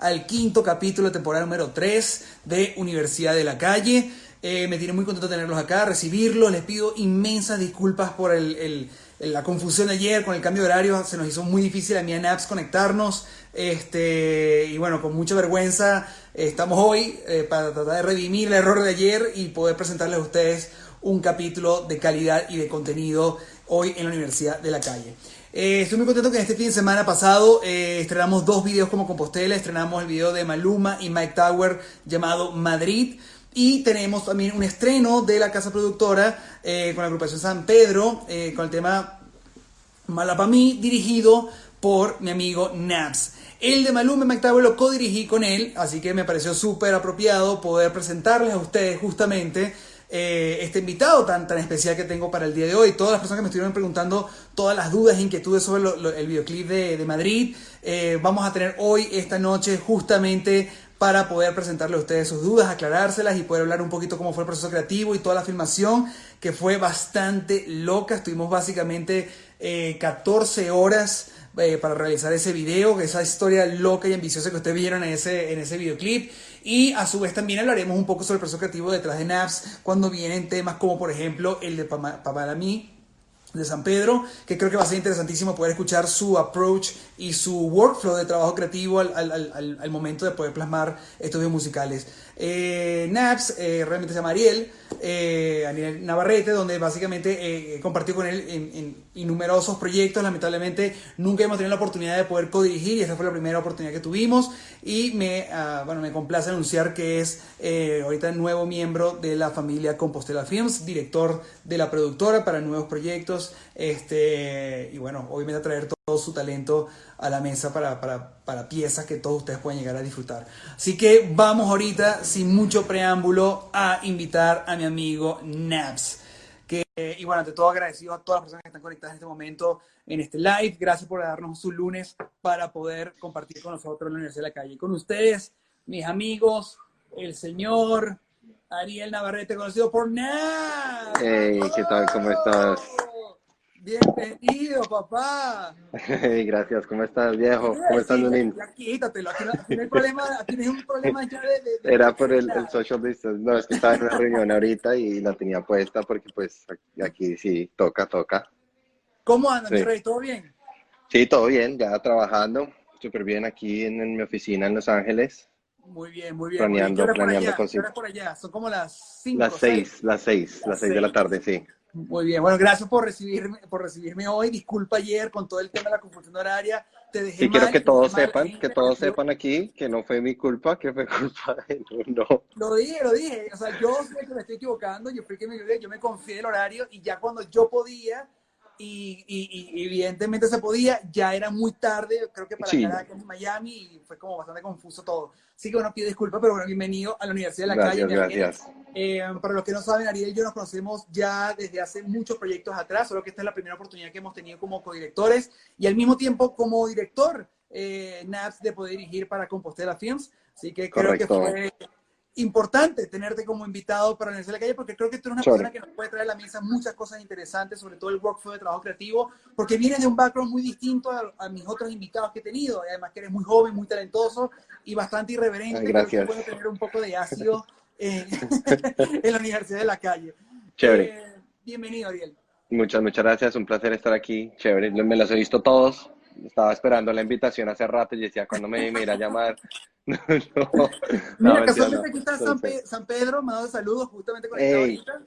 al quinto capítulo temporada número 3 de Universidad de la Calle. Eh, me tiene muy contento tenerlos acá, recibirlos. Les pido inmensas disculpas por la confusión de ayer con el cambio de horario. Se nos hizo muy difícil a mí en apps conectarnos. Este, y bueno, con mucha vergüenza estamos hoy eh, para tratar de redimir el error de ayer y poder presentarles a ustedes un capítulo de calidad y de contenido hoy en la Universidad de la Calle. Eh, estoy muy contento que este fin de semana pasado eh, estrenamos dos videos como Compostela, estrenamos el video de Maluma y Mike Tower llamado Madrid y tenemos también un estreno de la casa productora eh, con la agrupación San Pedro con el tema Malapamí dirigido por mi amigo Naps. El de Maluma y Mike Tower lo co-dirigí con él, así que me pareció súper apropiado poder presentarles a ustedes justamente eh, este invitado tan, tan especial que tengo para el día de hoy. Todas las personas que me estuvieron preguntando todas las dudas e inquietudes sobre el videoclip de, de Madrid, eh, vamos a tener hoy, esta noche, justamente para poder presentarle a ustedes sus dudas, aclarárselas y poder hablar un poquito cómo fue el proceso creativo y toda la filmación, que fue bastante loca. Estuvimos básicamente 14 eh, para realizar ese video, esa historia loca y ambiciosa que ustedes vieron en ese, en ese videoclip. Y a su vez también hablaremos un poco sobre el proceso creativo detrás de Naps cuando vienen temas como por ejemplo el de Para mí de San Pedro, que creo que va a ser interesantísimo poder escuchar su approach y su workflow de trabajo creativo al, momento de poder plasmar estos videos musicales. Eh, Naps eh, realmente se llama Ariel, eh, Ariel Navarrete, donde básicamente eh, compartió con él en, en, innumerosos proyectos. Lamentablemente nunca hemos tenido la oportunidad de poder codirigir y esta fue la primera oportunidad que tuvimos. Y me, uh, bueno, me complace anunciar que es ahorita nuevo miembro de la familia Compostela Films, director de la productora para nuevos proyectos. Este, y bueno, va a traer todo su talento a la mesa para, para, para, piezas que todos ustedes pueden llegar a disfrutar. Así que vamos ahorita, sin mucho preámbulo, a invitar a mi amigo Naps. Que, y bueno, ante todo agradecido a todas las personas que están conectadas en este momento en este live. Gracias por darnos su lunes para poder compartir con nosotros la Universidad de la Calle. Con ustedes, mis amigos, el señor Ariel Navarrete, conocido por Naps. Hey, ¿qué tal? ¿Cómo estás? Bienvenido, papá. Gracias, ¿cómo estás, viejo? ¿Cómo estás, Lunín? Ya quítatelo, aquí no, aquí no hay problema, aquí no hay un problema ya de... de, de Era por el, el, social distance, no, es que estaba en una reunión ahorita y la tenía puesta porque pues aquí sí, toca, toca. ¿Cómo andas, sí. mi rey? ¿Todo bien? Sí, todo bien, ya trabajando, súper bien aquí en, en, mi oficina en Los Ángeles. Muy bien, muy bien. Planeando, planeando cositas. por allá? Son como las 5 Las 6, las 6, las 6 de la tarde, sí. Muy bien, bueno, gracias por recibirme, por recibirme hoy. Disculpa ayer con todo el tema de la confusión horaria. Te dejé y mal, quiero que todos mal, sepan, que todos sepan aquí que no fue mi culpa, que fue culpa de no. Lo dije, lo dije. O sea, yo sé que me estoy equivocando, yo fui que me yo me confié el horario y ya cuando yo podía y, y, y, evidentemente se podía, ya era muy tarde, creo que para Sí. acá en Miami y fue como bastante confuso todo. Así que bueno, pido disculpas, pero bueno, bienvenido a la Universidad de la Gracias, Calle. gracias. Eh, para los que no saben, Ariel y yo nos conocemos ya desde hace muchos proyectos atrás, solo que esta es la primera oportunidad que hemos tenido como codirectores y al mismo tiempo como director eh, NAPS de poder dirigir para Compostela Films. Así que creo Correcto. que fue importante tenerte como invitado para la Universidad de la Calle porque creo que tú eres una persona que nos puede traer a la mesa muchas cosas interesantes, sobre todo el workflow de trabajo creativo, porque vienes de un background muy distinto a, a mis otros invitados que he tenido, y además que eres muy joven, muy talentoso y bastante irreverente, Ay, creo que gracias. puede tener un poco de ácido en, en la Universidad de la Calle. Chévere. Eh, bienvenido, Ariel. Muchas, muchas gracias. Un placer estar aquí. Chévere. Me los he visto todos. Estaba esperando la invitación hace rato y decía, ¿cuándo me, me irá a llamar? No, no, no, Mira, mentira, casualmente no. aquí está San, Pe- San Pedro, me ha dado saludos justamente Ey, ahorita.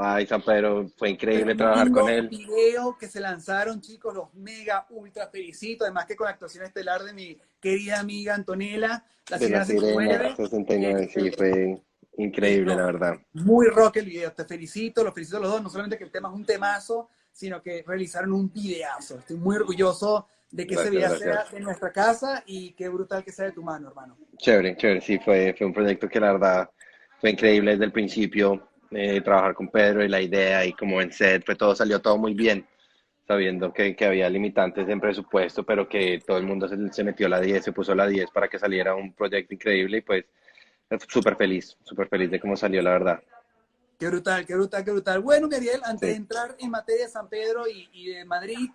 Ay, San Pedro, fue increíble trabajar con él. video que se lanzaron, chicos, los mega ultra felicito. Además que con la actuación estelar de mi querida amiga Antonella, la De la sirena Sirena 69. 69, sí, fue increíble, la verdad. Muy rock el video, te felicito, los felicito a los dos. No solamente que el tema es un temazo, sino que realizaron un videazo. Estoy muy orgulloso de que ese video Gracias, sea gracias. de nuestra casa y qué brutal que sea de tu mano, hermano. Chévere, chévere, sí, fue, fue un proyecto que la verdad fue increíble desde el principio, eh, trabajar con Pedro y la idea y como en set, fue todo, salió todo muy bien, sabiendo que, que había limitantes en presupuesto, pero que todo el mundo se, se metió a la 10, se puso la 10 para que saliera un proyecto increíble y pues súper feliz, súper feliz de cómo salió, la verdad. Qué brutal, qué brutal, qué brutal. Bueno, Miguel, antes Sí. de entrar en materia de San Pedro y, y de Madrid,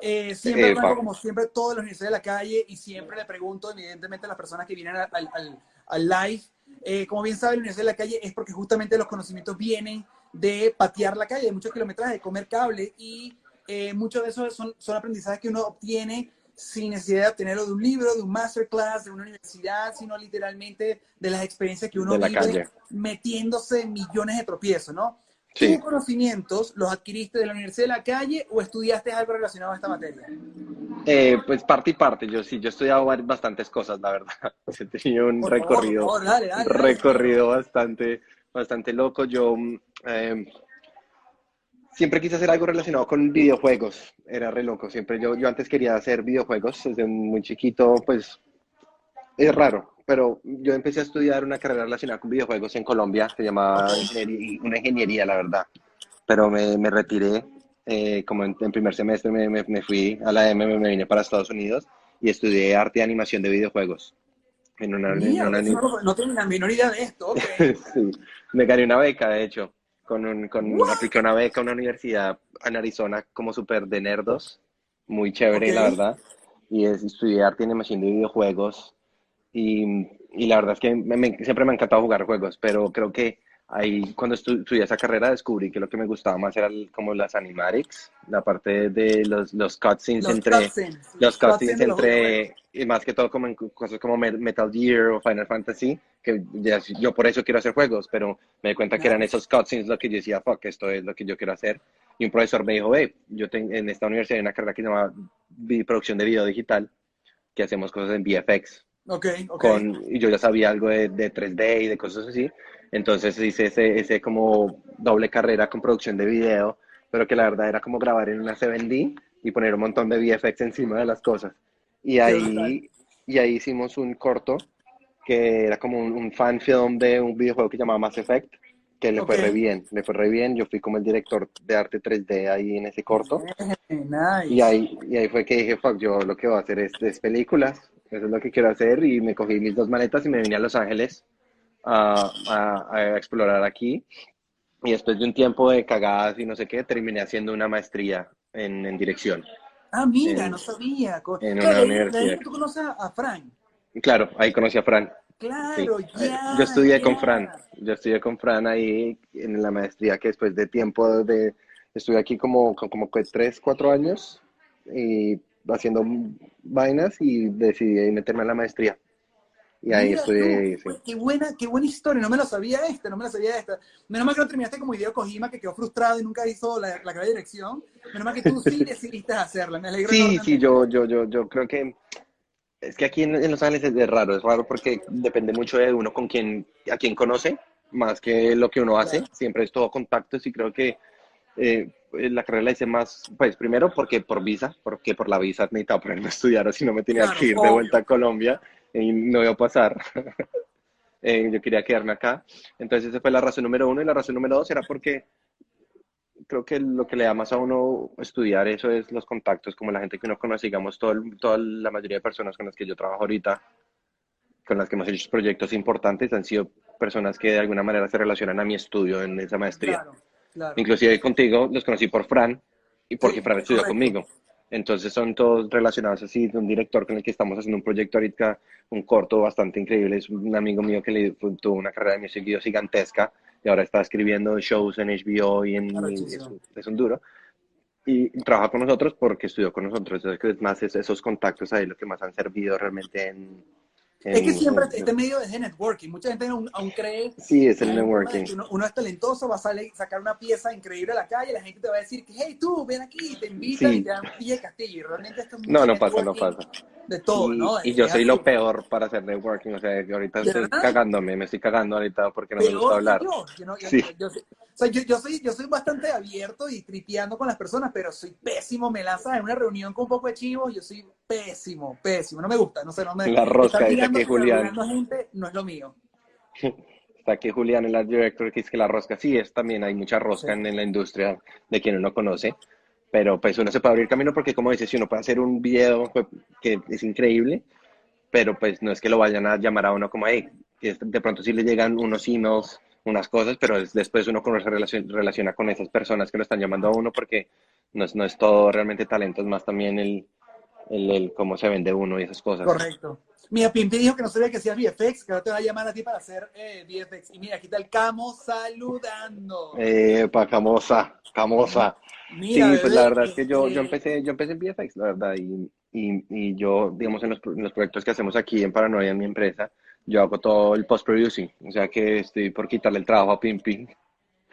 Eh, siempre como siempre todos los universidades de la calle y siempre le pregunto, evidentemente, a las personas que vienen al, al, al live, eh, como bien sabe, la Universidad de la Calle es porque justamente los conocimientos vienen de patear la calle, de muchos kilómetros, de comer cable y eh, muchos de esos son, son aprendizajes que uno obtiene sin necesidad de obtenerlo de un libro, de un masterclass, de una universidad, sino literalmente de las experiencias que uno vive metiéndose en millones de tropiezos, ¿no? ¿Tus conocimientos los adquiriste de la Universidad de la Calle o estudiaste algo relacionado a esta materia? Eh, pues parte y parte. Yo sí, yo he estudiado bastantes cosas, la verdad. He tenido un recorrido, recorrido bastante, bastante loco. Yo em, siempre quise hacer algo relacionado con videojuegos. Era re loco. Siempre yo, yo antes quería hacer videojuegos desde muy chiquito, pues es raro pero yo empecé a estudiar una carrera relacionada con videojuegos en Colombia, se llamaba una ingeniería, la verdad, pero me, me retiré, eh, como en, primer semestre me, me, fui a la M, me vine para Estados Unidos y estudié arte y animación de videojuegos. En una, no, tengo la menor idea de esto. sí, me gané una beca, de hecho, con, un, con apliqué una beca a una universidad en Arizona como súper de nerdos, muy chévere, la verdad, y es, estudié arte y animación de videojuegos. Y, y la verdad es que siempre me ha encantado jugar juegos, pero creo que ahí cuando estudié esa carrera descubrí que lo que me gustaba más era como las animatics, la parte de los, los cutscenes entre los cutscenes entre y más que todo como en cosas como Metal Gear o Final Fantasy, que yo por eso quiero hacer juegos, pero me di cuenta que eran esos cutscenes lo que yo decía, fuck, esto es lo que yo quiero hacer. Y un profesor me dijo, hey, yo tengo en esta universidad hay una carrera que se llama producción de video digital, que hacemos cosas en VFX. Okay, Con, y yo ya sabía algo de, de, 3D y de cosas así. Entonces hice ese, ese como doble carrera con producción de video, pero que la verdad era como grabar en una 7D y poner un montón de VFX encima de las cosas. Y ahí, y ahí hicimos un corto que era como un, fan film de un videojuego que llamaba Mass Effect, que le fue re bien, le fue re bien. Yo fui como el director de arte 3D ahí en ese corto. Y, ahí, y ahí fue que dije, fuck, yo lo que voy a hacer es, es películas eso es lo que quiero hacer y me cogí mis dos maletas y me vine a Los Ángeles a, a, explorar aquí. Y después de un tiempo de cagadas y no sé qué, terminé haciendo una maestría en, en dirección. Ah, mira, no sabía. En una universidad. ¿Tú conoces a Fran? Claro, ahí conocí a Fran. Claro, ya. Yo estudié con Fran. Yo estudié con Fran ahí en la maestría que después de tiempo de... Estuve aquí como, como, como tres, cuatro años y haciendo vainas y decidí meterme a la maestría. Y ahí estoy. Qué buena, qué buena historia. No me lo sabía esta, no me lo sabía esta. Menos mal que no terminaste como Hideo Kojima, que quedó frustrado y nunca hizo la, la de dirección. Menos mal que tú sí decidiste hacerla. Me alegro. Sí, sí, yo, yo, yo, yo creo que. Es que aquí en, Los Ángeles es raro, es raro porque depende mucho de uno con quien, a quien conoce, más que lo que uno hace. Siempre es todo contactos y creo que eh, la carrera la hice más, pues primero porque por visa, porque por la visa necesitaba ponerme a estudiar o si no me tenía que ir de vuelta a Colombia y no iba a pasar. Eh, yo quería quedarme acá. Entonces esa fue la razón número uno y la razón número dos era porque creo que lo que le da más a uno estudiar eso es los contactos, como la gente que uno conoce, digamos, todo toda la mayoría de personas con las que yo trabajo ahorita, con las que hemos hecho proyectos importantes, han sido personas que de alguna manera se relacionan a mi estudio en esa maestría. Inclusive contigo los conocí por Fran y porque Fran estudió conmigo. Entonces son todos relacionados así, de un director con el que estamos haciendo un proyecto ahorita, un corto bastante increíble. Es un amigo mío que le, tuvo una carrera de music video gigantesca y ahora está escribiendo shows en HBO y en... es, un duro. Y, trabaja con nosotros porque estudió con nosotros. Es más esos contactos ahí lo que más han servido realmente en, es que siempre este medio es de networking. Mucha gente aún, cree. Sí, es el networking. Uno, es talentoso, va a sacar una pieza increíble a la calle, la gente te va a decir que, hey, tú, ven aquí, te invitan y te dan pie castillo. Y realmente esto es No, no pasa, no pasa. De todo, y, ¿no? Y yo soy lo peor para hacer networking. O sea, yo ahorita estoy cagándome, me estoy cagando ahorita porque no me gusta hablar. Yo, sí. yo, o sea, yo, soy, yo soy bastante abierto y tripeando con las personas, pero soy pésimo. Me lanzas en una reunión con un poco de chivos, yo soy pésimo, pésimo. No me gusta, no sé, no me La rosca, dice que Julián. gente no es lo mío. Está aquí Julián, el art director, que dice que la rosca sí es también, hay mucha rosca en, la industria de quien uno conoce, pero pues uno se puede abrir camino porque, como dices, si uno puede hacer un video pues, que es increíble, pero pues no es que lo vayan a llamar a uno como, hey, de pronto si le llegan unos emails unas cosas, pero después uno se relaciona, con esas personas que lo están llamando a uno porque no es, no es todo realmente talento, es más también el, el, el cómo se vende uno y esas cosas. Correcto. Mira, Pimpi dijo que no sabía que hacías VFX, que ahora te va a llamar a ti para hacer eh, VFX. Y mira, aquí está el Camo saludando. Eh, pa, Camosa, Camosa. Mira, sí, pues la bebé, verdad es que yo, yo, empecé, yo empecé en VFX, la verdad, y, y, y yo, digamos, en los, en los proyectos que hacemos aquí en Paranoia, en mi empresa, yo hago todo el post-producing, o sea que estoy por quitarle el trabajo a Pimpi.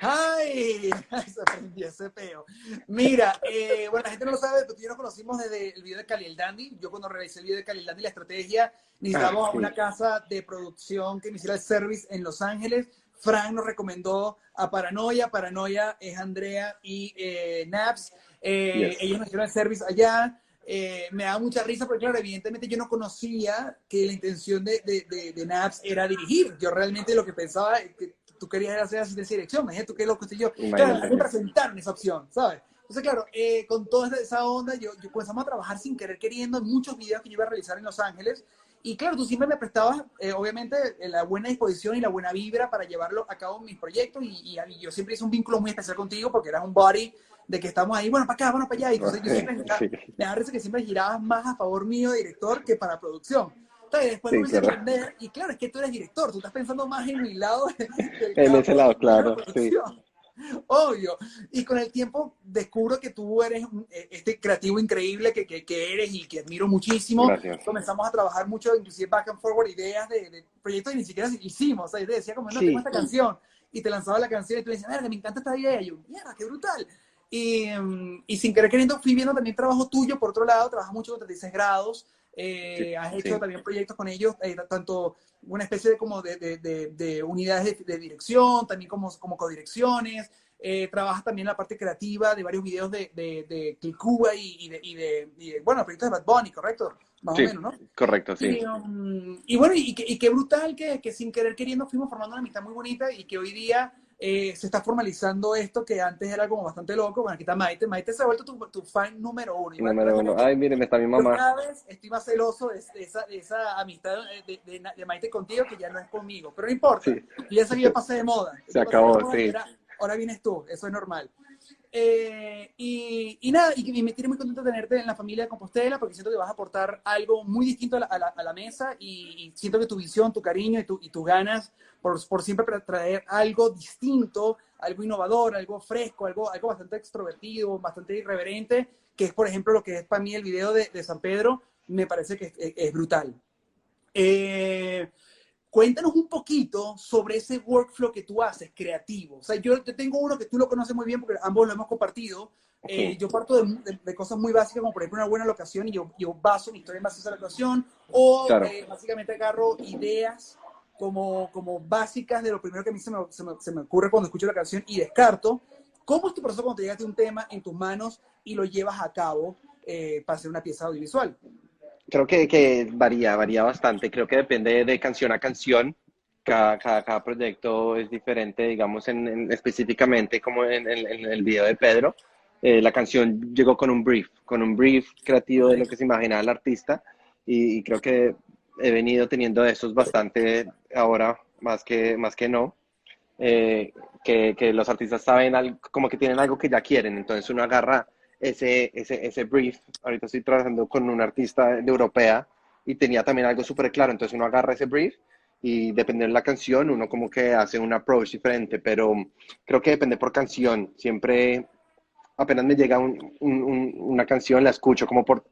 ¡Ay! Ay, se aprendió ese peo. Mira, eh, bueno, la gente no lo sabe, pero tú y yo nos conocimos desde el video de Cali el Dandy. Yo cuando realicé el video de Cali el Dandy, la estrategia, necesitábamos Ah, sí. una casa de producción que me hiciera el service en Los Ángeles. Frank nos recomendó a Paranoia. Paranoia es Andrea y eh, Naps. Eh, Yes. Ellos nos hicieron el service allá. Eh, me da mucha risa porque, claro, evidentemente yo no conocía que la intención de, de, de, de Naps era dirigir. Yo realmente lo que pensaba es que tú querías era hacer asistencia de dirección. Me dije, tú qué loco estoy yo. Claro, Imagínate. a mí me presentaron esa opción, ¿sabes? Entonces, claro, eh, con toda esa- onda, yo, yo comenzamos a trabajar sin querer queriendo en muchos videos que yo iba a realizar en Los Ángeles. Y claro, tú siempre me prestabas, eh, obviamente, eh, la buena disposición y la buena vibra para llevarlo a cabo mis proyectos. Y, y- y yo siempre hice un vínculo muy especial contigo porque eras un body de que estamos ahí, bueno, para acá, bueno, para allá. Y entonces yo siempre, Sí. me da risa que siempre girabas más a favor mío, director, que para producción. Entonces, después Sí, lo hice claro. aprender, y claro, es que tú eres director, tú estás pensando más en mi lado del En ese lado, claro, sí. Obvio. Y con el tiempo descubro que tú eres eh, este creativo increíble que, que, que eres y que admiro muchísimo. Gracias. Comenzamos a trabajar mucho, inclusive back and forward, ideas de, de proyectos que ni siquiera hicimos. O sea, yo te decía como, no, Sí. tengo esta canción. Y te lanzaba la canción y tú decías, me encanta esta idea. Y yo, mierda, qué brutal. Y, y sin querer queriendo fui viendo también trabajo tuyo, por otro lado, trabajas mucho con 36 grados. eh, Sí, has hecho sí. también proyectos con ellos, eh, tanto una especie de como de, de, de- de unidades de, dirección, también como, como codirecciones. Eh, trabajas también en la parte creativa de varios videos de, de, de Clicuba y, y, de, y, de, bueno, proyectos de Bad Bunny, ¿correcto? Más Sí, o menos, ¿no? correcto, sí. Y, um, y bueno, y qué brutal que, que sin querer queriendo fuimos formando una amistad muy bonita y que hoy día eh, se está formalizando esto que antes era como bastante loco. Bueno, aquí está Maite. Maite se ha vuelto tu, tu fan número uno. Y número uno. Ay, miren, está mi mamá. cada vez estoy más celoso de, esa, de esa amistad de, de- de Maite contigo que ya no es conmigo. Pero no importa. Sí. Yo ya pasé de moda. Se acabó, moda y sí. Ahora vienes tú. Eso es normal. Eh, y, y nada, y, me tiene muy contento tenerte en la familia de Compostela porque siento que vas a aportar algo muy distinto a la, a la- a la mesa y, y siento que tu visión, tu cariño y, tu, tus ganas por, por siempre tra- traer algo distinto, algo innovador, algo fresco, algo, algo bastante extrovertido, bastante irreverente, que es por ejemplo lo que es para mí el video de, de San Pedro, me parece que es, es brutal. Eh, Cuéntanos un poquito sobre ese workflow que tú haces, creativo. O sea, yo, yo tengo uno que tú lo conoces muy bien porque ambos lo hemos compartido. Eh, Sí. yo parto de, de- de cosas muy básicas, como por ejemplo una buena locación, y yo, yo baso mi historia en base a esa locación, o Claro. eh, básicamente agarro ideas como, como básicas de lo primero que a mí se me, se, me, se me ocurre cuando escucho la canción y descarto. ¿Cómo es tu proceso cuando te llegaste un tema en tus manos y lo llevas a cabo eh, para hacer una pieza audiovisual? Creo que, que varía, varía bastante. Creo que depende de canción a canción. Cada, cada, cada proyecto es diferente, digamos, en, en- específicamente como en, en- el video de Pedro. eh, la canción llegó con un brief, con un brief creativo de lo que se imaginaba el artista y, y creo que he venido teniendo esos bastante ahora, más que, más que no. eh, que, que los artistas saben algo, como que tienen algo que ya quieren, entonces uno agarra ese, ese, ese brief. Ahorita estoy trabajando con un artista europea y tenía también algo súper claro, entonces uno agarra ese brief y dependiendo de la canción, uno como que hace un approach diferente, pero creo que depende por canción. Siempre, apenas me llega un- un- un- una canción, la escucho como por...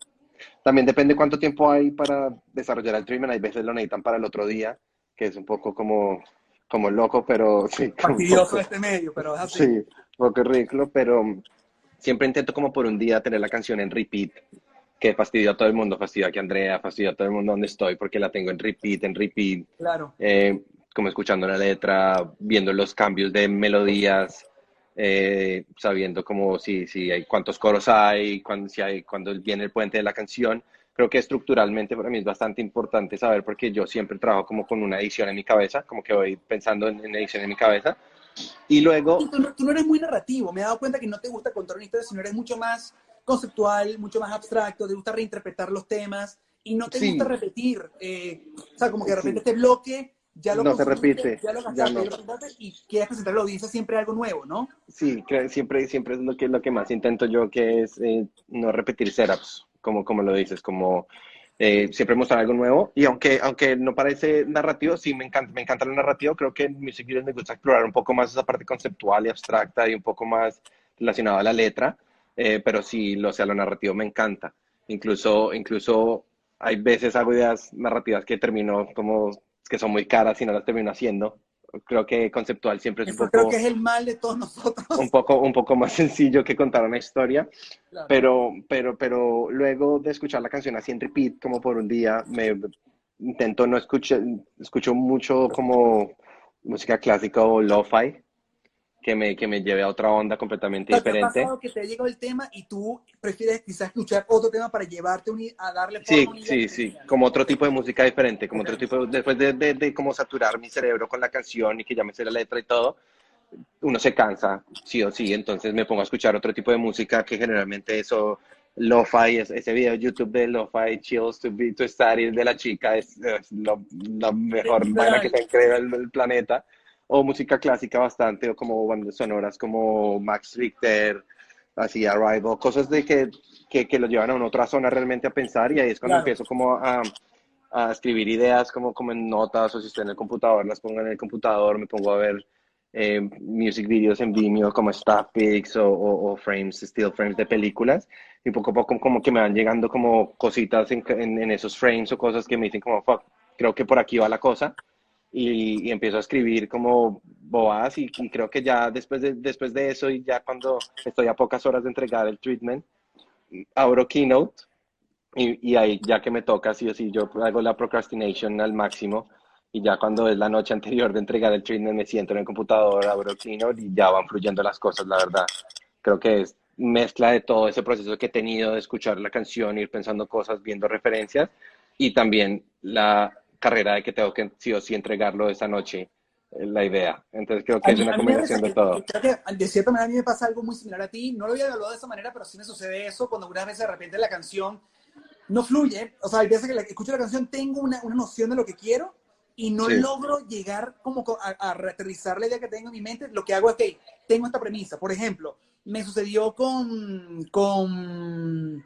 También depende cuánto tiempo hay para desarrollar el treatment, hay veces lo necesitan para el otro día, que es un poco como, como loco, pero sí. Fastidioso este medio, pero es así. Sí, un poco ridículo, pero siempre intento como por un día tener la canción en repeat, que fastidio a todo el mundo, fastidio aquí a Andrea, fastidio a todo el mundo donde estoy, porque la tengo en repeat, en repeat, Claro. eh, como escuchando la letra, viendo los cambios de melodías, eh, sabiendo como si, si hay cuántos coros hay, cuando, si hay, cuando viene el puente de la canción. Creo que estructuralmente para mí es bastante importante saber porque yo siempre trabajo como con una edición en mi cabeza, como que voy pensando en, en edición en mi cabeza. Y luego, Y tú, no, tú no eres muy narrativo. Me he dado cuenta que no te gusta contar una historia, sino eres mucho más conceptual, mucho más abstracto, te gusta reinterpretar los temas y no te Sí. gusta repetir. eh, o sea, como que de repente Sí. este bloque ya lo no se repite, ya lo ya no. ya lo presentaste y quieres presentar a la audiencia siempre algo nuevo, ¿no? Sí, siempre, siempre es lo que, lo que más intento yo, que es eh, no repetir setups, como, como lo dices, como eh, siempre mostrar algo nuevo. Y aunque, aunque no parece narrativo, sí me encanta, me encanta lo narrativo. Creo que en Music Videos me gusta explorar un poco más esa parte conceptual y abstracta y un poco más relacionada a la letra. eh, pero sí, lo, sea, lo narrativo me encanta. Incluso, incluso hay veces hago ideas narrativas que termino como que son muy caras y no las termino haciendo. Creo que conceptual siempre es un Eso poco creo que es el mal de todos nosotros. un poco, un poco más sencillo que contar una historia, Claro. pero, pero, pero luego de escuchar la canción así en repeat, como por un día, me intento no escuchar, escucho mucho como música clásica o lo-fi, que me, que me lleve a otra onda completamente ¿Te ha diferente. pasado que te ha llegado el tema y tú prefieres quizás escuchar otro tema para llevarte un- a darle Sí, sí, sí, tenía, ¿no? como otro tipo de música diferente, como otro tipo, después de, de, de como saturar mi cerebro con la canción y que ya me sé la letra y todo, uno se cansa, sí o sí, entonces me pongo a escuchar otro tipo de música que generalmente eso, lo-fi, es- ese video de YouTube de lo-fi chills to be to study de la chica es, es lo, la mejor vaina que se ha creado en el planeta, o música clásica bastante, o como bandas sonoras como Max Richter, así Arrival, cosas de que, que, que lo llevan a una otra zona realmente a pensar y ahí es cuando Claro. empiezo como a, a escribir ideas como, como en notas o si estoy en el computador, las pongo en el computador, me pongo a ver eh, music videos en Vimeo como staff pics o, o, o frames, still frames de películas y poco a poco como que me van llegando como cositas en, en, en esos frames o cosas que me dicen como, fuck, creo que por aquí va la cosa y, y empiezo a escribir como bobadas y, y creo que ya después de, después de eso y ya cuando estoy a pocas horas de entregar el treatment, abro Keynote y, y ahí ya que me toca, sí o sí, yo hago la procrastination al máximo y ya cuando es la noche anterior de entregar el treatment me siento en el computador, abro Keynote y ya van fluyendo las cosas, la verdad. Creo que es mezcla de todo ese proceso que he tenido de escuchar la canción, ir pensando cosas, viendo referencias y también la carrera de que tengo que sí o sí entregarlo esa noche, eh, la idea. Entonces creo que A es mí- una mí combinación de todo. Creo que de cierta manera a mí me pasa algo muy similar a ti. No lo había evaluado de esa manera, pero sí me sucede eso cuando algunas veces de repente la canción no fluye. O sea, hay veces que la, escucho la canción, tengo una, una noción de lo que quiero y no Sí. logro llegar como co- a, a aterrizar la idea que tengo en mi mente. Lo que hago es que tengo esta premisa. Por ejemplo, me sucedió con, con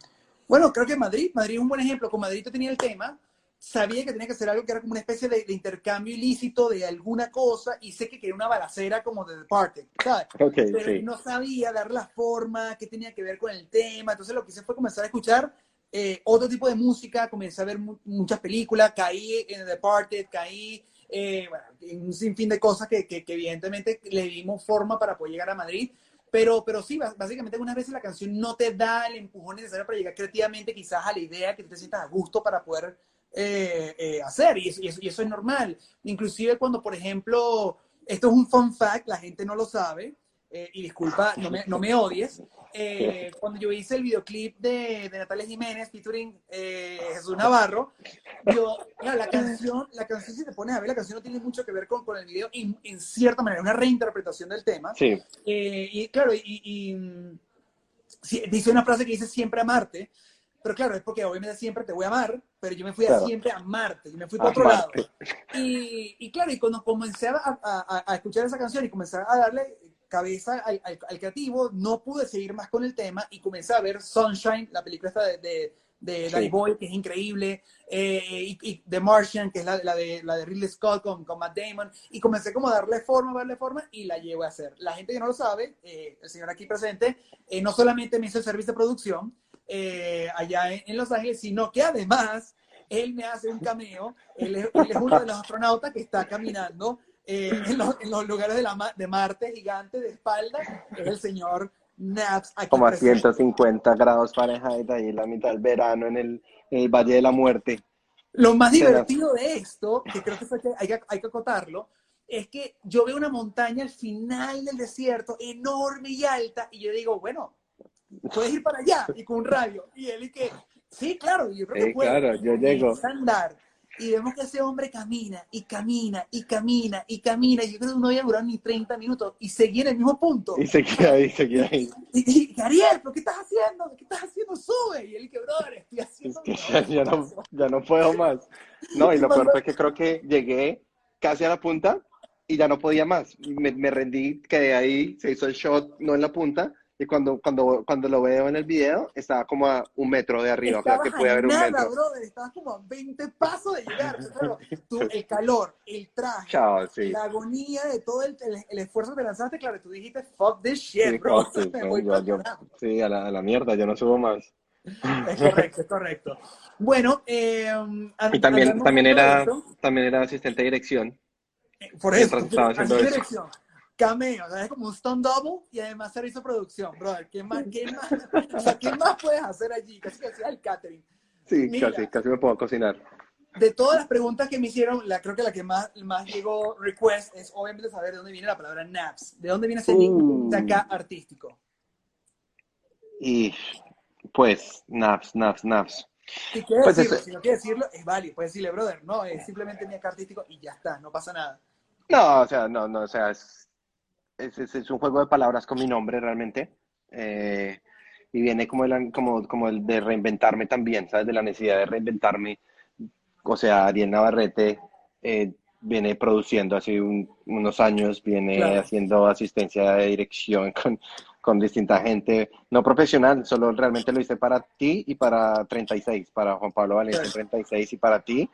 bueno, creo que Madrid. Madrid es un buen ejemplo. Con Madrid yo tenía el tema sabía que tenía que hacer algo que era como una especie de, de intercambio ilícito de alguna cosa y sé que quería una balacera como de The Departed, ¿sabes? Ok, Pero sí. no sabía dar la forma, qué tenía que ver con el tema. Entonces lo que hice fue comenzar a escuchar eh, otro tipo de música, comencé a ver mu- muchas películas, caí en The Departed, caí eh, bueno, en un sinfín de cosas que, que, que evidentemente le dimos forma para poder llegar a Madrid. Pero, pero sí, básicamente algunas veces la canción no te da el empujón necesario para llegar creativamente quizás a la idea que te sientas a gusto para poder eh, eh, hacer y eso, y, eso, y eso es normal. Inclusive cuando, por ejemplo, esto es un fun fact, la gente no lo sabe, eh, y disculpa, no me, no me odies, eh, cuando yo hice el videoclip de, de Natalia Jiménez featuring eh, Jesús Navarro, yo, claro, la canción, la canción, si te pones a ver, la canción no tiene mucho que ver con, con el video, y en cierta manera, una reinterpretación del tema. Sí, Eh, y claro, y, y, mm, dice una frase que dice siempre amarte, pero claro, es porque obviamente siempre te voy a amar, pero yo me fui a Claro. siempre a amarte, yo me fui para otro lado. Y, y claro, y cuando comencé a, a- a escuchar esa canción y comencé a darle cabeza al, al- al creativo, no pude seguir más con el tema y comencé a ver Sunshine, la película esta de, de, de Sí. Danny Boyle, que es increíble, eh, y, y The Martian, que es la, la de, la de Ridley Scott con, con Matt Damon, y comencé como a darle forma, a darle forma, y la llevo a hacer. La gente que no lo sabe, eh, el señor aquí presente, eh, no solamente me hizo el servicio de producción eh, allá en, en Los Ángeles, sino que además él me hace un cameo, él es, él es uno de los astronautas que está caminando eh, en, los, en los lugares de, la, de Marte gigante de espalda, es el señor Naps. Aquí como a presente. 150 grados Fahrenheit ahí en la mitad del verano en el, en el Valle de la Muerte. Lo más divertido de esto, que creo que, fue que hay, que hay que acotarlo, es que yo veo una montaña al final del desierto, enorme y alta, y yo digo, bueno, puedes ir para allá, y con un radio. Y él y que, sí, claro, yo creo que Sí, puedo. claro, yo llego. andar, y vemos que ese hombre camina, y camina, y camina, y camina, y yo creo que no había durado ni 30 minutos, y seguía en el mismo punto. Y seguía ahí, seguía ahí. Y, y, Ariel, ¿pero qué estás haciendo? ¿Qué estás haciendo? Sube. Y él que, brother, estoy Es haciendo... que mi ya, ya no, trabajo". ya no puedo más. No, y lo peor fue que creo que llegué casi a la punta y ya no podía más. Me, me rendí, quedé ahí, se hizo el shot, no en la punta, y cuando, cuando, cuando lo veo en el video, estaba como a un metro de arriba, o sea, que puede haber un nada, metro. brother, estabas como a 20 pasos de llegar. Tú, el calor, el traje, Chao, sí. la agonía de todo el, el, el esfuerzo que te lanzaste, claro, tú dijiste, fuck this shit, Sí, bro. sí, Me no, voy yo- pa'l yo- carajo. sí, a la, a la mierda, yo no subo más. Es correcto, es correcto. Bueno, eh, Y también, también, era, también era asistente de dirección. eh, por eso, estaba haciendo eso. dirección. Cameo, o sea, es como un stunt double y además servicio producción, brother. ¿Qué más, qué más, o sea, ¿qué más puedes hacer allí? Casi que hacías el catering. Sí, Mira. casi, casi me puedo cocinar. De todas las preguntas que me hicieron, la, creo que la que más, más llegó request es obviamente saber de dónde viene la palabra naps. ¿De dónde viene ese Uh. acá artístico? Y pues, naps, naps, naps. Si quieres Pues decirlo, si no quieres decirlo, es válido. Puedes decirle, brother, no, es simplemente mi acá artístico y ya está, no pasa nada. No, o sea, no, no, o sea, es, es, es- es un juego de palabras con mi nombre realmente. Eh, y viene como, el, como, como el de reinventarme también, ¿sabes? De la necesidad de reinventarme. O sea, Ariel Navarrete eh, viene produciendo hace un- unos años, viene Claro. haciendo asistencia de dirección con, con distinta gente, no profesional, solo realmente lo hice para ti y para 36, para Juan Pablo Valencia en Claro. 36 y para ti.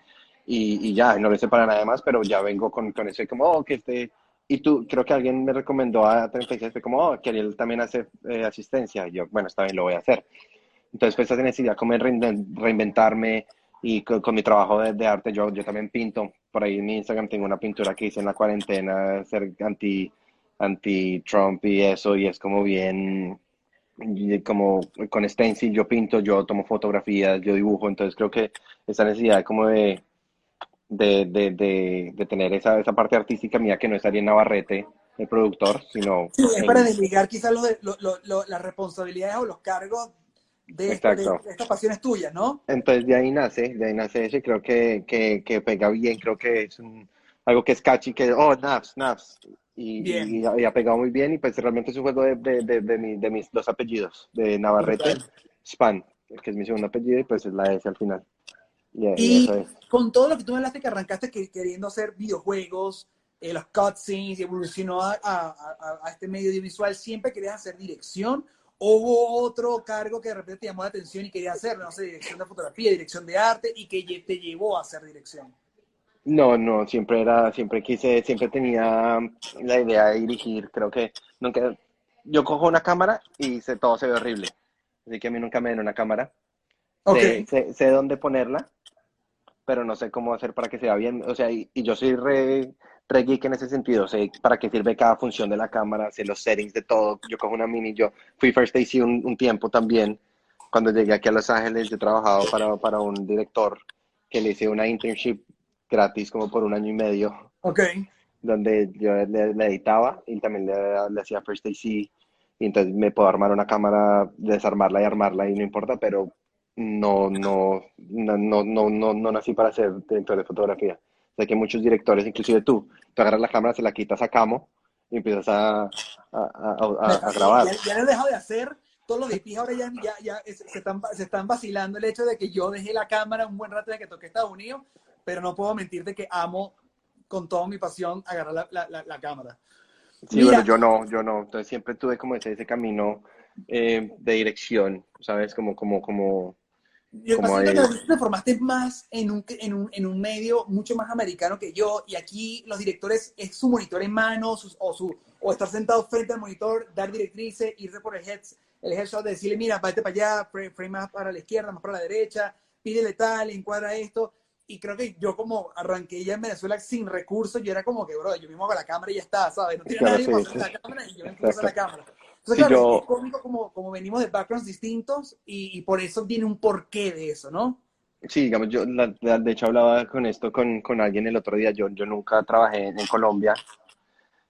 Y, y ya, no lo hice para nadie más, pero ya vengo con, con eso, como, oh, que este, y tú, creo que alguien me recomendó a 36, fue como, oh, que él también hace eh, asistencia, y yo, bueno, está bien, lo voy a hacer. Entonces, pues esa necesidad como de rein- reinventarme y con, con mi trabajo de, arte, yo, yo también pinto, por ahí en mi Instagram tengo una pintura que hice en la cuarentena, ser anti, anti-Trump y eso, y es como bien, como con stencil yo pinto, yo tomo fotografías, yo dibujo, entonces creo que esa necesidad como de, de, de, de, de tener esa, esa parte artística mía que no estaría en Navarrete, el productor, sino Sí, es para desligar quizás lo lo- lo- las responsabilidades o los cargos de, estas pasiones tuyas, ¿no? Entonces de ahí nace, de ahí nace eso y creo que, que, que pega bien, creo que es un- algo que es catchy, que, oh, Naps, Naps, y, y, y ha pegado muy bien y pues realmente es un juego de, de, de, de, mi- de mis dos apellidos, de Navarrete. Span, que es mi segundo apellido y pues es la S al final. Y, y Y eso es. con todo lo que tú me hablaste que arrancaste que- queriendo hacer videojuegos, eh, los cutscenes, y evolucionó a, a- a- a este medio audiovisual, ¿siempre querías hacer dirección? ¿O hubo otro cargo que de repente te llamó la atención y querías hacer, no sé, dirección de fotografía, dirección de arte, y que te llevó a hacer dirección? No, no, siempre era, siempre quise, siempre tenía la idea de dirigir, creo que nunca, yo cojo una cámara y se, todo se ve horrible, así que a mí nunca me den una cámara, Ok, sé, sé, sé dónde ponerla, pero no sé cómo hacer para que se vea bien, o sea, y, y yo soy re, re geek en ese sentido, sé para qué sirve cada función de la cámara, sé los settings de todo, yo cojo una mini, yo fui First AC un, un tiempo también, cuando llegué aquí a Los Ángeles, yo he trabajado para, para un director que le hice una internship gratis como por un año y medio, ok. donde yo le, le editaba y también le, le hacía First AC, y entonces me puedo armar una cámara, desarmarla y armarla y no importa, pero no, no, no, no, no, no, no nací para ser director de fotografía. Sé que muchos directores, inclusive tú, tú agarras la cámara, se la quitas a camo y empiezas a, a, a, a- grabar. Ya, ya lo he dejado de hacer. Todos los DPs ahora ya, ya, ya es- se, están, se están vacilando el hecho de que yo dejé la cámara un buen rato desde que toqué Estados Unidos, pero no puedo mentirte que amo con toda mi pasión agarrar la, la, la- la cámara. Sí, Mira. bueno, yo no, yo no. Entonces siempre tuve como ese, ese camino eh, de dirección, ¿sabes? Como, como, como, Yo Como siento que tú te formaste más en un, en, un, en un medio mucho más americano que yo, y aquí los directores es su monitor en mano, sus- o, su, o estar sentado frente al monitor, dar directrices, irse por el, heads, el headshot, decirle, mira, vete para allá, frame, frame más para la izquierda, más para la derecha, pídele tal, encuadra esto. Y creo que yo como arranqué ya en Venezuela sin recursos, yo era como que, bro, yo mismo hago la cámara y ya está, ¿sabes? No tiene Claro, nadie sí, sí. la cámara y yo me a la cámara. Entonces, Sí, claro, yo- es cómico como, como venimos de backgrounds distintos y, y por eso tiene un porqué de eso, ¿no? Sí, digamos, yo la- la- de hecho hablaba con esto con, con alguien el otro día, yo, yo nunca trabajé en, Colombia,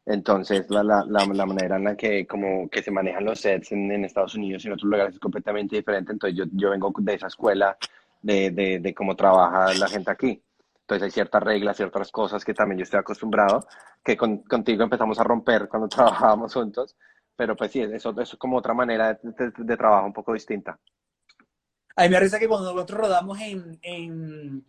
entonces la, la, la, la manera en la que, como, que se manejan los sets en, en Estados Unidos y en otros lugares es completamente diferente, entonces yo, yo vengo de esa escuela de, de, de cómo trabaja la gente aquí. Entonces hay ciertas reglas, ciertas cosas que también yo estoy acostumbrado, que con- contigo empezamos a romper cuando trabajábamos juntos, pero pues sí, eso, eso es como otra manera de, de- de trabajo un poco distinta. A mí me parece que cuando nosotros rodamos en, en,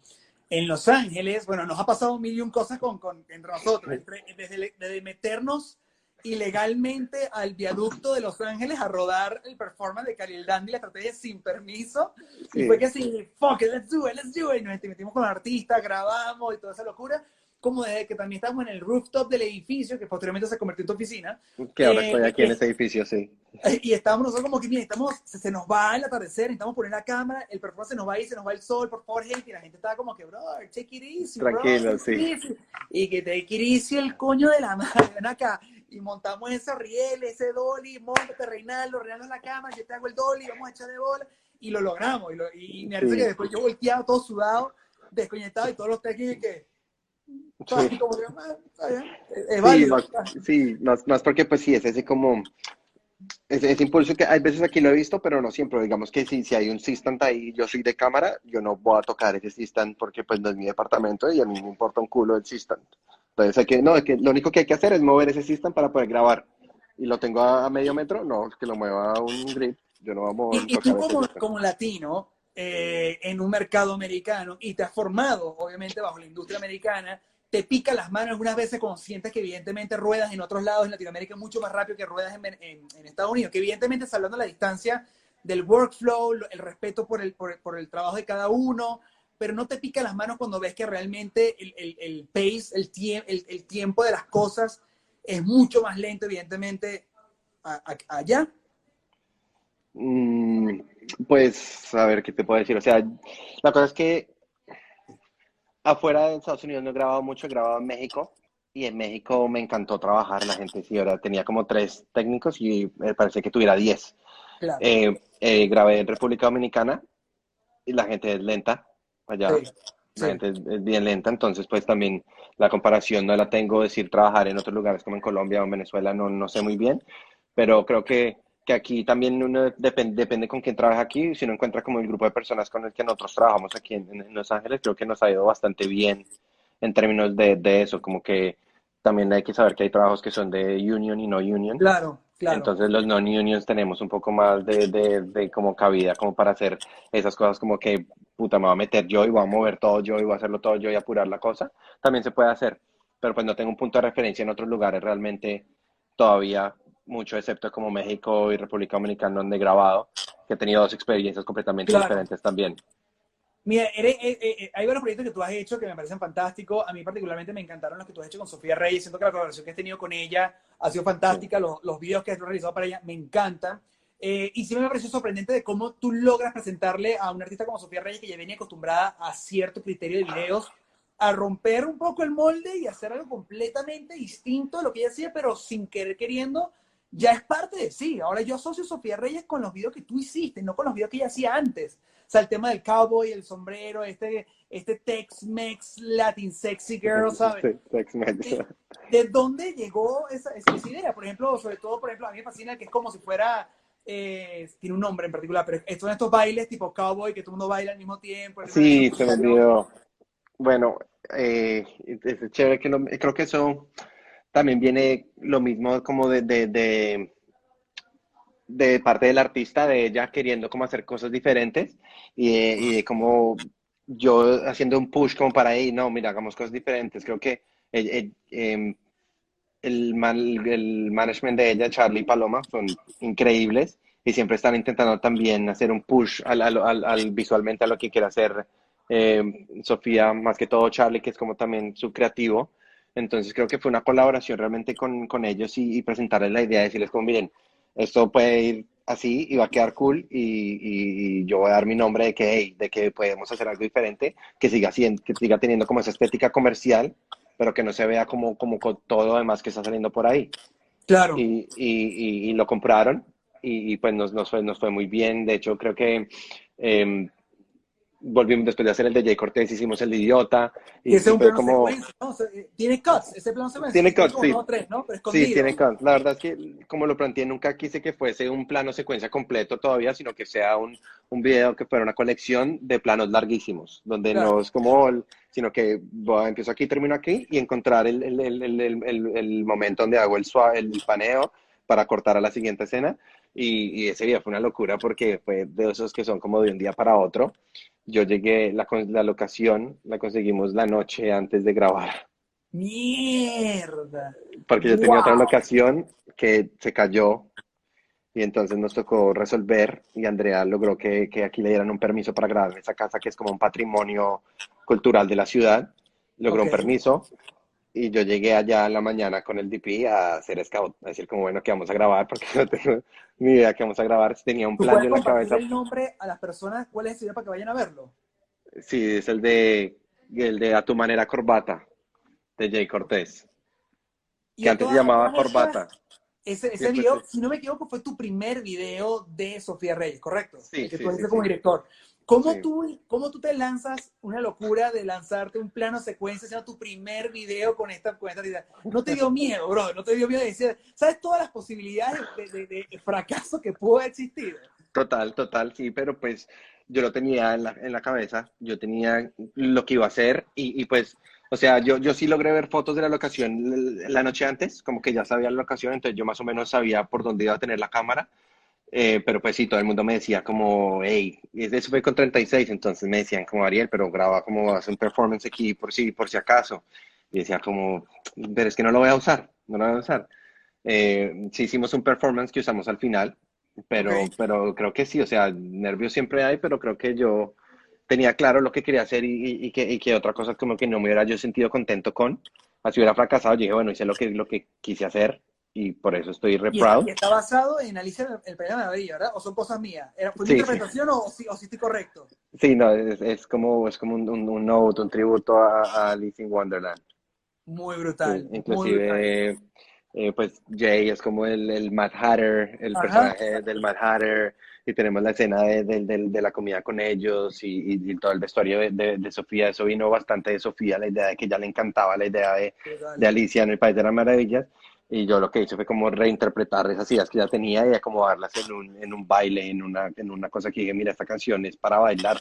en Los Ángeles, bueno, nos ha pasado mil y un cosas con, con entre nosotros, desde, desde, meternos ilegalmente al viaducto de Los Ángeles a rodar el performance de Khalil Dandy, la estrategia sin permiso, y fue que así, fuck it, let's do it, let's do it, y nos metimos con artistas, grabamos y toda esa locura, como desde que también estamos en el rooftop del edificio, que posteriormente se convirtió en tu oficina. Que ahora estoy aquí en ese edificio, sí. Y estábamos nosotros como que, mira, estamos, se, nos va el atardecer, necesitamos poner la cámara, el performance se nos va a ir, se nos va el sol, por favor, gente, y la gente estaba como que, bro, take it easy, Tranquilo, sí. Y que take it easy el coño de la madre, ven acá. Y montamos ese riel, ese dolly, montate, Reinaldo, Reinaldo en la cámara, yo te hago el dolly, vamos a echar de bola, y lo logramos. Y, lo, y me parece que después yo volteado, todo sudado, desconectado, y todos los técnicos que Sí, más, más, porque pues sí, es ese como, ese, impulso que hay veces aquí lo he visto, pero no siempre, digamos que si, si hay un assistant ahí, yo soy de cámara, yo no voy a tocar ese assistant porque pues no es mi departamento y a mí me importa un culo el assistant. Entonces, hay que, no, es que lo único que hay que hacer es mover ese assistant para poder grabar. Y lo tengo a, medio metro, no, que lo mueva a un grip, yo no vamos a Y, y tú como, como latino, eh, en un mercado americano y te has formado, obviamente, bajo la industria americana, te pica las manos algunas veces cuando sientes que evidentemente ruedas en otros lados en Latinoamérica mucho más rápido que ruedas en, Estados Unidos, que evidentemente hablando de la distancia del workflow, el respeto por el, por, el trabajo de cada uno, pero no te pica las manos cuando ves que realmente el, el, pace, el, el, tiempo de las cosas es mucho más lento, evidentemente, allá. Mm, pues, a ver, ¿qué te puedo decir? O sea, la cosa es que afuera de Estados Unidos no he grabado mucho, he grabado en México. Y en México me encantó trabajar. La gente sí, ahora tenía como tres técnicos y me parece que tuviera diez. Eh, eh, grabé en República Dominicana y la gente es lenta allá. La gente es, bien lenta, entonces pues también la comparación no la tengo, decir trabajar en otros lugares como en Colombia o en Venezuela no, no sé muy bien, pero creo que que aquí también uno depende, depende con quién trabaja aquí, si uno encuentra como el grupo de personas con el que nosotros trabajamos aquí en, Los Ángeles, creo que nos ha ido bastante bien en términos de, de, eso, como que también hay que saber que hay trabajos que son de union y no union. Claro, claro. Entonces los non-unions tenemos un poco más de, de, de, como cabida como para hacer esas cosas como que, puta, me voy a meter yo y voy a mover todo yo y voy a hacerlo todo yo y apurar la cosa. También se puede hacer, pero pues no tengo un punto de referencia en otros lugares realmente todavía mucho, excepto como México y República Dominicana, donde he grabado, que he tenido dos experiencias completamente diferentes también. Mira, eh, eh, eh, hay varios proyectos que tú has hecho que me parecen fantásticos. A mí particularmente me encantaron los que tú has hecho con Sofía Reyes. Siento que la colaboración que has tenido con ella ha sido fantástica. Los, los, videos que has realizado para ella me encantan. y sí me pareció sorprendente de cómo tú logras presentarle a un artista como Sofía Reyes, que ya venía acostumbrada a cierto criterio de videos, a romper un poco el molde y hacer algo completamente distinto de lo que ella hacía, pero sin querer queriendo ya es parte de sí. Ahora yo asocio a Sofía Reyes con los videos que tú hiciste, no con los videos que ella hacía antes. O sea, el tema del cowboy, el sombrero, este, este Tex-Mex Latin Sexy Girl, ¿sabes? Tex-Mex. ¿De, dónde llegó esa, esa, idea? Por ejemplo, sobre todo, por ejemplo, a mí me fascina que es como si fuera, eh, tiene un nombre en particular, pero son estos bailes tipo cowboy que todo el mundo baila al mismo tiempo. Sí, se me olvidó. Bueno, eh, es chévere que no, creo que eso también viene lo mismo como de, de, de, parte del artista, de ella queriendo como hacer cosas diferentes y, y de como yo haciendo un push como para ahí, no, mira, hagamos cosas diferentes. Creo que el, el, em, el, el management de ella, Charlie y Paloma, son increíbles y siempre están intentando también hacer un push al, al, al, visualmente a lo que quiere hacer eh, Sofía, más que todo Charlie, que es como también su creativo. Entonces creo que fue una colaboración realmente con, con ellos y, presentarles la idea, de decirles como, miren, esto puede ir así y va a quedar cool y, y, yo voy a dar mi nombre de que, de que podemos hacer algo diferente, que siga, siendo, que siga teniendo como esa estética comercial, pero que no se vea como, como con todo lo demás que está saliendo por ahí. Claro. Y, y lo compraron y, pues nos, nos, fue, nos fue muy bien. De hecho, creo que... Eh, volvimos después de hacer el de Jay Cortés, hicimos el de Idiota. Y, ese es un como... ¿no? tiene cuts, ese plano secuencia. Tiene cuts, sí. Tres, ¿no? sí, tiene cuts. La verdad es que, como lo planteé, nunca quise que fuese un plano secuencia completo todavía, sino que sea un, un video que fuera una colección de planos larguísimos, donde no es como, sino que voy, empiezo aquí, termino aquí, y encontrar el, el, el, el momento donde hago el, suave, el paneo para cortar a la siguiente escena. Y, y, ese día fue una locura porque fue de esos que son como de un día para otro yo llegué, la, la locación la conseguimos la noche antes de grabar. Mierda. Porque yo tenía otra locación que se cayó y entonces nos tocó resolver y Andrea logró que, que, aquí le dieran un permiso para grabar en esa casa que es como un patrimonio cultural de la ciudad. Logró un permiso y yo llegué allá en la mañana con el DP a hacer scout, a decir como bueno que vamos a grabar porque no tengo ni idea que vamos a grabar. Tenía un plan en la cabeza. el nombre a las personas? ¿Cuál es el para que vayan a verlo? Sí, es el de el de A tu manera corbata de Jay Cortés. Que antes se llamaba Corbata. Ese, ese video, si no me equivoco, fue tu primer video de Sofía Reyes, ¿correcto? Sí, que tú sí, como director. ¿Cómo, tú, ¿Cómo tú te lanzas una locura de lanzarte un plano secuencia, siendo tu primer video con esta, idea? ¿No te dio miedo, bro? ¿No te dio miedo de decir, sabes todas las posibilidades de, de, fracaso que pudo existir? Total, total, sí, pero pues yo lo tenía en la, en la cabeza, yo tenía lo que iba a hacer y, y pues o sea, yo, yo sí logré ver fotos de la locación la noche antes, como que ya sabía la locación, entonces yo más o menos sabía por dónde iba a tener la cámara. Eh, pero pues sí, todo el mundo me decía como, hey, eso fue con 36, entonces me decían como, Ariel, pero graba como, hace un performance aquí por si, por si acaso. Y decía como, pero es que no lo voy a usar, no lo voy a usar. Eh, sí hicimos un performance que usamos al final, pero, pero creo que sí, o sea, nervios siempre hay, pero creo que yo tenía claro lo que quería hacer y, y, que, y, que, otra cosa como que no me hubiera yo sentido contento con. Así hubiera fracasado, dije, bueno, hice lo que, lo que quise hacer y por eso estoy re proud. ¿Y está basado en Alicia el País de Maravilla, ¿verdad? ¿O son cosas mías? ¿Fue mi interpretación O, si, o si estoy correcto? Sí, no, es, es como, es como un, un, un note, un tributo a, Alice in Wonderland. Muy brutal. inclusive, eh, pues Jay es como el, el Mad Hatter, el personaje del Mad Hatter y tenemos la escena de, de, la comida con ellos y, todo el vestuario de, Sofía. Eso vino bastante de Sofía, la idea de que ya le encantaba la idea de, Alicia en el País de las Maravillas. Y yo lo que hice fue como reinterpretar esas ideas que ya tenía y acomodarlas en un, en un baile, en una, en una cosa que dije, mira, esta canción es para bailar.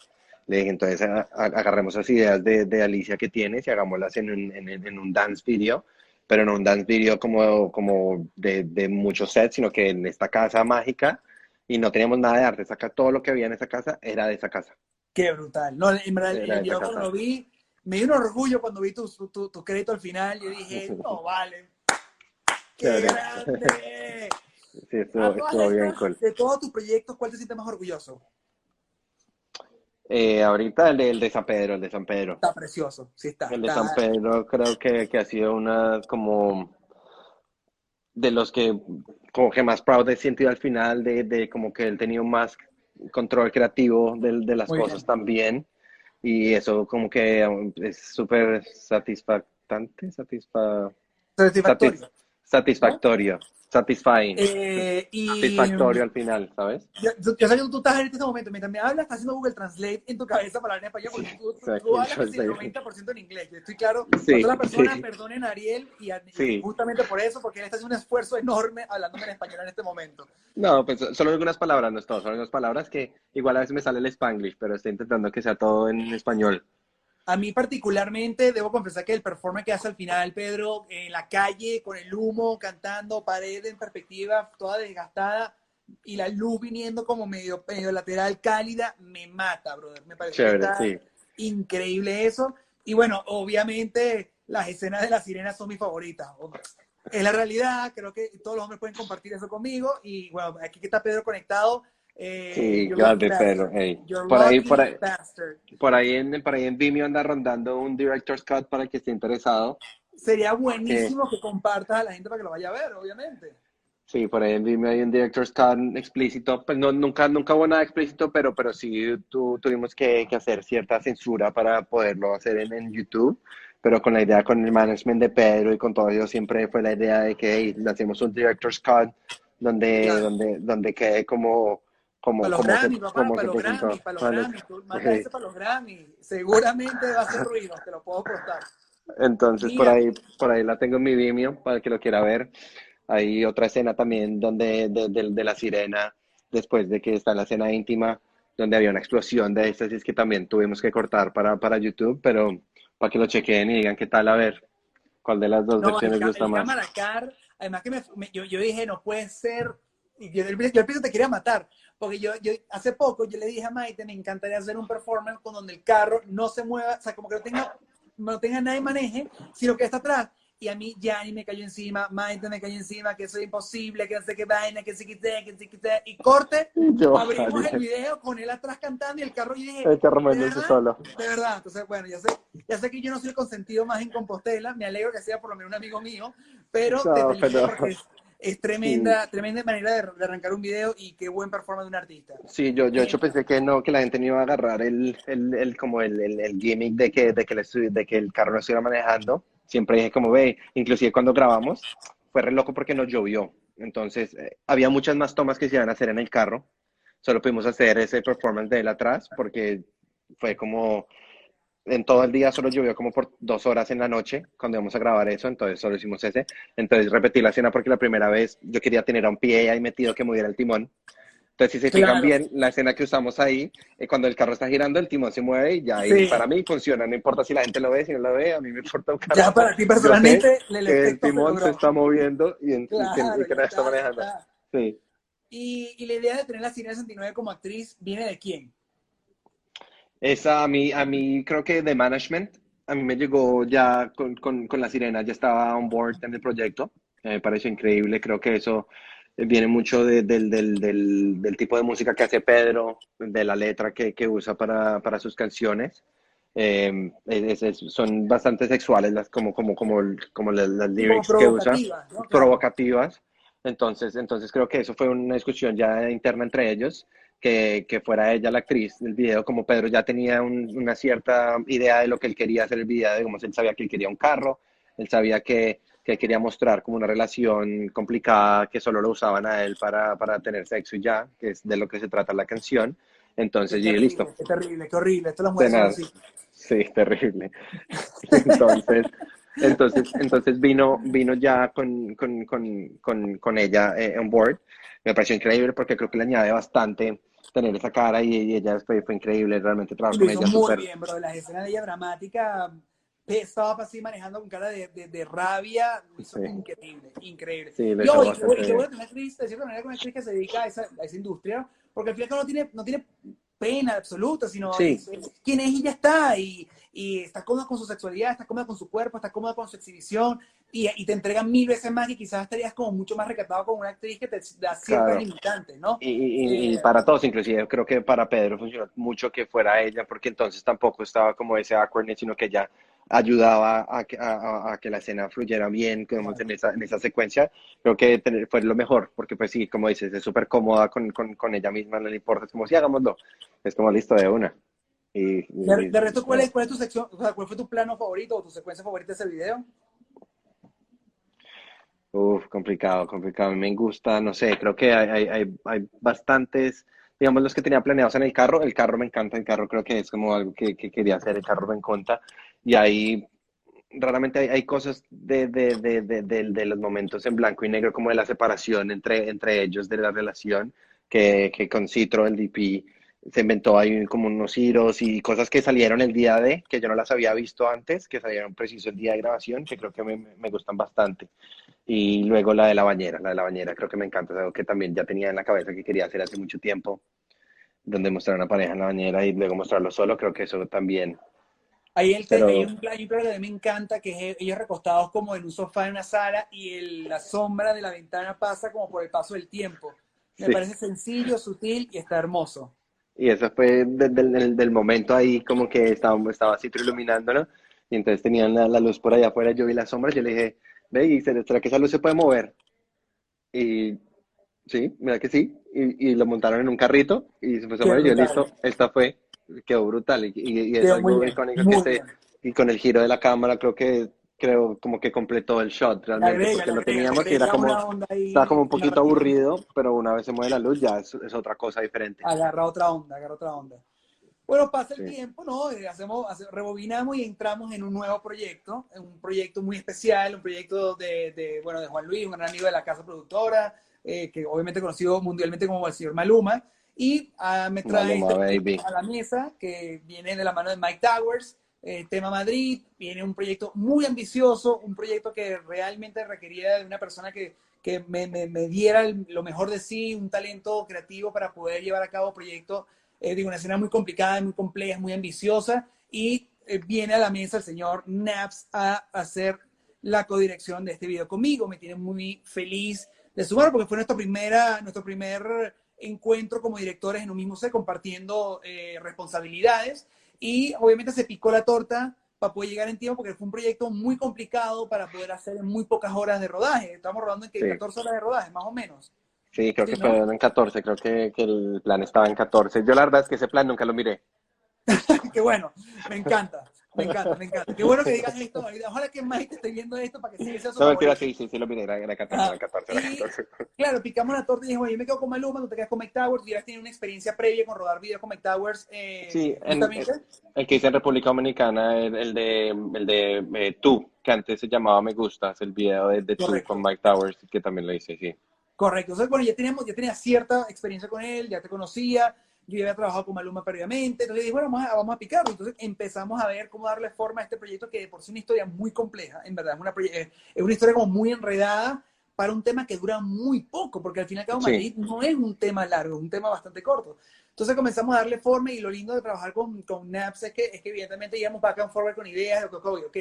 Le dije, entonces agarremos esas ideas de, Alicia que tienes y hagámoslas en un, en, un dance video, pero no un dance video como, como de, de muchos sets, sino que en esta casa mágica y no teníamos nada de arte. Saca todo lo que había en esa casa era de esa casa. Qué brutal. No, en verdad, yo cuando lo vi, me dio un orgullo cuando vi tu, tu, tu crédito al final. Yo dije, no, vale. ¡Qué grande! Sí, estuvo, bien cool. De todos tus proyectos, ¿cuál te sientes más orgulloso? Eh, ahorita el de, el de, San Pedro, el de San Pedro. Está precioso, sí está. El de San Pedro creo que, que ha sido una como de los que como que más proud he sentido al final, de, de como que él tenía más control creativo de, de las cosas también. Y eso como que um, es súper satisfactante, satisfa... satisfactorio. Satisfactorio satisfying, eh, y, satisfactorio al final, ¿sabes? Yo, yo, sé que tú estás en este momento, mientras me hablas, estás haciendo Google Translate en tu cabeza para hablar en español, porque tú, tú, hablas casi el 90% en inglés. Yo estoy claro, sí, las personas sí. perdonen a Ariel y, a, sí. justamente por eso, porque él está haciendo un esfuerzo enorme hablándome en español en este momento. No, pues solo algunas palabras, no es todo, son algunas palabras que igual a veces me sale el spanglish, pero estoy intentando que sea todo en español. A mí particularmente, debo confesar que el performance que hace al final, Pedro, en la calle, con el humo, cantando, pared en perspectiva, toda desgastada, y la luz viniendo como medio, medio lateral, cálida, me mata, brother. Me parece sí. increíble eso. Y bueno, obviamente las escenas de la sirena son mis favoritas. Es la realidad, creo que todos los hombres pueden compartir eso conmigo. Y bueno, aquí está Pedro conectado. Eh, sí, grande Pedro, hey. Por ahí, por ahí, por ahí, en, por ahí en Vimeo anda rondando un Director's Cut para el que esté interesado. Sería buenísimo que, que compartas a la gente para que lo vaya a ver, obviamente. Sí, por ahí en Vimeo hay un Director's Cut explícito, pues no, nunca, nunca hubo nada explícito, pero, pero sí tu, tuvimos que, que, hacer cierta censura para poderlo hacer en, en, YouTube, pero con la idea, con el management de Pedro y con todo ello siempre fue la idea de que hey, hacemos un Director's Cut donde, claro. donde, donde quede como como, para los como Grammy, papá, para los Grammy, para los Grammy, manda ese para los Grammy. Seguramente va a hacer ruido, te lo puedo cortar. Entonces, por ahí, por ahí la tengo en mi Vimeo para el que lo quiera ver. Hay otra escena también donde de, de, de, la sirena, después de que está la escena íntima, donde había una explosión de estas, es que también tuvimos que cortar para, para YouTube, pero para que lo chequen y digan qué tal, a ver, cuál de las dos no, versiones el, gusta el más. Además que me, me, yo, yo dije, no puede ser y yo, al principio te quería matar, porque yo, yo hace poco yo le dije a Maite, me encantaría hacer un performance con donde el carro no se mueva, o sea, como que no tenga, no tenga nadie maneje, sino que está atrás y a mí Yanni me cayó encima, Maite me cayó encima, que eso es imposible, que no sé qué vaina, que sí que que sí que y corte, abrimos el video con él atrás cantando y el carro y dije, el carro ¿de solo. De verdad, entonces bueno, ya sé, ya sé que yo no soy el consentido más en Compostela, me alegro que sea por lo menos un amigo mío, pero te felicito porque es, tremenda, tremenda manera de, arrancar un video y qué buen performance de un artista. Sí, yo, yo de hecho pensé que no, que la gente no iba a agarrar el, el, el como el, el, gimmick de que, de que, de que el carro no estuviera manejando siempre dije como ve, inclusive cuando grabamos, fue re loco porque nos llovió. Entonces, eh, había muchas más tomas que se iban a hacer en el carro. Solo pudimos hacer ese performance de él atrás porque fue como en todo el día solo llovió como por dos horas en la noche cuando íbamos a grabar eso, entonces solo hicimos ese. Entonces repetí la escena porque la primera vez yo quería tener a un pie ahí metido que moviera el timón. Entonces, si se fijan bien, la escena que usamos ahí, eh, cuando el carro está girando, el timón se mueve y ya ahí para mí funciona. No importa si la gente lo ve, si no lo ve, a mí me importa un carajo. Ya para ti personalmente, el timón se está moviendo y, en, que, no está manejando. Sí. Y, y, la idea de tener la Sirena 69 como actriz viene de quién? Esa a mí, a mí creo que de management. A mí me llegó ya con, con, con la Sirena, ya estaba on board en el proyecto. Me parece increíble. Creo que eso viene mucho del, del, del, del, tipo de música que hace Pedro, de la letra que, que usa para, para, sus canciones. Eh, son bastante sexuales las, como, como, como, como las, lyrics que usa, provocativas. Entonces, entonces creo que eso fue una discusión ya interna entre ellos, que, que fuera ella la actriz del video, como Pedro ya tenía una cierta idea de lo que él quería hacer el video, digamos, él sabía que él quería un carro, él sabía que que quería mostrar como una relación complicada que solo lo usaban a él para, para tener sexo y ya, que es de lo que se trata la canción. Entonces, y listo. Qué terrible, qué horrible. Esto lo muestran así. Sí, terrible. Entonces, entonces, entonces vino, vino ya con, con, con, con, ella en eh, on board. Me pareció increíble porque creo que le añade bastante tener esa cara y, ella fue, fue increíble realmente trabajar con ella. Muy bien, bro. Las escenas de ella dramática estaba así manejando con cara de, de, rabia, increíble, increíble. Sí, y, qué bueno tener actriz, de cierta manera, una actriz que se dedica a esa, a esa industria, porque al final no tiene, no tiene pena absoluta, sino es, quién es y ya está, y, y, está cómoda con su sexualidad, está cómoda con su cuerpo, está cómoda con su exhibición, y, y te entrega mil veces más y quizás estarías como mucho más recatado con una actriz que te da ciertas limitantes, ¿no? Y, eh, para todos, inclusive, creo que para Pedro funcionó mucho que fuera ella, porque entonces tampoco estaba como ese awkwardness, sino que ya ayudaba a que, a, que la escena fluyera bien como en, esa, en esa secuencia. Creo que fue lo mejor, porque pues sí, como dices, es súper cómoda con, con, con, ella misma, no le importa, es como si sí, hagámoslo, es como listo de una. Y, de, resto, ¿cuál es, ¿cuál es tu sección, o sea, cuál fue tu plano favorito o tu secuencia favorita de ese video? Uf, complicado, complicado. Me gusta, no sé, creo que hay, hay, hay bastantes digamos, los que tenía planeados en el carro, el carro me encanta, el carro creo que es como algo que, que quería hacer, el carro me encanta, y ahí raramente hay, hay cosas de, de, de, de, los momentos en blanco y negro, como de la separación entre, entre ellos, de la relación, que, que con Citro, el DP, se inventó ahí como unos giros y cosas que salieron el día de, que yo no las había visto antes, que salieron preciso el día de grabación, que creo que me, me gustan bastante. Y luego la de la bañera, la de la bañera creo que me encanta, es algo que también ya tenía en la cabeza que quería hacer hace mucho tiempo, donde mostrar a una pareja en la bañera y luego mostrarlo solo, creo que eso también hay, el, hay, un, hay que me encanta, que es ellos recostados como en un sofá en una sala y el, la sombra de la ventana pasa como por el paso del tiempo. Me parece sencillo, sutil y está hermoso. Y eso fue del, del, momento ahí como que estaba, estaba así iluminándolo. Y entonces tenían la, la, luz por allá afuera, yo vi la sombra, yo le dije, ve, ¿será que esa luz se puede mover? Y sí, mira que sí, y, y lo montaron en un carrito y se puso a mover, yo listo, esta fue quedó brutal y, y, es algo icónico que se, y con el giro de la cámara creo que creo como que completó el shot realmente porque lo teníamos y era como estaba como un poquito aburrido pero una vez se mueve la luz ya es, es, otra cosa diferente. Agarra otra onda agarra otra onda. Bueno pasa el tiempo no eh, hacemos rebobinamos y entramos en un nuevo proyecto un proyecto muy especial un proyecto de, de bueno de Juan Luis un gran amigo de la casa productora eh, que obviamente conocido mundialmente como el señor Maluma. Y uh, me trae a la mesa que viene de la mano de Mike Towers, eh, Tema Madrid, viene un proyecto muy ambicioso, un proyecto que realmente requería de una persona que, que me, me, diera lo mejor de sí, un talento creativo para poder llevar a cabo proyectos, eh, digo, una escena muy complicada, muy compleja, muy ambiciosa, y eh, viene a la mesa el señor Naps a hacer la codirección de este video conmigo. Me tiene muy feliz de sumar porque fue nuestra primera, nuestro primer encuentro como directores en un mismo set, compartiendo eh, responsabilidades. Y obviamente se picó la torta para poder llegar en tiempo, porque fue un proyecto muy complicado para poder hacer en muy pocas horas de rodaje. Estamos rodando en que 14 horas de rodaje, más o menos. Sí, creo que fue en 14, creo que, que, el plan estaba en 14. Yo la verdad es que ese plan nunca lo miré. Qué bueno, me encanta. Me encanta, me encanta. Qué bueno que digas esto. Ojalá que Mike esté viendo esto para que sí sea No, mentira, sí, sí, sí, lo miré, era, era 14, era 14, era 14. claro, picamos la torta y dije, oye, yo me quedo con Maluma, tú te quedas con Mike Towers, y has tenido una experiencia previa con rodar videos con Mike Towers. Eh, sí, el, el, que hice en República Dominicana, el, el de, el de eh, Tú, que antes se llamaba Me Gustas, el video de, de Tú con Mike Towers, que también lo hice, sí. Correcto. Entonces, bueno, ya, teníamos, ya tenía cierta experiencia con él, ya te conocía, yo ya había trabajado con Maluma previamente, entonces dije, bueno, vamos a, vamos a picarlo. Entonces empezamos a ver cómo darle forma a este proyecto que de por sí es una historia muy compleja, en verdad, es una, es una historia como muy enredada para un tema que dura muy poco, porque al final y al cabo Madrid no es un tema largo, es un tema bastante corto. Entonces comenzamos a darle forma y lo lindo de trabajar con, con Naps es que, es que evidentemente íbamos back and forward con ideas de, ok, ok,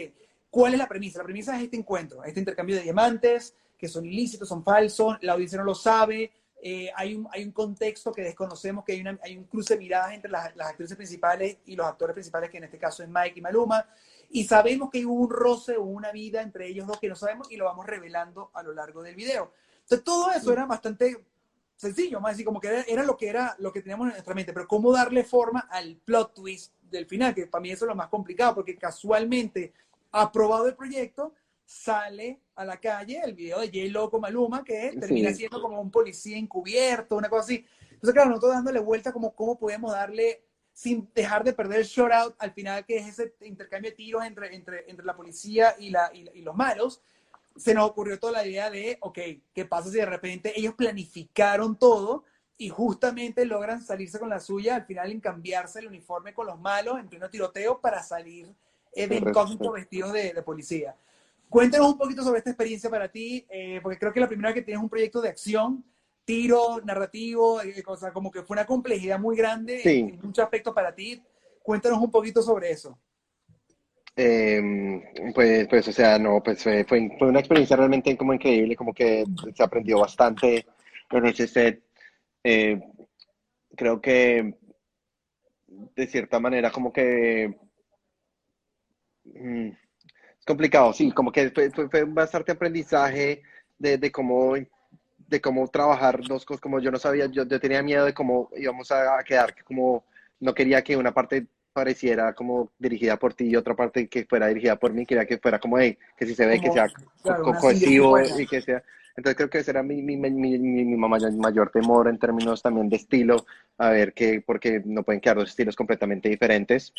¿cuál es la premisa? La premisa es este encuentro, este intercambio de diamantes, que son ilícitos, son falsos, la audiencia no lo sabe, eh, hay, un, hay un contexto que desconocemos, que hay, una, hay un cruce de miradas entre las, las, actrices principales y los actores principales, que en este caso es Mike y Maluma, y sabemos que hubo un roce o una vida entre ellos dos que no sabemos y lo vamos revelando a lo largo del video. Entonces todo eso era bastante sencillo, más así como que era, era, lo que era lo que teníamos en nuestra mente, pero cómo darle forma al plot twist del final, que para mí eso es lo más complicado, porque casualmente aprobado el proyecto, sale a la calle el video de J. Loco Maluma, que termina siendo como un policía encubierto, una cosa así. Entonces, claro, nosotros dándole vuelta como cómo podemos darle, sin dejar de perder el out al final, que es ese intercambio de tiros entre, entre, entre la policía y, la, y, los malos, se nos ocurrió toda la idea de, ok, ¿qué pasa si de repente ellos planificaron todo y justamente logran salirse con la suya, al final en cambiarse el uniforme con los malos en pleno tiroteo para salir de incógnito vestidos de, de policía? Cuéntanos un poquito sobre esta experiencia para ti, eh, porque creo que la primera vez que tienes un proyecto de acción, tiro, narrativo, eh, como que fue una complejidad muy grande en, muchos aspectos para ti. Cuéntanos un poquito sobre eso. Em, pues, pues, o sea, no, pues fue, fue, una experiencia realmente como increíble, como que se aprendió bastante con ese set. Eh, creo que de cierta manera como que... Mm, complicado, sí, como que fue, fue, bastante aprendizaje de, de, cómo de cómo trabajar dos cosas, como yo no sabía, yo, tenía miedo de cómo íbamos a, quedar, como no quería que una parte pareciera como dirigida por ti y otra parte que fuera dirigida por mí, quería que fuera como, hey, que si se ve, que sea cohesivo y que sea... Entonces creo que ese era mi, mi, mi, mi, mayor temor en términos también de estilo, a ver que, porque no pueden quedar dos estilos completamente diferentes.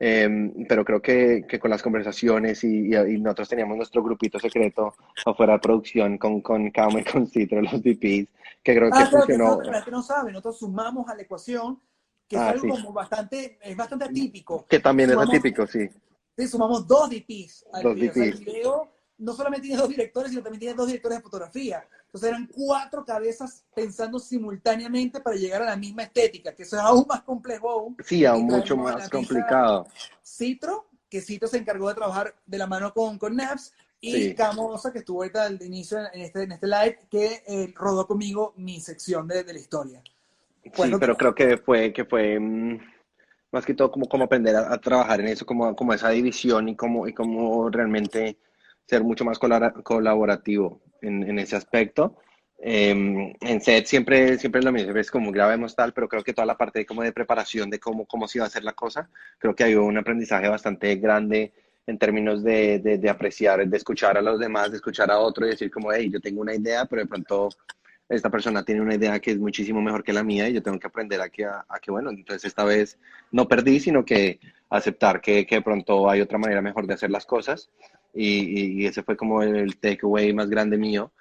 Em, pero creo que, que, con las conversaciones y, y, nosotros teníamos nuestro grupito secreto afuera de producción con, con Camo y con Citro, los DPs, que creo que ah, funcionó. Que no, que no sabe, nosotros sumamos a la ecuación, que es ah, algo como bastante, es bastante atípico. Que también es atípico, sí. Sí, sumamos dos DPs al dos video. DPs. el video no solamente tiene dos directores, sino también tiene dos directores de fotografía. Entonces eran cuatro cabezas pensando simultáneamente para llegar a la misma estética, que eso es aún más complejo aún. Sí, aún mucho más complicado. Citro, que Citro se encargó de trabajar de la mano con, con Naps, y Camosa, que estuvo ahorita al inicio en este, en este live, que eh, rodó conmigo mi sección de, de la historia. sí, pero creo que fue, que fue mm, más que todo como, como aprender a, trabajar en eso, como, como esa división y como, y como realmente ser mucho más colaborativo en, en ese aspecto. Eh, en set siempre, siempre lo mismo, es como grabemos tal, pero creo que toda la parte de, como de preparación de cómo, cómo se iba a hacer la cosa, creo que hay un aprendizaje bastante grande en términos de, de, de, apreciar, de escuchar a los demás, de escuchar a otro y decir como, hey, yo tengo una idea, pero de pronto esta persona tiene una idea que es muchísimo mejor que la mía y yo tengo que aprender a que, a, que bueno, entonces esta vez no perdí, sino que aceptar que, que de pronto hay otra manera mejor de hacer las cosas y, ese fue como el takeaway más grande mío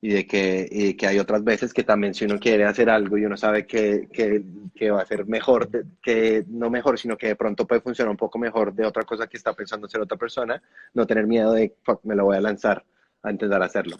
y de que, que, hay otras veces que también si uno quiere hacer algo y uno sabe que, que, va a ser mejor, que no mejor, sino que de pronto puede funcionar un poco mejor de otra cosa que está pensando hacer otra persona, no tener miedo de, me lo voy a lanzar a intentar hacerlo.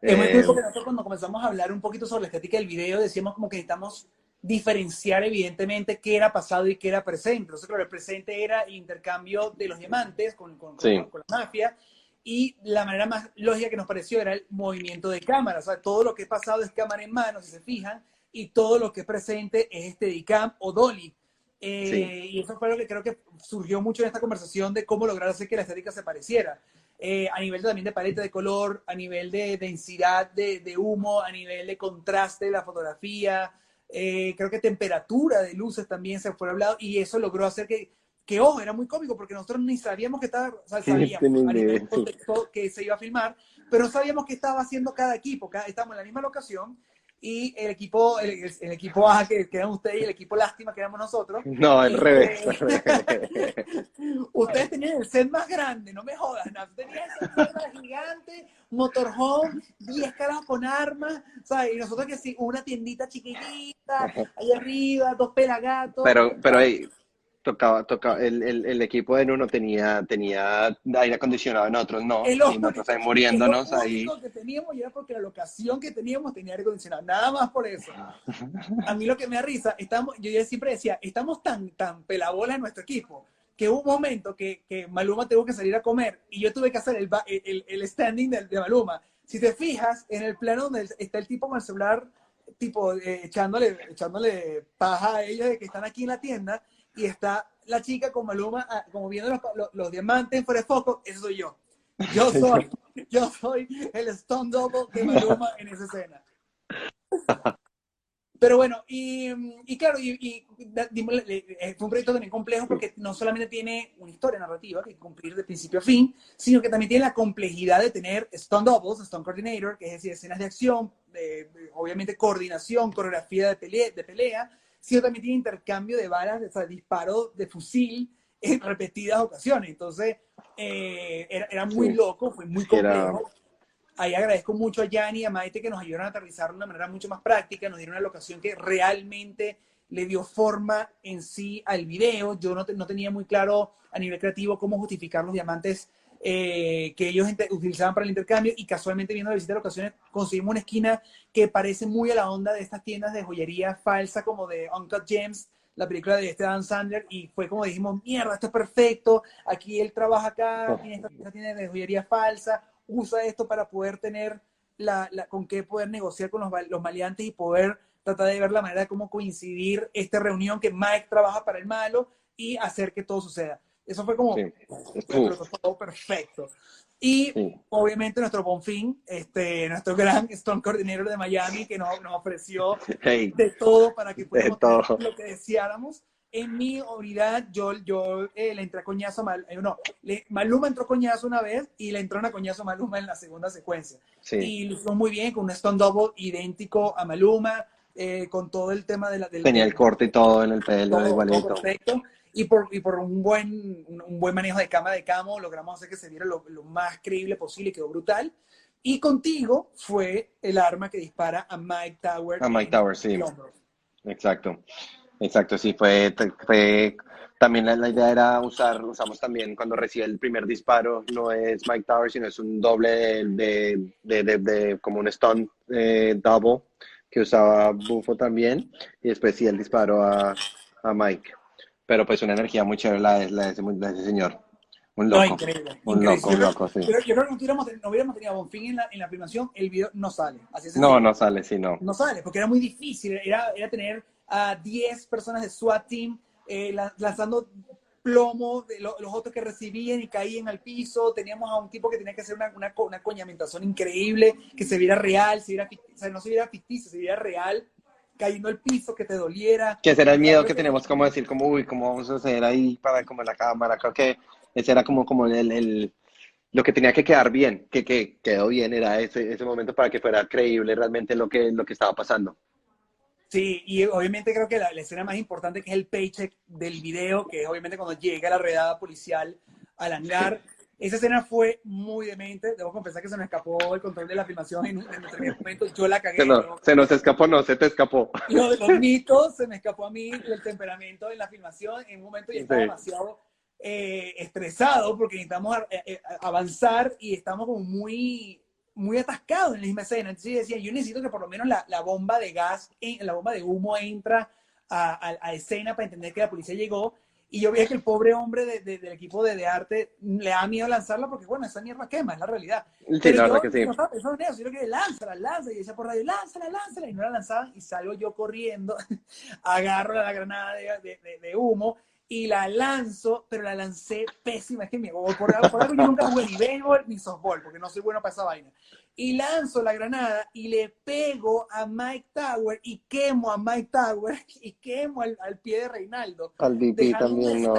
Es muy cool porque nosotros cuando comenzamos a hablar un poquito sobre la estética del video, decíamos como que necesitamos diferenciar evidentemente qué era pasado y qué era presente. Entonces, claro, el presente era el intercambio de los diamantes con, con, con, la mafia y la manera más lógica que nos pareció era el movimiento de cámara. O sea, todo lo que es pasado es cámara en mano, si se fijan, y todo lo que es presente es este Dicam o Dolly. Eh, y eso fue lo que creo que surgió mucho en esta conversación de cómo lograr hacer que la estética se pareciera. Eh, a nivel también de paleta de color, a nivel de densidad de, de humo, a nivel de contraste de la fotografía, eh, creo que temperatura de luces también se fue hablado y eso logró hacer que, que ojo, era muy cómico porque nosotros ni sabíamos que estaba, o sea, sabíamos que se iba a filmar, pero sabíamos que estaba haciendo cada equipo, cada, estábamos en la misma locación y el equipo, el, equipo A que, quedan ustedes y el equipo Lástima que éramos nosotros. No, al revés. ustedes tenían el set más grande, no me jodas, ¿no? tenían el set más gigante, motorhome, 10 caras con armas, ¿sabes? Y nosotros que sí, una tiendita chiquitita, ahí arriba, dos pelagatos. Pero, pero ahí, tocaba, tocaba, el, el, el, equipo de uno tenía, tenía aire acondicionado, en otros no, y nosotros ahí muriéndonos ahí. Lo que teníamos y era porque la locación que teníamos tenía aire acondicionado, nada más por eso. A mí lo que me da risa, estamos, yo ya siempre decía, estamos tan, tan pelabola en nuestro equipo, que hubo un momento que, que, Maluma tuvo que salir a comer y yo tuve que hacer el, el, el standing de, de, Maluma. Si te fijas, en el plano donde está el tipo con el celular, tipo eh, echándole, echándole paja a ellos de que están aquí en la tienda, y está la chica con Maluma, ah, como viendo los, los, diamantes fuera de foco, eso soy yo. Yo soy, yo soy el Stone Double de Maluma en esa escena. Pero bueno, y, y claro, y, y, eh, fue un proyecto también complejo porque no solamente tiene una historia narrativa que cumplir de principio a fin, sino que también tiene la complejidad de tener Stone Doubles, Stone Coordinator, que es decir, escenas de acción, de, obviamente coordinación, coreografía de pelea, de pelea sino también tiene intercambio de balas, o sea, disparo de fusil en repetidas ocasiones. Entonces, eh, era, muy loco, fue muy complejo. Ahí agradezco mucho a Yanni y a Maite que nos ayudaron a aterrizar de una manera mucho más práctica, nos dieron una locación que realmente le dio forma en sí al video. Yo no, no tenía muy claro a nivel creativo cómo justificar los diamantes eh, que ellos utilizaban para el intercambio y casualmente viendo la visita de ocasiones conseguimos una esquina que parece muy a la onda de estas tiendas de joyería falsa como de Uncut Gems, la película de este Dan Sandler y fue como dijimos, mierda, esto es perfecto, aquí él trabaja acá, tiene esta, tienda de joyería falsa, usa esto para poder tener la, con qué poder negociar con los, los maleantes y poder tratar de ver la manera de cómo coincidir esta reunión que Mike trabaja para el malo y hacer que todo suceda. Eso fue como todo perfecto. Y obviamente nuestro Bonfín, este, nuestro gran Stone Coordinator de Miami, que nos, nos ofreció de todo para que pudiéramos lo que deseáramos. En mi unidad, yo, yo eh, le entré a coñazo, mal, eh, no, le, Maluma entró coñazo una vez y le entró una coñazo a Maluma en la segunda secuencia. Y lo hizo muy bien, con un Stone Double idéntico a Maluma, eh, con todo el tema de la... Del, Tenía el corte y todo en el pelo, igualito. perfecto y por, y por un, buen, un buen manejo de cámara de camo logramos hacer que se viera lo, lo, más creíble posible y quedó brutal. Y contigo fue el arma que dispara a Mike Tower. A Mike Tower, sí. Exacto. Exacto, sí, fue, fue también la, idea era usar, usamos también cuando recibe el primer disparo, no es Mike Tower, sino es un doble de, de, de, de como un stun eh, double que usaba Bufo también, y después sí el disparo a, a Mike pero pues una energía muy chévere la de, ese, señor. Un loco. increíble, un loco, un loco, sí. Pero yo creo que no, no hubiéramos tenido a Bonfín en la, en la filmación, el video no sale. no, no sale, sí, no. No sale, porque era muy difícil. Era, era tener a 10 personas de SWAT team eh, lanzando plomo, de los otros que recibían y caían al piso. Teníamos a un tipo que tenía que hacer una, una, una coñamentación increíble, que se viera real, se viera, o sea, no se viera ficticio, se viera real cayendo al piso, que te doliera. Que ese era el miedo que tenemos, como decir, como, uy, ¿cómo vamos a hacer ahí para como la cámara? Creo que ese era como, como el, el lo que tenía que quedar bien, que, que quedó bien, era ese, ese momento para que fuera creíble realmente lo que, lo que estaba pasando. Sí, y obviamente creo que la, la, escena más importante que es el paycheck del video, que es obviamente cuando llega la redada policial al hangar, esa escena fue muy demente. Debo confesar que se me escapó el control de la filmación en, en determinado momento. Yo la cagué. Se, nos escapó, no, se te escapó. Lo de los mitos, se me escapó a mí el temperamento en la filmación. En un momento ya estaba demasiado eh, estresado porque necesitamos eh, eh, avanzar y estamos como muy muy atascado en la misma escena. Entonces yo decía, yo necesito que por lo menos la, la bomba de gas, la bomba de humo entra a, a, a, escena para entender que la policía llegó. Y yo veía que el pobre hombre de, de, del equipo de, de, arte le da miedo lanzarla porque, bueno, esa mierda quema, es la realidad. Sí, Pero la yo verdad que sí. no estaba pensando en eso, que lánzala, lánzala. Y decía por radio, lánzala, lánzala. Y no la lanzaban. Y salgo yo corriendo, agarro la granada de, de humo y la lanzo, pero la lancé pésima. Es que me por, por algo yo nunca jugué ni béisbol ni softball, porque no soy bueno para esa vaina. Y lanzo la granada y le pego a Mike Tower y quemo a Mike Tower y quemo al, al pie de Reinaldo. Al VP también, no.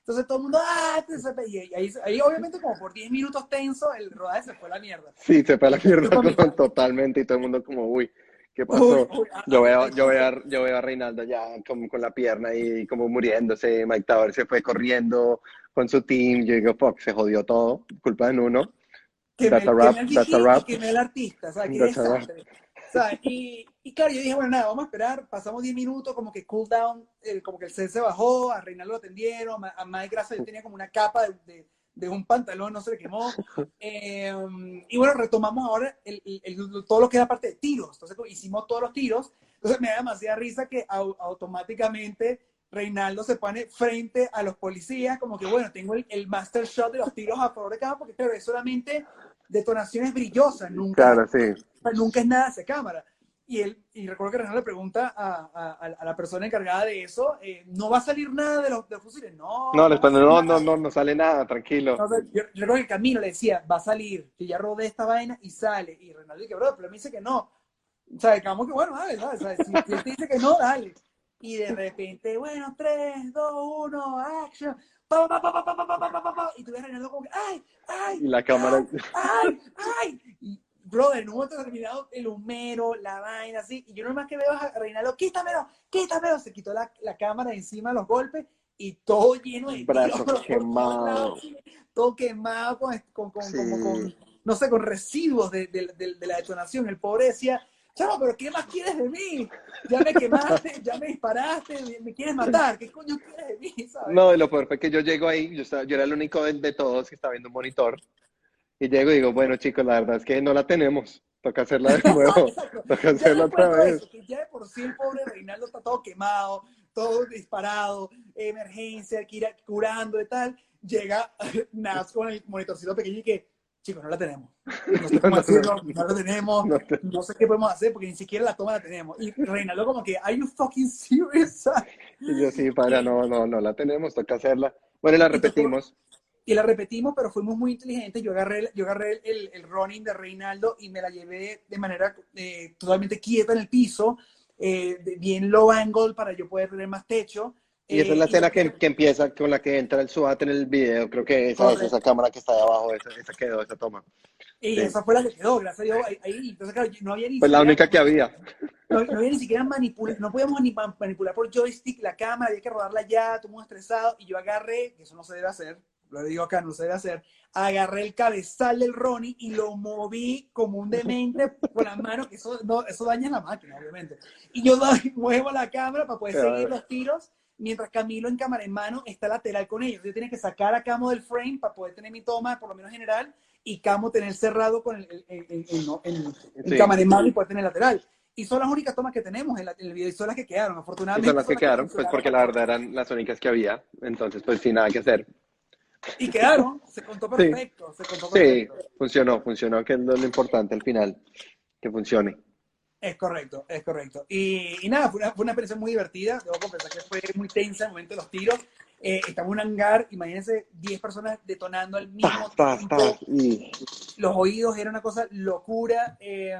Entonces todo el mundo, ah, y ahí, ahí, obviamente como por 10 minutos tenso, el rodaje se fue a la mierda. Sí, se fue a la mierda totalmente y todo el mundo como, uy, ¿qué pasó? Uy, yo, veo, yo, veo a, yo veo a Reinaldo ya como con la pierna ahí como muriéndose, Mike Tower se fue corriendo con su team, yo digo, fuck, se jodió todo, culpa de uno. Que that's me, a rap, que that's a rap. Que me el artista, ¿sabes? Que That's a rap. desastre. ¿sabes? Y, y claro, yo dije, bueno, nada, vamos a esperar, pasamos 10 minutos, como que cool down, eh, como que el set se bajó, a Reinaldo lo atendieron, a Mike Grasa yo tenía como una capa de, de, de un pantalón, no se le quemó. Eh, y bueno, retomamos ahora el, el, el, todo lo que era parte de tiros. Entonces hicimos todos los tiros. Entonces me da demasiada risa que au, automáticamente Reinaldo se pone frente a los policías, como que bueno, tengo el, el master shot de los tiros a favor de cada, porque claro, es solamente detonaciones brillosas, nunca, Claro, sí. nunca es nada hacia cámara y, él, y recuerdo que Renan le pregunta a, a, a la persona encargada de eso, eh, ¿no va a salir nada de los, de los fusiles? No. No, les no, no, no, no, no, sale nada, tranquilo. No, yo, yo, creo que Camilo le decía, va a salir, que ya rodé esta vaina y sale. Y Renan le dice, bro, pero me dice que no. O sea, digamos que bueno, dale, ¿sabes? O si, si él te dice que no, dale. Y de repente, bueno, 3, 2, 1, action. Y tú ves Reinaldo como que, ¡ay! ¡ay! Y la cámara. ¡ay! ¡ay! Y, brother, en un momento determinado, el humero, la vaina, así. Y yo nomás que veo a Reinaldo, quítamelo, quítamelo. Se quitó la, la cámara encima de los golpes y todo lleno de Brazo tiros, quemado. todo quemado con, con, con, Sí. como con, no sé, con residuos de, de, de, de la detonación. El pobre decía, chavo, pero ¿qué más quieres de mí? Ya me quemaste, ya me disparaste, me, me quieres matar, ¿qué coño quieres de mí? ¿sabes? No, y lo peor fue que yo llego ahí, yo, estaba, yo era el único de, de todos que estaba viendo un monitor. Y llego y digo, bueno, chicos, la verdad es que no la tenemos. Toca hacerla de nuevo. Toca hacerla otra vez. eso, que ya de por sí el pobre Reinaldo está todo quemado, todo disparado, emergencia, hay que ir curando y tal. Llega Nas con el monitorcito pequeño y que, chicos, no la tenemos. No sé cómo No, no, decirlo, no. no la tenemos, No te- no sé qué podemos hacer porque ni siquiera la toma la tenemos. Y Reinaldo como que, ¿are you fucking serious? Y yo, sí, para, no, no, no la tenemos, toca hacerla. Bueno, y la repetimos. Y la repetimos, pero fuimos muy inteligentes. Yo agarré, yo agarré el, el running de Reinaldo y me la llevé de manera eh, totalmente quieta en el piso, eh, de- bien low angle para yo poder tener más techo. Y esa es la Eh, escena que, que empieza con la que entra el SWAT en el video. Creo que esa es esa cámara que está ahí abajo, esa, esa quedó, esa toma. Y Sí. esa fue la que quedó, gracias a Dios. Ahí, entonces, claro, no había ni Pues la siquiera- única que había. No, no había ni siquiera manipular, no podíamos ni ma- manipular por joystick la cámara, había que rodarla ya, todo mundo estresado, y yo agarré, que eso no se debe hacer, lo digo acá, no se debe hacer, agarré el cabezal del Ronnie y lo moví como un demente con las manos, que eso, no, eso daña la máquina, obviamente. Y yo doy- muevo la cámara para poder Claro. seguir los tiros, mientras Camilo en cámara en mano está lateral con ellos. Yo tenía que sacar a Camo del frame para poder tener mi toma, por lo menos general, y Camo tener cerrado con el, el, el- el- Sí. cámara en mano y poder tener lateral. Y son las únicas tomas que tenemos en, la- en el video y son las que quedaron, Y afortunadamente. son las que quedaron, pues funcionaron. porque la verdad eran las únicas que había. Entonces, pues sin nada que hacer. Y quedaron, se contó Sí. perfecto, se contó Sí, perfecto. funcionó, funcionó, que es lo importante al final, que funcione. Es correcto, es correcto. Y, y nada, fue una, fue una experiencia muy divertida. Debo confesar que fue muy tensa el momento de los tiros. Eh, estaba en un hangar, imagínense, 10 personas detonando al mismo pa, tiempo. pa, y Los oídos era una cosa locura. eh,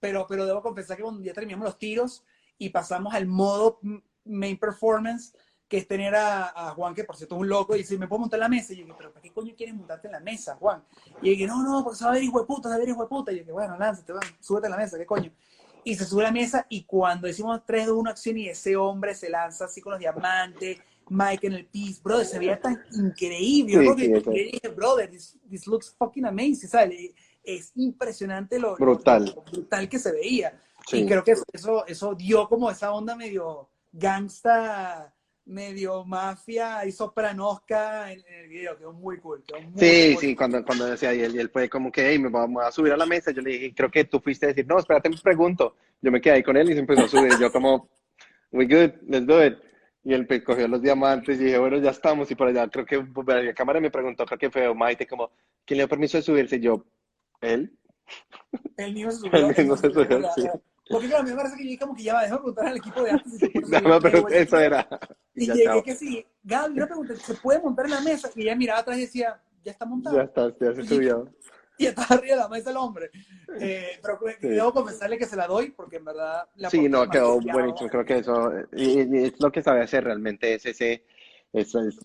pero, pero debo confesar que cuando ya terminamos los tiros y pasamos al modo main performance, que es tener a, a Juan, que por cierto es un loco, y dice, ¿me puedo montar en la mesa? Y yo dije, ¿pero para qué coño quieres montarte en la mesa, Juan? Y yo dije, no, no, porque se va a ver hijo de puta, se va a ver hijo de puta. Y yo dije, bueno, lánzate, va, súbete a la mesa, ¿qué coño? Y se sube a la mesa y cuando decimos 3, 2, 1, acción y ese hombre se lanza así con los diamantes, Mike en el piso, brother, se veía tan increíble. Yo Sí, creo que sí, yo eso. dije, brother, this, this looks fucking amazing, ¿sabes? Es impresionante lo, Brutal. lo brutal que se veía. Sí. Y creo que eso, eso dio como esa onda medio gangsta medio mafia y sopranosca en, el video, quedó muy cool. sí, sí, cuando, cuando decía, y él, y él fue como que, hey, me vamos a subir a la mesa, yo le dije, creo que tú fuiste a decir, no, espérate, me pregunto. Yo me quedé ahí con él y se empezó a subir, yo como, we good, let's do it. Y él pues, cogió los diamantes y dije, bueno, ya estamos. Y por allá, creo que la cámara me preguntó, creo que fue Maite, como, ¿quién le dio permiso de subirse? Y yo, ¿él? El mismo se subió. Mismo se subió, sí. Porque claro, a mí me parece que yo como que ya va, déjame preguntar al equipo de antes. Sí, no, pero eso era. Y ya llegué que sí, Gaby, una pregunta, ¿se puede montar en la mesa? Y ella miraba atrás y decía, ya está montado. Ya está, ya se subió. Y está arriba de la mesa el hombre. Eh, pero sí. debo confesarle que se la doy porque en verdad... La sí, no, quedó buenísimo. Creo que eso y, y es lo que sabe hacer realmente, es ese eso es,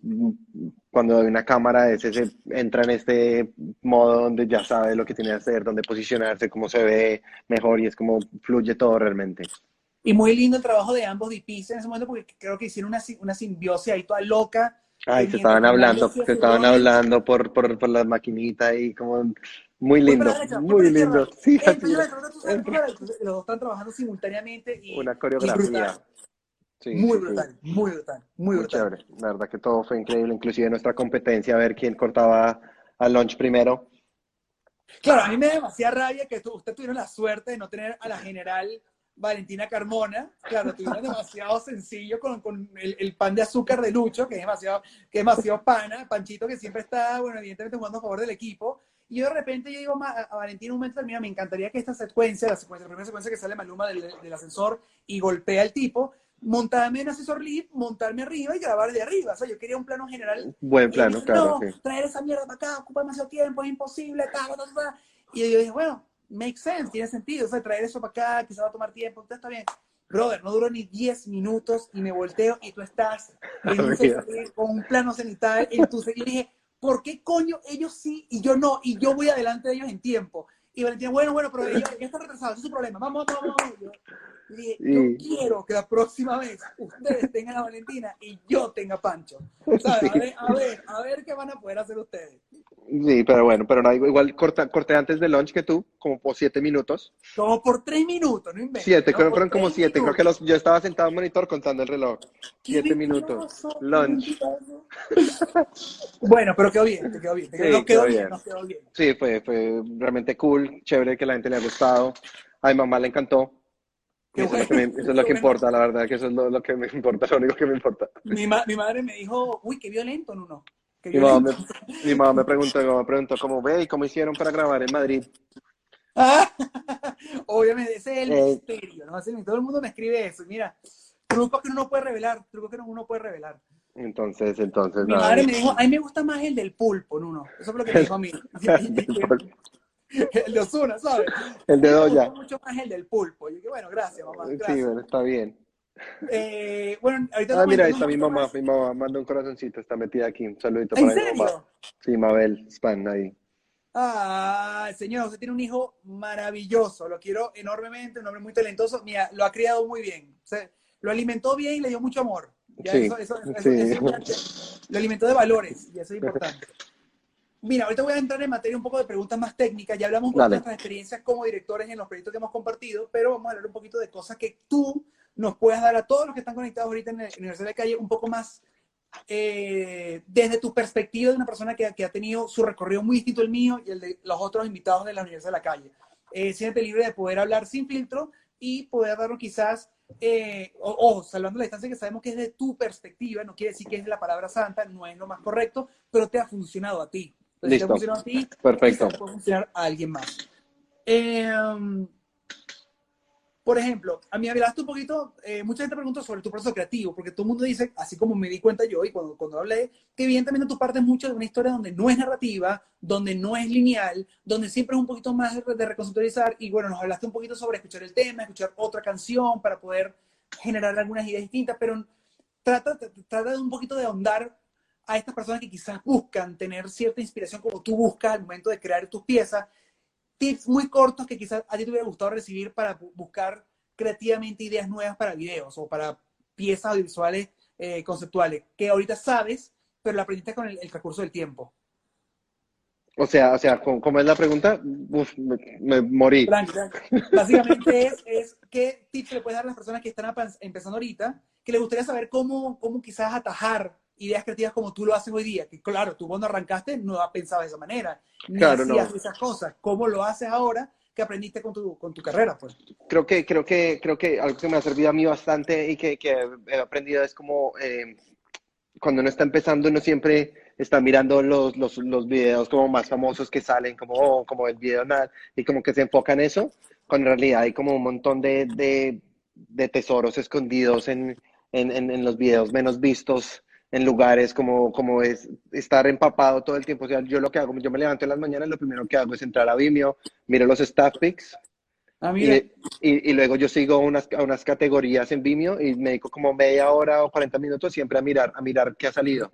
cuando hay una cámara, ese se entra en este modo donde ya sabe lo que tiene que hacer, dónde posicionarse, cómo se ve mejor y es como fluye todo realmente. Y muy lindo el trabajo de ambos DPs en ese momento porque creo que hicieron una, una simbiosis ahí toda loca. Ay, se estaban hablando, se estaban hablando por, por, por las maquinitas y como muy lindo, muy lindo. Sí, así Los dos están trabajando simultáneamente y una coreografía muy brutal, muy brutal, muy brutal. Chévere. La verdad que todo fue increíble, inclusive nuestra competencia, a ver quién cortaba al lunch primero. Claro, a mí me da demasiada rabia que usted tuvieron la suerte de no tener a la general Valentina Carmona. Claro, tuvieron demasiado sencillo con, con el, el, pan de azúcar de Lucho, que es demasiado, que es demasiado pana, Panchito que siempre está, bueno, evidentemente jugando a favor del equipo. Y yo de repente yo digo a, a Valentina un momento mira, me encantaría que esta secuencia, la secuencia, la primera secuencia que sale Maluma del, del ascensor y golpea al tipo, montarme en asesor lead, montarme arriba y grabar de arriba. O sea, yo quería un plano general. Buen plano, claro. No, traer esa mierda para acá, ocupa demasiado tiempo, es imposible, tal, tal, tal. Y yo dije, bueno, make sense, tiene sentido. O sea, traer eso para acá, quizá va a tomar tiempo, entonces está bien. Brother, no duró ni 10 minutos y me volteo y tú estás en un con un plano cenital en tu Y dije, ¿por qué coño ellos sí y yo no? Y yo voy adelante de ellos en tiempo. Y Valentina, bueno, bueno, pero ellos ya está retrasado, ese es su problema. Vamos, vamos, vamos. Dije, yo quiero que la próxima vez ustedes tengan a Valentina y yo tenga Pancho. ¿Sabes? A, ver, a, ver, a ver qué van a poder hacer ustedes. Sí, pero bueno, pero no, igual corta, corté antes del lunch que tú, como por siete minutos. Como por tres minutos, no inventes. Siete, ¿no? creo fueron como siete. Creo que los, yo estaba sentado en monitor contando el reloj. Siete minutos. Lunch. bueno, pero quedó bien, te quedó bien. Te quedó, sí, quedó, bien, quedó bien. Sí, fue, fue realmente cool, chévere que la gente le ha gustado. A mi mamá le encantó. Eso, es lo, que, me, eso es lo que importa, la verdad, que eso es lo, lo, que me importa, lo único que me importa. Mi, ma, mi madre me dijo, uy, qué violento, Nuno. Qué mi, mamá me, mi mamá me preguntó, mi mamá me preguntó, ¿cómo ve y cómo hicieron para grabar en Madrid? Ah, obviamente, ese es el eh, misterio, ¿no? Todo el mundo me escribe eso. Mira, trucos que uno no puede revelar, trucos que uno no puede revelar. Entonces, entonces. Mi madre me dijo, a mí me gusta más el del pulpo, Nuno. Eso es lo que me dijo a mí. el de Osuna, ¿sabes? El de Doya. mucho más el del pulpo. Yo dije, bueno, gracias, mamá. Gracias. Sí, bueno, está bien. Eh, bueno, ahorita ah, mira, ahí está mi mamá, mi mamá manda un corazoncito, está metida aquí. Un saludito ¿En para serio? mi mamá. Sí, Mabel Span, ahí. Ah, señor, usted tiene un hijo maravilloso, lo quiero enormemente, un hombre muy talentoso. Mira, lo ha criado muy bien. O sea, lo alimentó bien y le dio mucho amor. Ya, sí, eso, eso, eso, sí. lo alimentó de valores y eso es importante. Mira, ahorita voy a entrar en materia un poco de preguntas más técnicas. Ya hablamos un poco de nuestras experiencias como directores en los proyectos que hemos compartido, pero vamos a hablar un poquito de cosas que tú nos puedas dar a todos los que están conectados ahorita en la Universidad de Calle un poco más eh, desde tu perspectiva de una persona que, que, ha tenido su recorrido muy distinto al mío y el de los otros invitados de la Universidad de la Calle. Eh, siempre libre de poder hablar sin filtro y poder darlo quizás, eh, o, o, salvando la distancia que sabemos que es de tu perspectiva, no quiere decir que es de la palabra santa, no es lo más correcto, pero te ha funcionado a ti. Listo. Te a ti, Perfecto. puede funcionar a alguien más. Eh, por ejemplo, a mí hablaste un poquito, eh, mucha gente pregunta sobre tu proceso creativo, porque todo el mundo dice, así como me di cuenta yo y cuando, cuando hablé, que evidentemente tú partes mucho de una historia donde no es narrativa, donde no es lineal, donde siempre es un poquito más de, de reconceptualizar, y bueno, nos hablaste un poquito sobre escuchar el tema, escuchar otra canción para poder generar algunas ideas distintas, pero trata, trata de un poquito de ahondar a estas personas que quizás buscan tener cierta inspiración como tú buscas al momento de crear tus piezas, tips muy cortos que quizás a ti te hubiera gustado recibir para buscar creativamente ideas nuevas para videos o para piezas audiovisuales eh, conceptuales, que ahorita sabes, pero la aprendiste con el, el transcurso del tiempo. O sea, o sea, ¿cómo, es la pregunta? Uf, me, morí. Básicamente es, es, ¿qué tips le puedes dar a las personas que están empezando ahorita, que les gustaría saber cómo, cómo quizás atajar ideas creativas como tú lo haces hoy día? Que claro, tú cuando arrancaste no pensado de esa manera, ni claro, hacías esas cosas. ¿Cómo lo haces ahora que aprendiste con tu, con tu carrera? Pues? Creo que, creo, que, creo que algo que me ha servido a mí bastante y que, que he aprendido es como eh, cuando uno está empezando, uno siempre está mirando los, los, los, videos como más famosos que salen, como, oh, como el video nada, y como que se enfoca en eso, cuando en realidad hay como un montón de, de, de tesoros escondidos en, en, en, los videos menos vistos, en lugares como, como es estar empapado todo el tiempo. O sea, yo lo que hago, yo me levanto en las mañanas, lo primero que hago es entrar a Vimeo, miro los staff pics, Ah, y, y, luego yo sigo unas, unas categorías en Vimeo y me dedico como media hora o 40 minutos siempre a mirar, a mirar qué ha salido.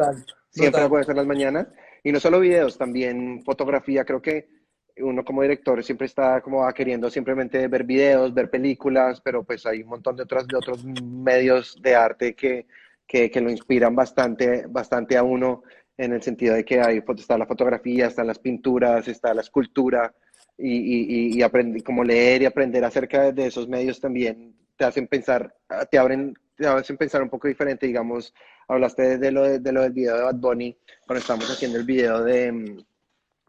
siempre lo puedo hacer las mañanas. Y no solo videos, también fotografía. Creo que uno como director siempre está como queriendo simplemente ver videos, ver películas, pero pues hay un montón de otros, de otros medios de arte que, que, que lo inspiran bastante, bastante a uno en el sentido de que hay, está la fotografía, están las pinturas, está la escultura y, y, y como leer y aprender acerca de esos medios también te hacen pensar, te abren, te hacen pensar un poco diferente, digamos, hablaste de lo, de, lo del video de Bad Bunny, cuando estamos haciendo el video de mm,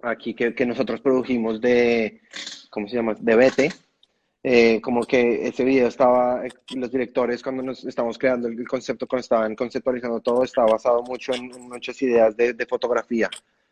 aquí que, que nosotros produjimos de, ¿cómo se llama? De Bete, eh, como que ese video estaba, los directores cuando nos estamos creando el concepto, cuando estaban conceptualizando todo, estaba basado mucho en, muchas ideas de, de fotografía.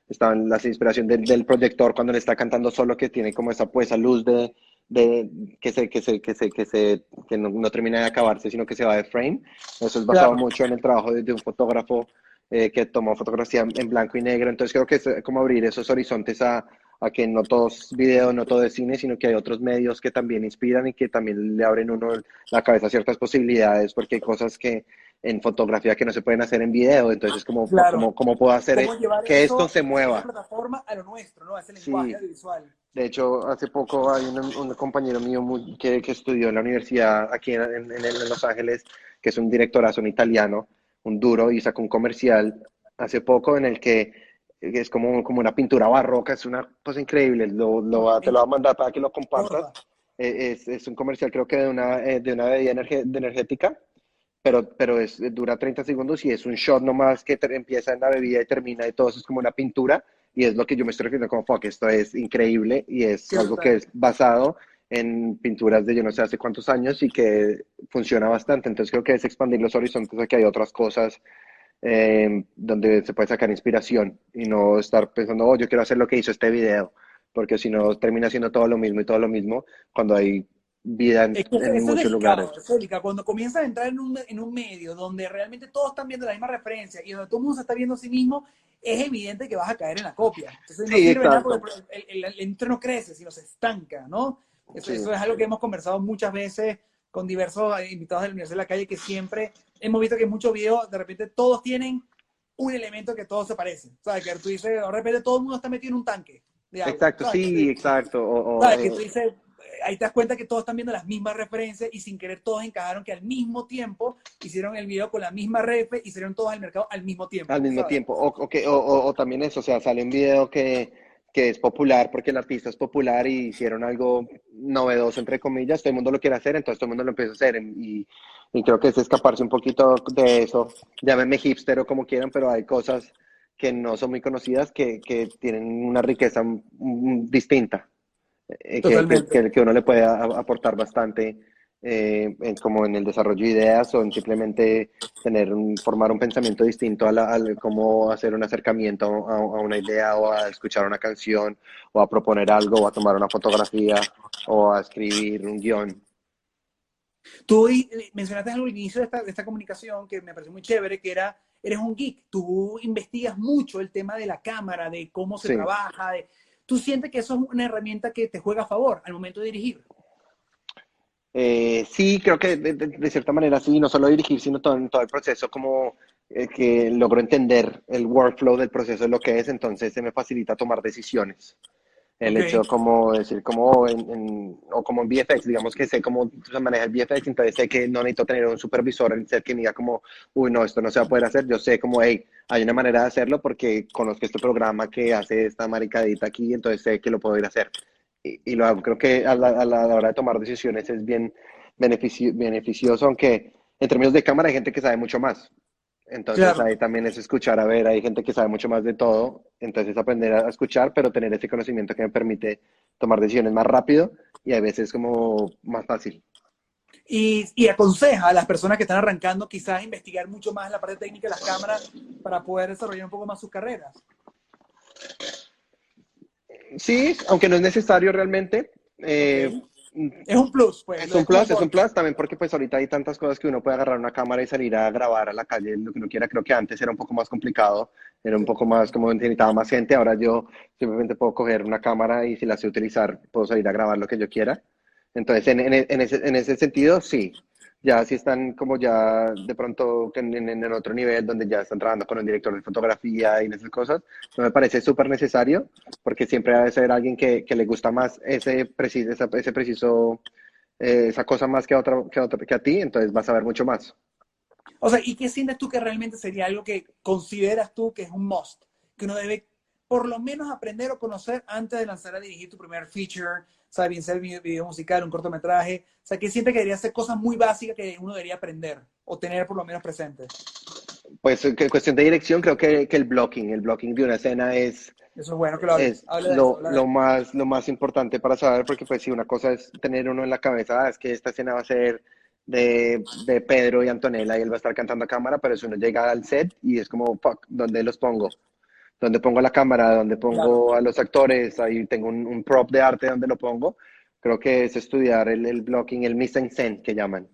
Estaban las inspiración del, proyector cuando le está cantando solo que tiene como esa pues luz de, de que se que se que se que se que no, termina de acabarse sino que se va de frame. Eso es basado mucho en el trabajo de, un fotógrafo eh, que tomó fotografía en blanco y negro. Entonces creo que es como abrir esos horizontes a, a que no todo es video, no todo es cine, sino que hay otros medios que también inspiran y que también le abren uno la cabeza a ciertas posibilidades, porque hay cosas que en fotografía que no se pueden hacer en video, entonces como, como, puedo hacer que esto se mueva. plataforma a lo nuestro, ¿no? el lenguaje visual. De hecho, hace poco hay un, compañero mío que, que, estudió en la universidad aquí en, en, Los Ángeles, que es un directorazo, un italiano, un duro, y sacó un comercial hace poco en el que es como, como una pintura barroca, es una cosa increíble, lo, lo, te lo voy a mandar para que lo compartas. Eh, es, es, un comercial creo que de una, eh, de una bebida energética pero, pero es, dura 30 segundos y es un shot nomás que empieza en la bebida y termina y todo eso es como una pintura y es lo que yo me estoy refiriendo como, fuck, esto es increíble y es algo que es basado en pinturas de yo no sé hace cuántos años y que funciona bastante. Entonces creo que es expandir los horizontes a que hay otras cosas eh, donde se puede sacar inspiración y no estar pensando, oh, yo quiero hacer lo que hizo este video, porque si no termina siendo todo lo mismo y todo lo mismo cuando hay vida en, muchos lugares. cuando comienzas a entrar en un, en un medio donde realmente todos están viendo la misma referencia y donde todo el mundo se está viendo a sí mismo, es evidente que vas a caer en la copia. Entonces no sirve nada porque el, el, no crece, sino se estanca, ¿no? Eso, es algo que hemos conversado muchas veces con diversos invitados de la Universidad de la Calle, que siempre hemos visto que en muchos videos de repente todos tienen un elemento que todos se parecen. ¿Sabes? Que tú dices, de repente todo el mundo está metido en un tanque. Exacto, sí, exacto. O, ¿sabes? Que tú dices, ahí te das cuenta que todos están viendo las mismas referencias y sin querer todos encajaron que al mismo tiempo hicieron el video con la misma ref y hicieron todos al mercado al mismo tiempo. Al mismo tiempo. O, o, o, también eso, o sea, sale un video que, que es popular porque el artista es popular y hicieron algo novedoso, entre comillas, todo el mundo lo quiere hacer, entonces todo el mundo lo empieza a hacer. Y, y creo que es escaparse un poquito de eso. Llámenme hipster o como quieran, pero hay cosas que no son muy conocidas que, que tienen una riqueza distinta. Eh, que, que, uno le puede aportar bastante eh, como en el desarrollo de ideas o en simplemente tener un, formar un pensamiento distinto a, la, cómo hacer un acercamiento a, a, una idea o a escuchar una canción o a proponer algo o a tomar una fotografía o a escribir un guion. Tú mencionaste al inicio de esta, de esta comunicación que me pareció muy chévere, que era, eres un geek, tú investigas mucho el tema de la cámara, de cómo se trabaja, de, ¿Tú sientes que eso es una herramienta que te juega a favor al momento de dirigir? Eh, sí, creo que de, cierta manera sí, no solo dirigir, sino todo, todo el proceso, como eh, que logro entender el workflow del proceso de lo que es, entonces se me facilita tomar decisiones. El hecho como decir, como en, o como en VFX, digamos que sé cómo se maneja el VFX, entonces sé que no necesito tener un supervisor en ser que me diga como, uy, no, esto no se va a poder hacer. Yo sé como, hey, hay una manera de hacerlo porque conozco este programa que hace esta maricadita aquí, entonces sé que lo puedo ir a hacer. Y, y lo hago. Creo que a la, a la, hora de tomar decisiones es bien beneficioso, aunque en términos de cámara hay gente que sabe mucho más. Entonces ahí también es escuchar, a ver, hay gente que sabe mucho más de todo, entonces aprender a escuchar, pero tener ese conocimiento que me permite tomar decisiones más rápido y a veces como más fácil. Y, y, aconseja a las personas que están arrancando quizás investigar mucho más la parte técnica de las cámaras para poder desarrollar un poco más sus carreras. Sí, aunque no es necesario realmente. Eh, es un plus, pues. Es un plus, es un plus también porque pues ahorita hay tantas cosas que uno puede agarrar una cámara y salir a grabar a la calle lo que uno quiera. Creo que antes era un poco más complicado, era un poco más como necesitaba más gente. Ahora yo simplemente puedo coger una cámara y si la sé utilizar, puedo salir a grabar lo que yo quiera. Entonces, en, en, en, ese, en ese sentido, sí, ya si están como ya de pronto en, en, otro nivel donde ya están trabajando con un director de fotografía y esas cosas, no me parece súper necesario porque siempre debe ser alguien que, que le gusta más ese preciso, ese preciso eh, esa cosa más que a, otra, que, a otra, que a ti, entonces vas a ver mucho más. O sea, ¿y qué sientes tú que realmente sería algo que consideras tú que es un must? Que uno debe por lo menos aprender o conocer antes de lanzar a dirigir tu primer feature, sabe bien ser video, musical, un cortometraje, o sea, que siempre que debería ser cosas muy básicas que uno debería aprender o tener por lo menos presente. Pues en cuestión de dirección, creo que, que, el blocking, el blocking de una escena es, eso es bueno que lo es lo, lo, más, lo más importante para saber, porque pues si una cosa es tener uno en la cabeza, ah, es que esta escena va a ser de, de, Pedro y Antonella y él va a estar cantando a cámara, pero si uno llega al set y es como, fuck, ¿dónde los pongo? Donde pongo la cámara, donde pongo a los actores, ahí tengo un, prop de arte donde lo pongo. Creo que es estudiar el, el blocking, el mise en scène que llaman.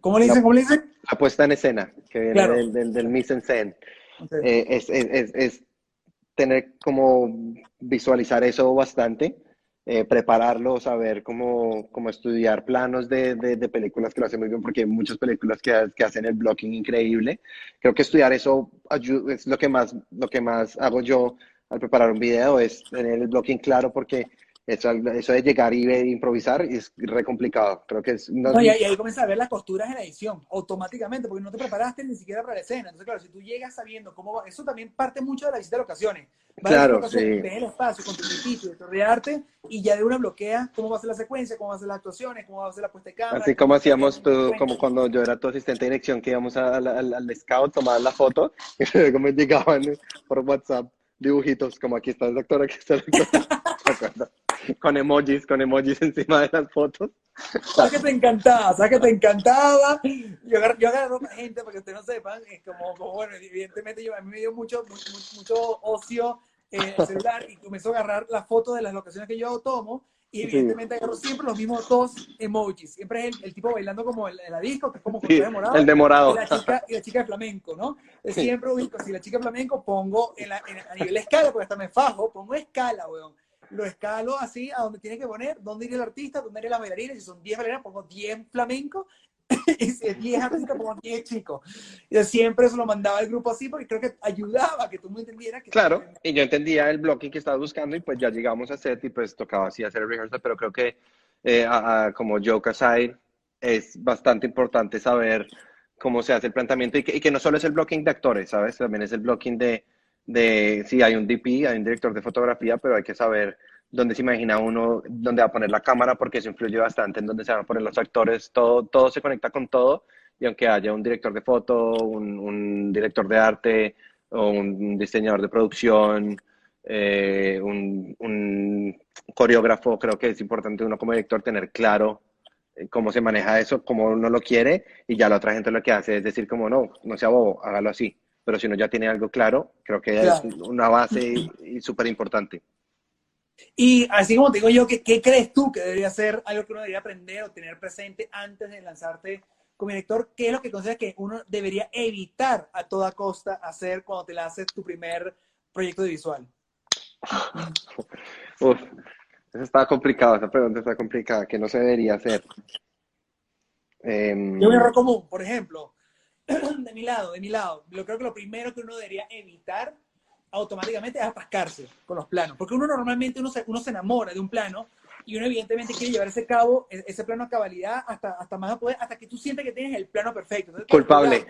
¿Cómo le dicen? ¿Cómo le dicen? La puesta en escena, que viene del, del, del, mise en scène. Eh, es, es, es, es, tener como visualizar eso bastante eh, prepararlo, saber cómo, cómo estudiar planos de, de, películas que lo hacen muy bien, porque hay muchas películas que, que hacen el blocking increíble. Creo que estudiar eso es lo que más, lo que más hago yo al preparar un video, es tener el blocking claro, porque eso, eso de llegar y improvisar es re complicado. Creo que es. No, y, ahí comienzas a ver las costuras en la edición, automáticamente, porque no te preparaste ni siquiera para la escena. Entonces, claro, si tú llegas sabiendo cómo va, eso también parte mucho de la visita de locaciones. claro, sí. Ves el espacio con tu edificio, de arte, y ya de una bloquea cómo va a ser la secuencia, cómo va a ser las actuaciones, cómo va a ser la puesta de cámara. Así como hacíamos tú, como cuando yo era tu asistente de dirección, que íbamos al, al, al scout, tomar la foto, y luego me llegaban por WhatsApp dibujitos, como aquí está el doctor, aquí está el doctor. con emojis, con emojis encima de las fotos. ¿Sabes que te encantaba? ¿Sabes que te encantaba? Yo agarro, yo agarro gente, para que ustedes no sepan, es como, como, bueno, evidentemente yo, a mí me dio mucho, mucho, mucho ocio eh, el celular y comenzó a agarrar las fotos de las locaciones que yo tomo y evidentemente agarro siempre los mismos dos emojis. Siempre es el, el tipo bailando como el, la disco, que es como sí, morado. El de morado. Y la, chica, y la chica de flamenco, ¿no? Siempre ubico, si la chica de flamenco pongo en la, en, a nivel escala, porque hasta me fajo, pongo escala, weón lo escalo así a donde tiene que poner, dónde iría el artista, dónde iría la bailarina, si son 10 bailarinas, pongo 10 flamencos, y si es 10 artistas, pongo 10 chicos. Y siempre eso lo mandaba el grupo así porque creo que ayudaba a que tú me entendieras. Que claro, y yo entendía el blocking que estaba buscando y pues ya llegamos a set y pues tocaba así hacer el rehearsal, pero creo que eh, a, a, como Joe Casai es bastante importante saber cómo se hace el planteamiento y que, y que no solo es el blocking de actores, ¿sabes? También es el blocking de de, sí, hay un DP, hay un director de fotografía, pero hay que saber dónde se imagina uno, dónde va a poner la cámara, porque eso influye bastante en dónde se van a poner los actores, todo, todo se conecta con todo, y aunque haya un director de foto, un, director de arte, o un diseñador de producción, eh, un, un, coreógrafo, creo que es importante uno como director tener claro eh, cómo se maneja eso, cómo uno lo quiere, y ya la otra gente lo que hace es decir como, no, no sea bobo, hágalo así pero si uno ya tiene algo claro, creo que es una base súper importante. Y así como te digo yo, ¿qué, ¿qué, crees tú que debería ser algo que uno debería aprender o tener presente antes de lanzarte como director? ¿Qué es lo que consideras que uno debería evitar a toda costa hacer cuando te lances tu primer proyecto de visual? Uf, eso está complicado, esa pregunta está complicada, que no se debería hacer. Eh, un error común, por ejemplo, de mi lado, de mi lado, lo creo que lo primero que uno debería evitar automáticamente es atascarse con los planos. Porque uno normalmente uno se, uno se enamora de un plano y uno evidentemente quiere llevar ese cabo, e, ese plano a cabalidad hasta, hasta más a poder, hasta que tú sientes que tienes el plano perfecto. Culpable.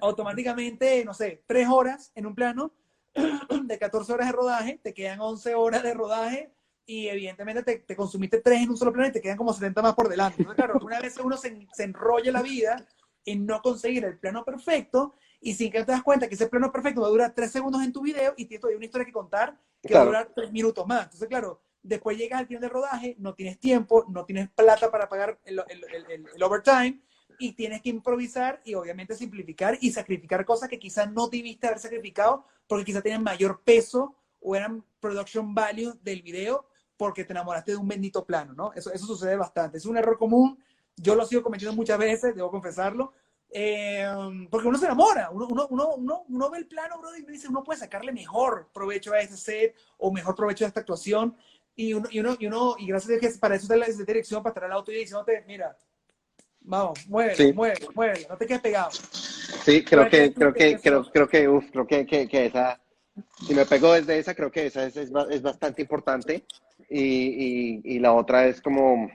automáticamente, no sé, tres horas en un plano de 14 horas de rodaje, te quedan 11 horas de rodaje y evidentemente te, te, consumiste tres en un solo plano y te quedan como 70 más por delante. Entonces, claro, una vez uno se, se enrolla la vida en no conseguir el plano perfecto y sin que te das cuenta que ese plano perfecto va a durar tres segundos en tu video y tienes todavía una historia que contar que va a durar tres minutos más. Entonces, claro, después llegas al final del rodaje, no tienes tiempo, no tienes plata para pagar el, el, el, el, overtime y tienes que improvisar y obviamente simplificar y sacrificar cosas que quizás no debiste haber sacrificado porque quizás tienen mayor peso o eran production value del video porque te enamoraste de un bendito plano, ¿no? Eso, eso sucede bastante. Es un error común. Yo lo sigo cometiendo muchas veces, debo confesarlo. Eh, porque uno se enamora, uno, uno, uno, uno, ve el plano, bro, y dice, uno puede sacarle mejor provecho a ese set o mejor provecho a esta actuación. Y uno, y uno, y, uno, y gracias a Dios que para eso está la dirección, para estar al auto y diciéndote, mira, vamos, mueve, sí. mueve, mueve, no te quedes pegado. Sí, creo que, creo que, creo, creo que, uf, creo que, que, que, esa, si me pego desde esa, creo que esa es, es, es bastante importante. Y, y, y, la otra es como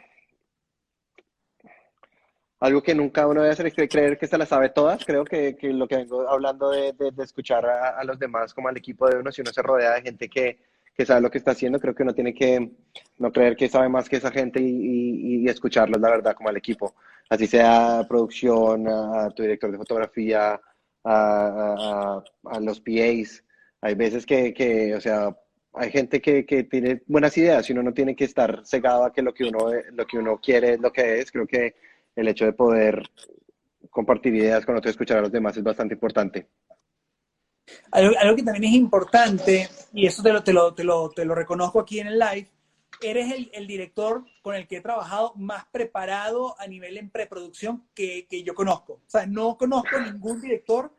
algo que nunca uno debe hacer es creer que se la sabe todas. Creo que, que lo que vengo hablando de, de, de escuchar a, a, los demás como al equipo de uno, si uno se rodea de gente que, que sabe lo que está haciendo, creo que uno tiene que no creer que sabe más que esa gente y, y, y escucharlos, la verdad, como al equipo. Así sea producción, a tu director de fotografía, a, a los PAs. Hay veces que, que o sea, hay gente que, que, tiene buenas ideas y uno no tiene que estar cegado a que lo que uno, lo que uno quiere es lo que es. Creo que el hecho de poder compartir ideas con otros, escuchar a los demás es bastante importante. Algo, que también es importante, y eso te lo, te lo, te lo, te lo reconozco aquí en el live, eres el, el, director con el que he trabajado más preparado a nivel en preproducción que, que yo conozco. O sea, no conozco ningún director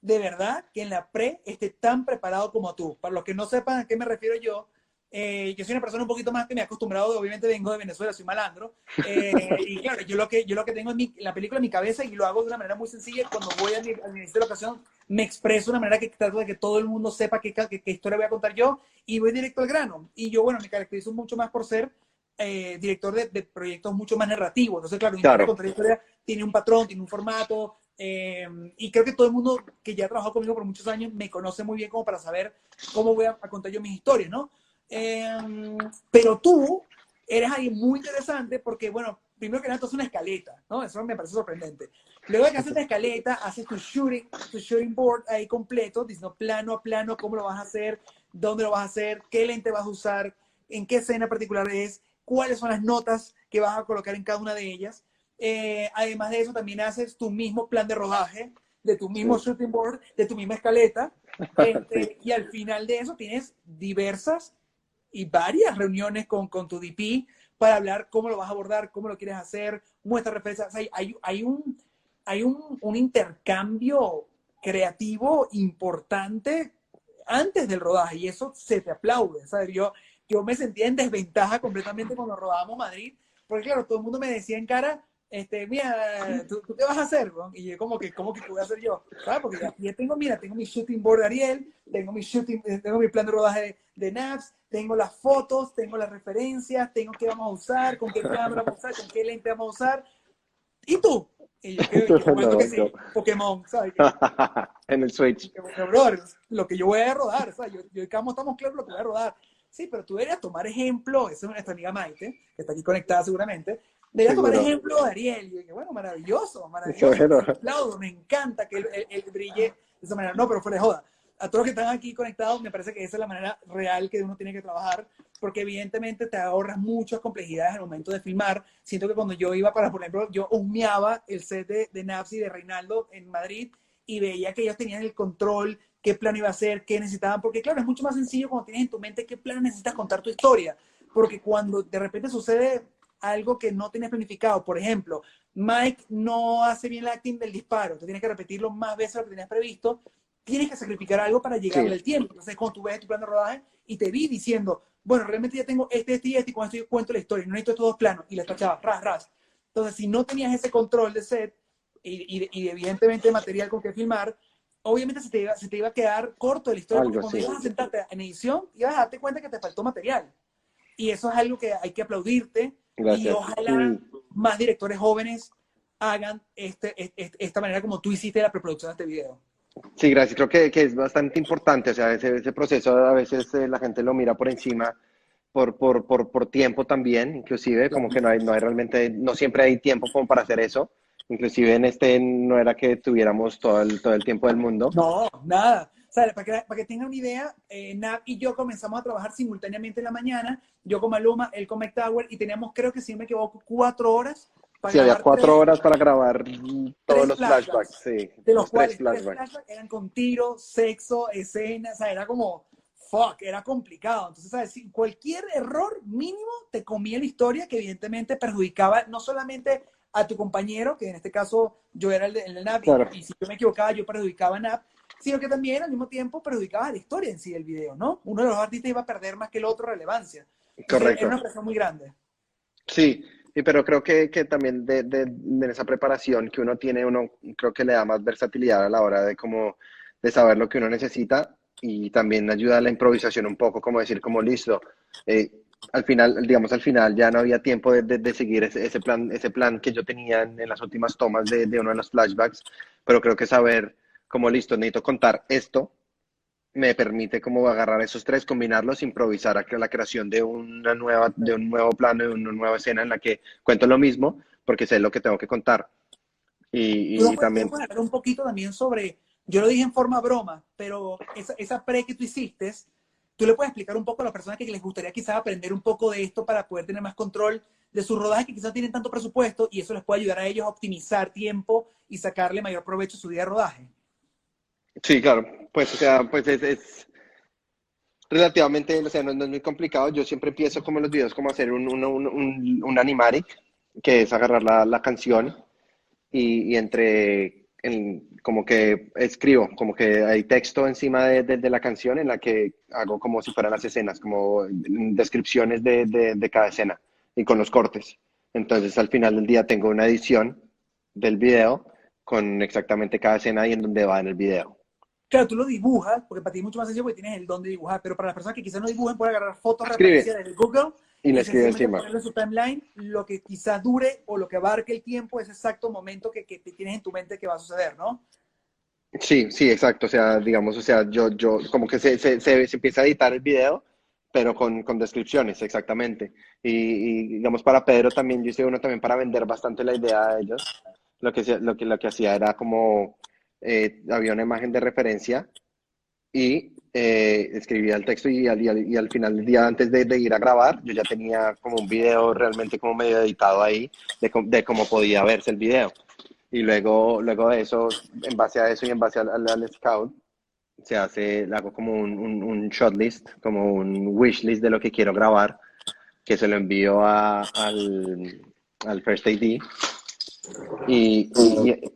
de verdad que en la pre esté tan preparado como tú. Para los que no sepan a qué me refiero yo, eh, yo soy una persona un poquito más que me he acostumbrado, obviamente vengo de Venezuela, soy malandro, eh, y claro, yo lo que, yo lo que tengo en mi, la película en mi cabeza y lo hago de una manera muy sencilla, cuando voy al inicio de la ocasión, me expreso de una manera que trato de que todo el mundo sepa qué, qué, qué, historia voy a contar yo, y voy directo al grano. Y yo, bueno, me caracterizo mucho más por ser eh, director de, de, proyectos mucho más narrativos. Entonces, claro, claro. contar historia tiene un patrón, tiene un formato, eh, y creo que todo el mundo que ya ha trabajado conmigo por muchos años me conoce muy bien como para saber cómo voy a, a contar yo mis historias, ¿no? Eh, pero tú eres alguien muy interesante porque, bueno, primero que nada, tú haces una escaleta, ¿no? Eso me parece sorprendente. Luego de que haces una escaleta, haces tu shooting, tu shooting board ahí completo, diciendo plano a plano cómo lo vas a hacer, dónde lo vas a hacer, qué lente vas a usar, en qué escena particular es, cuáles son las notas que vas a colocar en cada una de ellas. Eh, además de eso, también haces tu mismo plan de rodaje, de tu mismo sí. shooting board, de tu misma escaleta. Este, sí. Y al final de eso tienes diversas y varias reuniones con, con tu DP para hablar cómo lo vas a abordar, cómo lo quieres hacer, muestras referencias. hay, hay, hay, un, hay un, un intercambio creativo importante antes del rodaje y eso se te aplaude. ¿sabes? Yo, yo me sentía en desventaja completamente cuando rodábamos Madrid, porque claro, todo el mundo me decía en cara, este, mira, ¿tú, ¿tú, qué vas a hacer? Bro? Y yo como que, ¿cómo que voy a hacer yo? ¿Sabes? Porque ya, ya, tengo, mira, tengo mi shooting board de Ariel, tengo mi shooting, tengo mi plan de rodaje de, de Naps, tengo las fotos, tengo las referencias, tengo qué vamos a usar, con qué cámara vamos a usar, con qué lente vamos a usar. ¿Y tú? Y yo, que, yo no, que sí, no. Pokémon, ¿sabes? en el Switch. Bro, lo que yo voy a rodar, ¿sabes? Yo, yo y Camo estamos claros lo que voy a rodar. Sí, pero tú deberías tomar ejemplo, esa es nuestra amiga Maite, que está aquí conectada seguramente, deberías tomar ejemplo de Ariel. Y dije, bueno, maravilloso, maravilloso. Bueno. Me aplaudo, me encanta que él, él, él brille de esa manera. No, pero fuera de joda a todos los que están aquí conectados, me parece que esa es la manera real que uno tiene que trabajar, porque evidentemente te ahorras muchas complejidades al momento de filmar. Siento que cuando yo iba para, por ejemplo, yo humeaba el set de, de Napsi de Reinaldo en Madrid y veía que ellos tenían el control, qué plan iba a ser, qué necesitaban, porque claro, es mucho más sencillo cuando tienes en tu mente qué plan necesitas contar tu historia, porque cuando de repente sucede algo que no tienes planificado, por ejemplo, Mike no hace bien el acting del disparo, tú tienes que repetirlo más veces de lo que tenías previsto, tienes que sacrificar algo para llegar sí. al tiempo. Entonces, cuando tú ves tu plan de rodaje y te vi diciendo, bueno, realmente ya tengo este, este y este, y con esto yo cuento la historia, no necesito estos dos planos, y la tachaba, ras, ras. Entonces, si no tenías ese control de set y, y, y evidentemente material con que filmar, obviamente se te, iba, se te iba a quedar corto la historia, porque cuando ibas a sentarte en edición, ibas a darte cuenta que te faltó material. Y eso es algo que hay que aplaudirte. Y ojalá más directores jóvenes hagan este, este, esta manera como tú hiciste la preproducción de este video. Sí, gracias. Creo que, que es bastante importante. O sea, ese, ese proceso a veces eh, la gente lo mira por encima por, por, por, por, tiempo también, inclusive, como que no hay, no hay realmente, no siempre hay tiempo como para hacer eso. Inclusive en este no era que tuviéramos todo el, todo el tiempo del mundo. No, nada. Para que, para que tengan una idea, eh, Nav y yo comenzamos a trabajar simultáneamente en la mañana, yo con Maluma, él con Tower, y teníamos, creo que si no me equivoco, cuatro horas sí, había cuatro horas para grabar todos los flashbacks, sí. De los, cuales tres flashbacks. eran con tiro, sexo, escenas, o sea, era como, fuck, era complicado. Entonces, ¿sabes? cualquier error mínimo te comía la historia que evidentemente perjudicaba no solamente a tu compañero, que en este caso yo era el de, el NAP, y, si yo me equivocaba, yo perjudicaba a NAP, sino que también al mismo tiempo perjudicaba la historia en sí del video, ¿no? Uno de los artistas iba a perder más que el otro relevancia. Correcto. Era una presión muy grande. Sí, Sí, pero creo que, que también de, de, esa preparación que uno tiene, uno creo que le da más versatilidad a la hora de como de saber lo que uno necesita y también ayuda a la improvisación un poco, como decir, como listo, eh, al final, digamos, al final ya no había tiempo de, de seguir ese, ese, plan, ese plan que yo tenía en, en las últimas tomas de, uno de los flashbacks, pero creo que saber, como listo, necesito contar esto, me permite como agarrar esos tres, combinarlos, improvisar a la creación de una nueva, de un nuevo plano, de una nueva escena en la que cuento lo mismo, porque sé lo que tengo que contar. Y, y también... hablar un poquito también sobre, yo lo dije en forma broma, pero esa, esa pre que tú hiciste, tú le puedes explicar un poco a las personas que les gustaría quizás aprender un poco de esto para poder tener más control de sus rodajes que quizás tienen tanto presupuesto y eso les puede ayudar a ellos a optimizar tiempo y sacarle mayor provecho a su día de rodaje. Sí, claro, pues o sea, pues es, relativamente, o sea, no, es muy complicado. Yo siempre empiezo como en los videos, como hacer un, un, un, un animatic, que es agarrar la, la canción y, y entre, como que escribo, como que hay texto encima de, de, la canción en la que hago como si fueran las escenas, como descripciones de, de cada escena y con los cortes. Entonces al final del día tengo una edición del video con exactamente cada escena y en donde va en el video. Claro, tú lo dibujas, porque para ti es mucho más sencillo porque tienes el don de dibujar, pero para las personas que quizás no dibujen, pueden agarrar fotos referencias desde Google y le escribe encima. En su timeline, lo que quizás dure o lo que abarque el tiempo, ese exacto momento que, que tienes en tu mente que va a suceder, ¿no? Sí, sí, exacto. O sea, digamos, o sea, yo, yo, como que se, se, se, empieza a editar el video, pero con, con descripciones, exactamente. Y, y, digamos, para Pedro también, yo hice uno también para vender bastante la idea a ellos. Lo que, lo que, lo que hacía era como eh, había una imagen de referencia y eh, escribía el texto y al, y, al, final del día, antes de, ir a grabar, yo ya tenía como un video realmente como medio editado ahí de, de cómo podía verse el video. Y luego, luego de eso, en base a eso y en base al, al, scout, se hace, hago como un, un, un shot list, como un wish list de lo que quiero grabar, que se lo envío a, al, al First AD y,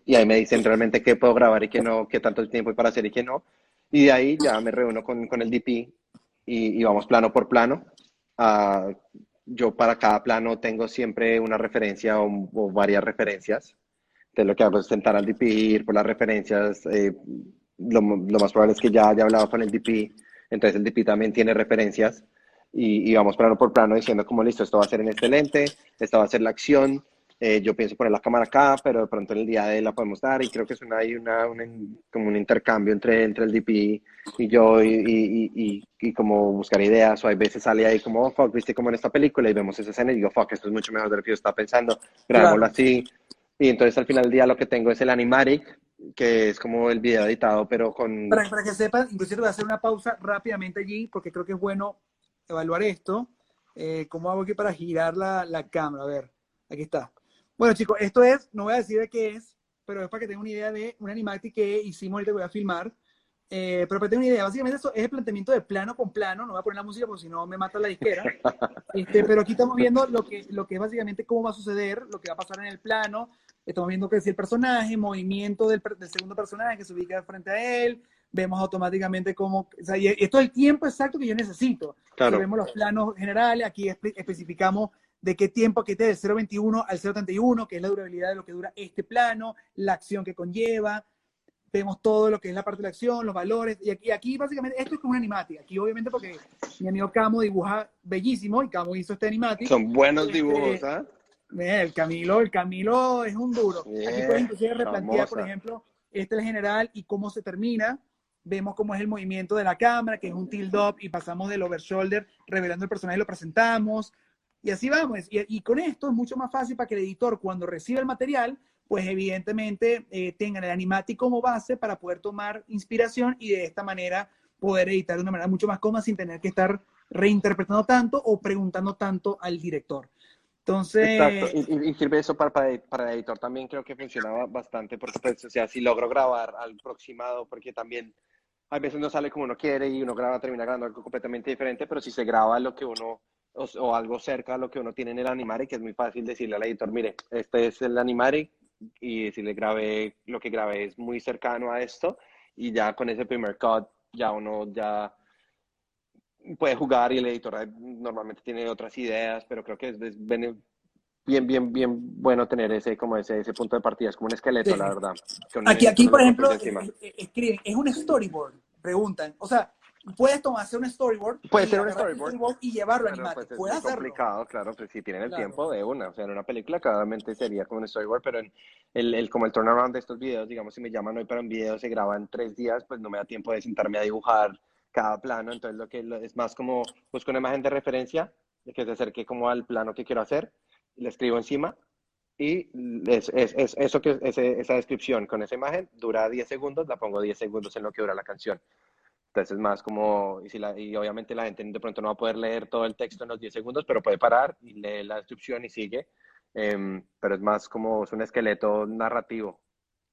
y, ahí me dicen realmente qué puedo grabar y qué no, qué tanto tiempo hay para hacer y qué no. Y de ahí ya me reúno con, con el DP y, y, vamos plano por plano. Uh, yo para cada plano tengo siempre una referencia o, varias referencias. Entonces lo que hago es sentar al DP, ir por las referencias. Eh, lo, lo, más probable es que ya haya hablado con el DP, entonces el DP también tiene referencias. Y, y, vamos plano por plano diciendo como listo, esto va a ser en este lente, esta va a ser la acción, eh, yo pienso poner la cámara acá, pero de pronto en el día de la podemos dar y creo que es una, hay una, como un intercambio entre, entre el DP y yo y, y, y, y, como buscar ideas o hay veces sale ahí como, oh, fuck, viste como en esta película y vemos esa escena y digo, fuck, esto es mucho mejor de lo que yo estaba pensando, grabémoslo así. Y entonces al final del día lo que tengo es el animatic, que es como el video editado, pero con... Para, para que sepan, inclusive voy a hacer una pausa rápidamente allí, porque creo que es bueno evaluar esto. Eh, ¿Cómo hago aquí para girar la, la cámara? A ver, aquí está. Bueno, chicos, esto es, no voy a decir de qué es, pero es para que tengan una idea de un animatic que hicimos ahorita voy a filmar. Eh, pero para que tengan una idea, básicamente eso es el planteamiento de plano con plano. No voy a poner la música porque si no me mata la disquera. Este, pero aquí estamos viendo lo que, lo que es básicamente cómo va a suceder, lo que va a pasar en el plano. Estamos viendo que es el personaje, movimiento del, del, segundo personaje que se ubica frente a él. Vemos automáticamente cómo. O sea, y esto es el tiempo exacto que yo necesito. Claro. vemos los planos generales. Aquí especificamos de qué tiempo que te del 0.21 al 0.31, que es la durabilidad de lo que dura este plano, la acción que conlleva. vemos todo lo que es la parte de la acción, los valores, y aquí, aquí básicamente esto es como un animatic, aquí obviamente porque mi amigo Camo dibuja bellísimo, y Camo hizo este animatic. Son buenos Este, dibujos, ¿ah? El Camilo, el Camilo es un duro. Aquí puedes inclusive replantear, por ejemplo, este es el general y cómo se termina. Vemos cómo es el movimiento de la cámara, que es un tilt up, y pasamos del over shoulder, revelando el personaje y lo presentamos. Y así vamos. Y, y con esto es mucho más fácil para que el editor, cuando reciba el material, pues evidentemente eh, tengan el animatic como base para poder tomar inspiración y de esta manera poder editar de una manera mucho más cómoda sin tener que estar reinterpretando tanto o preguntando tanto al director. Entonces, Exacto, y, y- sirve eso para, para el editor también creo que funcionaba bastante porque pues, o sea, si logro grabar al aproximado, porque también a veces no sale como uno quiere y uno graba, termina grabando algo completamente diferente, pero si se graba lo que uno, o, o algo cerca a lo que uno tiene en el animare, que es muy fácil decirle al editor, mire, este es el animare y si le grabé, lo que grabé es muy cercano a esto y ya con ese primer cut ya uno ya puede jugar y el editor eh, normalmente tiene otras ideas, pero creo que es, es bien, bien, bien bueno tener ese, como ese, ese punto de partida, es como un esqueleto, Sí. la verdad. Aquí, aquí por ejemplo, eh, eh, escriben, es un storyboard, preguntan. O sea, puedes tomar, hacer un storyboard. Puede ser un storyboard. y llevarlo a Claro, animatic. pues es Puedes muy hacerlo. complicado, claro, pues si tienen el Claro. tiempo de una, o sea, en una película claramente sería como un storyboard, pero en el, el, como el turnaround de estos videos, digamos, si me llaman hoy para un video, se graba en tres días, pues no me da tiempo de sentarme a dibujar cada plano, entonces lo que es más como busco una imagen de referencia, que se acerque como al plano que quiero hacer, le escribo encima, y es, es, es- eso que, esa descripción con esa imagen dura 10 segundos, la pongo 10 segundos en lo que dura la canción. Entonces es más como, y, si la, y obviamente la gente de pronto no va a poder leer todo el texto en los 10 segundos, pero puede parar y lee la descripción y sigue. Em, pero es más como es un esqueleto narrativo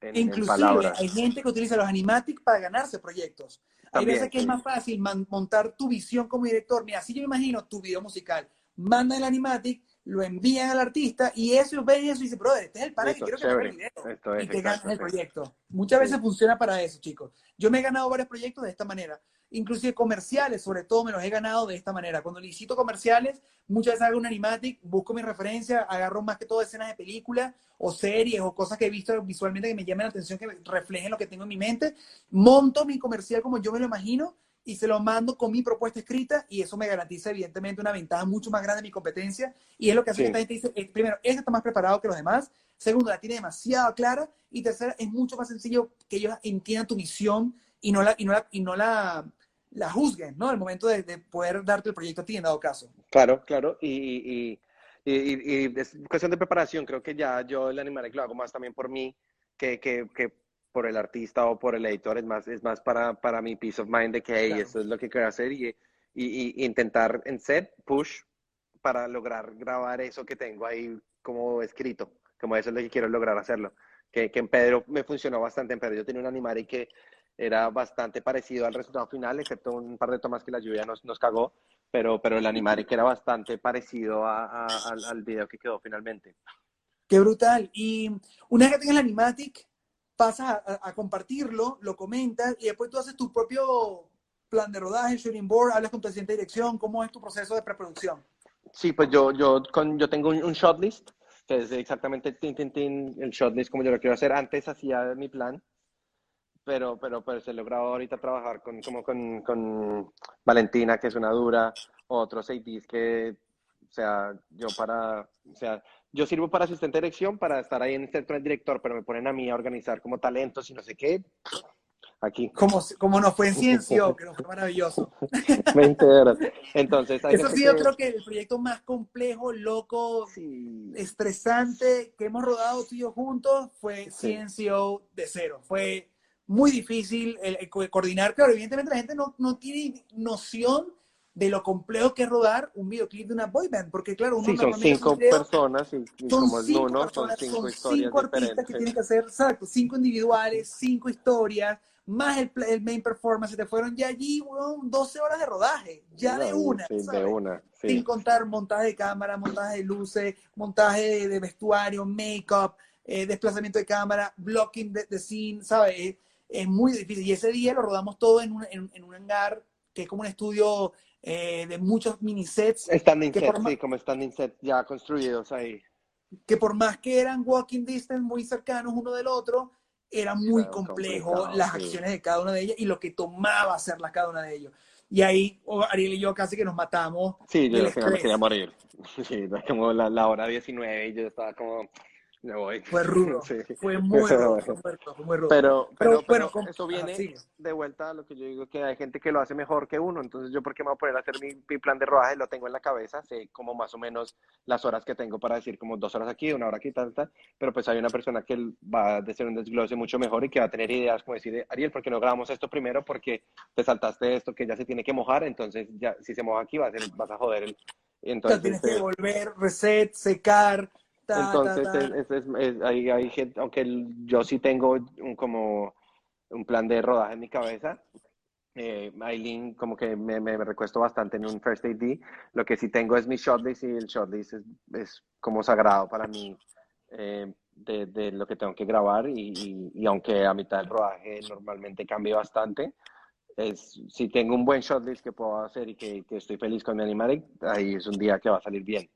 en, en Inclusive palabras. hay gente que utiliza los animatics para ganarse proyectos. Hay También, veces que es más fácil montar tu visión como director. Mira, así yo me imagino tu video musical. Manda el animatic, lo envían al artista y ellos ven eso y dicen, brother, este es el para que quiero que me video. Esto es, y te ganas el proyecto. Muchas veces funciona para eso, chicos. Yo me he ganado varios proyectos de esta manera. Inclusive comerciales, sobre todo, me los he ganado de esta manera. Cuando licito comerciales, muchas veces hago un animatic, busco mi referencia, agarro más que todo escenas de películas o series o cosas que he visto visualmente que me llamen la atención, que reflejen lo que tengo en mi mente. Monto mi comercial como yo me lo imagino y se lo mando con mi propuesta escrita y eso me garantiza evidentemente una ventaja mucho más grande de mi competencia y es lo que hace Sí. que esta gente dice, eh, primero, este está más preparado que los demás, segundo, la tiene demasiado clara y tercera, es mucho más sencillo que ellos entiendan tu visión y no la, y no la, y no la, la juzguen, ¿no? Al momento de, de poder darte el proyecto a ti en dado caso. Claro, claro. Y, y, y, es cuestión de preparación. Creo que ya yo el animaré lo hago más también por mí que, que, que por el artista o por el editor. Es más, es más para, para mi peace of mind de que hey, Claro. esto es lo que quiero hacer y, y, y intentar en set, push, para lograr grabar eso que tengo ahí como escrito. Como eso es lo que quiero lograr hacerlo. Que, que en Pedro me funcionó bastante. En Pedro yo tenía un animaré que era bastante parecido al resultado final, excepto un par de tomas que la lluvia nos, nos cagó pero, pero el animare que era bastante parecido a- a- al, al video que quedó finalmente. Qué brutal. Y una vez que tengas el animatic, pasas a, compartirlo, lo comentas y después tú haces tu propio plan de rodaje, shooting board, hablas con tu asistente de dirección, cómo es tu proceso de preproducción. Sí, pues yo, yo, con, yo tengo un, un que es exactamente tin, tin, el shot list como yo lo quiero hacer. Antes hacía mi plan, pero, pero pues he logrado ahorita trabajar con, como con, con Valentina, que es una dura, otros ADs que, sea, yo para, o sea, yo sirvo para asistente de dirección, para estar ahí en el centro del director, pero me ponen a mí a organizar como talentos y no sé qué. Aquí, Como, como nos fue en Ciencio, que nos fue maravilloso. 20 horas. Entonces, Eso sido, que- creo que, el proyecto más complejo, loco, Sí. estresante que hemos rodado tú y yo juntos fue Sí. Ciencio de cero. Fue muy difícil el, el co- coordinar. Claro, evidentemente la gente no, no tiene noción de lo complejo que es rodar un videoclip de una boy band, porque claro, uno Sí, son cinco personas y, y son como es cinco uno, son personas, cinco son historias cinco artistas diferentes. que tienen que hacer, exacto, cinco individuales, cinco historias, más el, el main performance, se te fueron ya allí, weón, 12 horas de rodaje, ya de una, sí, ¿sabes? de una, sí. sin contar montaje de cámara, montaje de luces, montaje de, de vestuario, make-up, eh, desplazamiento de cámara, blocking de, de scene, ¿sabes? Es, es muy difícil. Y ese día lo rodamos todo en un, en, en un hangar que es como un estudio eh, de muchos mini sets, Standing que set, por ma- sí, como standing set ya construidos ahí. que por más que eran walking distance muy cercanos uno del otro, era muy Claro, complejo las sí. acciones de cada una de ellas y lo que tomaba hacerlas cada una de ellos. Y ahí Ariel y yo casi que nos matamos Sí, yo al final me quería morir. Sí, era como la, la hora 19 y yo estaba como, me voy. Fue rudo, Sí. fue muy rudo, fue muy rudo, fue muy rudo. Pero, Pero, pero, bueno, pero eso viene sigue. de vuelta a lo que yo digo, que hay gente que lo hace mejor que uno. Entonces, ¿yo por qué me voy a poner a hacer mi, mi plan de rodaje? Lo tengo en la cabeza, sé como más o menos las horas que tengo para decir como dos horas aquí, una hora aquí, tal, tal. Pero pues hay una persona que va a hacer un desglose mucho mejor y que va a tener ideas como decir, Ariel, ¿por qué no grabamos esto primero? Porque te saltaste esto que ya se tiene que mojar, entonces ya si se moja aquí va a ser, vas a joder el... O sea, Entonces, tienes que eh, devolver, reset, secar, ta, entonces, ta, ta. es- es- es- es- hay, hay gente, aunque yo sí tengo un, como un plan de rodaje en mi cabeza, eh, Aileen como que me, me, me recuesto bastante en un First AD. Lo que sí tengo es mi shotlist y el shotlist es, es como sagrado para mí eh, de, de lo que tengo que grabar y, y, y aunque a mitad del rodaje normalmente cambie bastante, es, si tengo un buen shotlist que puedo hacer y que, que estoy feliz con mi animatic, ahí es un día que va a salir bien.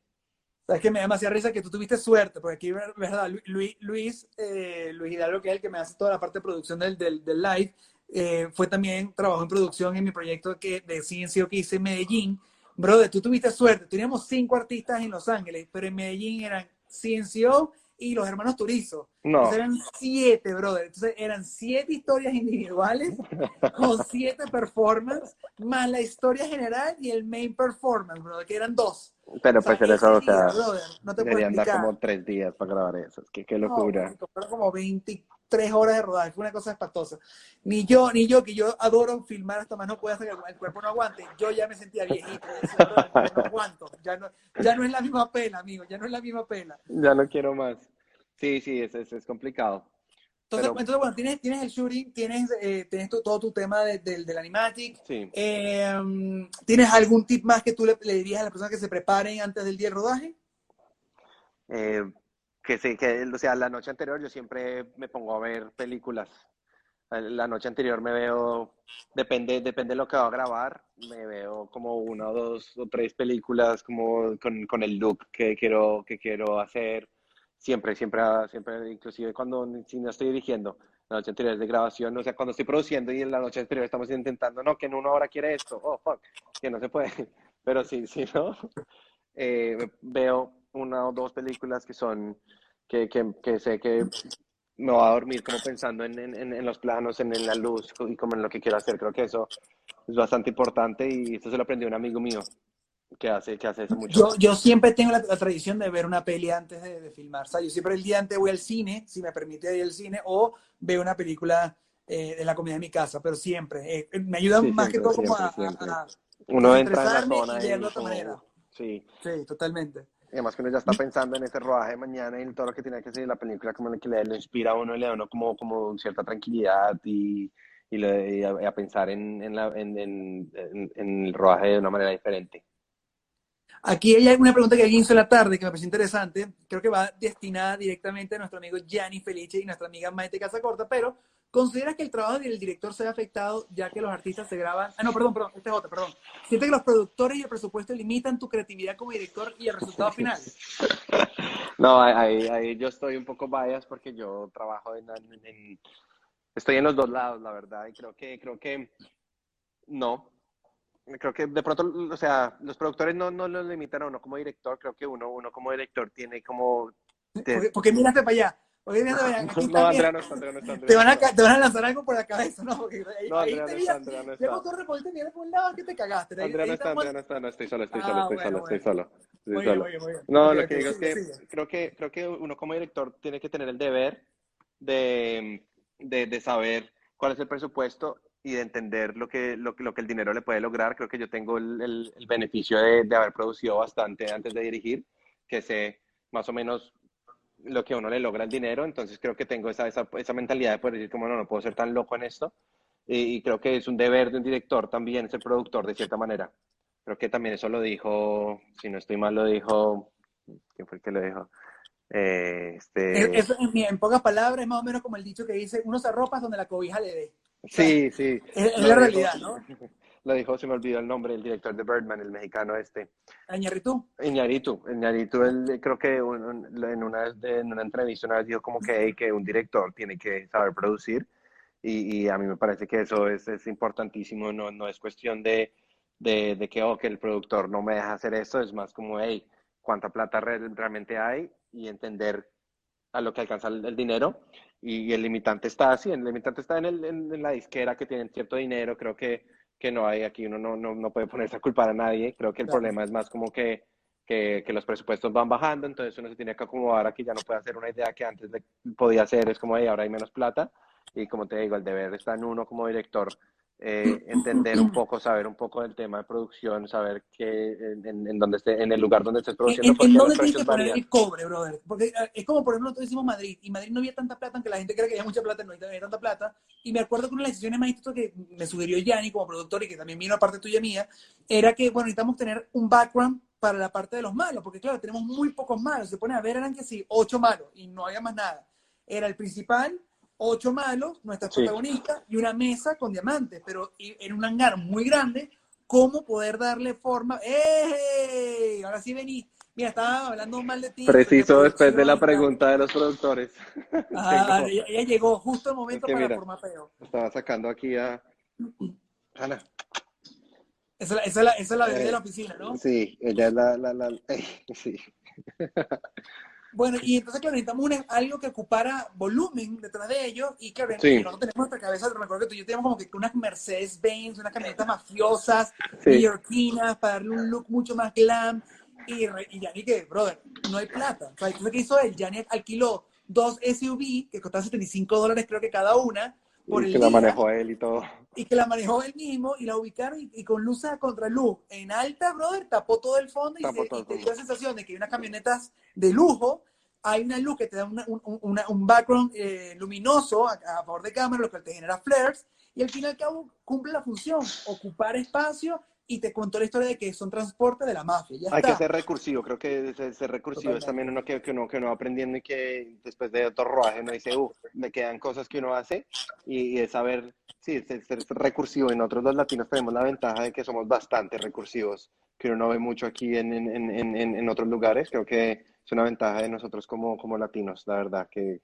Sabes que me da demasiada risa que tú tuviste suerte, porque aquí, ver- verdad, Lu- Luis, Luis, eh, Luis Hidalgo, que es el que me hace toda la parte de producción del, del, del live, eh, fue también, trabajó en producción en mi proyecto que, de CNCO que hice en Medellín. Brother, tú tuviste suerte. Teníamos cinco artistas en Los Ángeles, pero en Medellín eran CNCO y los hermanos Turizo. No, Entonces eran siete, brother. Entonces eran siete historias individuales con siete performances, más la historia general y el main performance, brother, que eran dos. Pero O sea, pues en eso, o día, sea, brother, no te deberían dar como tres días para grabar eso. Es que qué No, locura. fueron como 23 horas de rodaje, fue una cosa espantosa. Ni yo, ni yo, que yo adoro filmar hasta más no puedo hacer que el cuerpo no aguante, yo ya me sentía viejito, yo decía, "Brother, ya no aguanto, ya no, ya no es la misma pena, amigo, ya no es la misma pena. Ya no quiero más. Sí, sí, es, es, es complicado. Entonces, Pero- entonces bueno, tienes, tienes el shooting, tienes, eh, tienes tu- todo tu tema de- del del animatic, Sí. eh, ¿tienes algún tip más que tú le, le dirías a las personas que se preparen antes del día de rodaje? Eh, que sí, que, o sea, la noche anterior yo siempre me pongo a ver películas. La noche anterior me veo, depende, depende de lo que va a grabar, me veo como una o dos o tres películas como con, con el look que quiero, que quiero hacer. Siempre, siempre, siempre, inclusive cuando si no estoy dirigiendo, la noche anterior es de grabación, o sea, cuando estoy produciendo y en la noche anterior estamos intentando, no, que en una hora quiere esto, oh, fuck, que no se puede, pero sí, sí, ¿no? Eh, veo una o dos películas que son, que, que, sé que me voy a dormir como pensando en, en, en los planos, en, la luz y como en lo que quiero hacer, creo que eso es bastante importante y esto se lo aprendí a un amigo mío que hace, que hace eso mucho. Yo, yo siempre tengo la, la tradición de ver una peli antes de, de filmar. O sea, yo siempre el día antes voy al cine, si me permite ir al cine, o veo una película eh, de la comida de mi casa, pero siempre. eh, me ayuda Sí, más que siempre, todo como a, siempre, a- a- Uno entra en la zona y de otra como- manera. sí, Sí, totalmente. Y además que uno ya está pensando en ese rodaje de mañana y en todo lo que tiene que ser la película, como que le, le inspira a uno y le da a uno como, como cierta tranquilidad y, y, le- y a, y a pensar en, en, la, en, en, en- en el rodaje de una manera diferente. Aquí hay una pregunta que alguien hizo en la tarde que me pareció interesante. Creo que va destinada directamente a nuestro amigo Gianni Felice y nuestra amiga Maite Casacorta, pero ¿consideras que el trabajo del director se ha afectado ya que los artistas se graban? Ah, no, perdón, perdón, este es perdón. ¿Sientes que los productores y el presupuesto limitan tu creatividad como director y el resultado final? No, ahí, ahí yo estoy un poco bias porque yo trabajo en, en- en- estoy en los dos lados, la verdad, y creo que, creo que no. Creo que de pronto, o sea, los productores no, no lo limitan a uno como director, creo que uno, uno como director tiene como... te- Porque, porque para allá. Porque miraste para allá. Aquí No, Andrea no está, Andrea no está. Andrea te, van a, está. ca- te van a lanzar algo por la cabeza, ¿no? Porque ahí, No, ahí te no está. Andrea no Luego está. tú respondiste bien por un lado que te cagaste. Ahí- Andrea ahí no está, Andrea no está, no estoy solo, estoy Ah, solo, estoy solo, bueno. estoy solo. Estoy Muy bien, solo. muy bien, muy bien. No, lo que digo es que creo que creo que uno como director tiene que tener el deber de, de, de saber cuál es el presupuesto y de entender lo que, lo, lo que el dinero le puede lograr. Creo que yo tengo el, el- el beneficio de, de haber producido bastante antes de dirigir, que sé más o menos lo que uno le logra el dinero, entonces creo que tengo esa, esa, esa mentalidad de poder decir como no, no puedo ser tan loco en esto. Y, y creo que es un deber de un director también ser productor de cierta manera. Creo que también eso lo dijo, si no estoy mal, lo dijo, ¿quién fue el que lo dijo? Eh, este, Eso, en, en pocas palabras, es más o menos como el dicho que dice, uno se arropa donde la cobija le dé. sí, sí. Es, es la dijo- realidad, ¿no? lo dijo, se me olvidó el nombre, el director de Birdman, el mexicano este. ¿Añarritu? Iñaritu, Iñaritu, él creo que en, una, en una entrevista una vez dijo como que, que un director tiene que saber producir y, y a mí me parece que eso es, es importantísimo, no, no es cuestión de, de, de que, oh, que el productor no me deja hacer eso, es más como, hey, cuánta plata realmente hay y entender a lo que alcanza el, dinero. Y, el limitante está así, el limitante está en, el, en, la disquera que tienen cierto dinero, creo que, que no hay aquí, uno no, no, no puede ponerse a culpar a nadie, creo que el problema es más como que, que, que, los presupuestos van bajando, entonces uno se tiene que acomodar aquí, ya no puede hacer una idea que antes podía hacer, es como, hey, ahora hay menos plata, y como te digo, el deber está en uno como director eh, entender un poco, saber un poco del tema de producción, saber que en, en, donde esté, en el lugar donde estés produciendo. ¿En, en dónde tienes que poner el cobre, brother? Porque eh, es como, por ejemplo, nosotros decimos Madrid, y Madrid no había tanta plata, aunque la gente cree que había mucha plata, no había tanta plata. Y me acuerdo que una de las decisiones más que me sugirió Yanni como productor y que también vino aparte tuya mía, era que, bueno, necesitamos tener un background para la parte de los malos, porque claro, tenemos muy pocos malos. Se pone a ver, eran que sí, ocho malos, y no había más nada. Era el principal, ocho malos, nuestras protagonistas, y una mesa con diamantes, pero en un hangar muy grande, ¿cómo poder darle forma? ¡Eh! Ahora sí vení. Mira, estaba hablando mal de ti. Preciso después de la pregunta de los productores. Ah, ella, llegó justo el momento para mira, formar peo. Estaba sacando aquí a Ana. Esa, esa, es la, esa es la bebé de la oficina, ¿no? Sí, ella es la... la, la sí. Bueno, y entonces, claro, necesitamos algo que ocupara volumen detrás de ellos. Y claro, nosotros tenemos nuestra cabeza, me acuerdo que tú y yo tenemos como que unas Mercedes-Benz, unas camionetas mafiosas, sí. para darle un look mucho más glam. Y, y Yanni que, brother, no hay plata. O sea, ¿qué hizo él? Yanni alquiló dos SUV que costaban 75 dólares creo que cada una. Por y el que la manejó él y todo. Y que la manejó él mismo y la ubicaron y, con luz a contraluz en alta, brother, tapó todo el fondo y, te dio la sensación de que hay unas camionetas de lujo, hay una luz que te da un background eh, luminoso a, favor de cámara, lo que te genera flares, y al fin y al cabo cumple la función, ocupar espacio y te contó la historia de que son transporte de la mafia. Hay que ser recursivo, creo que ser, recursivo es también uno que, que, uno que uno va aprendiendo y que después de otro rodaje uno dice, uh, me quedan cosas que uno hace y, es saber, sí, ser, ser, recursivo. Y nosotros los latinos tenemos la ventaja de que somos bastante recursivos, que uno no ve mucho aquí en, en, en, en otros lugares. Creo que es una ventaja de nosotros como, como latinos, la verdad, que,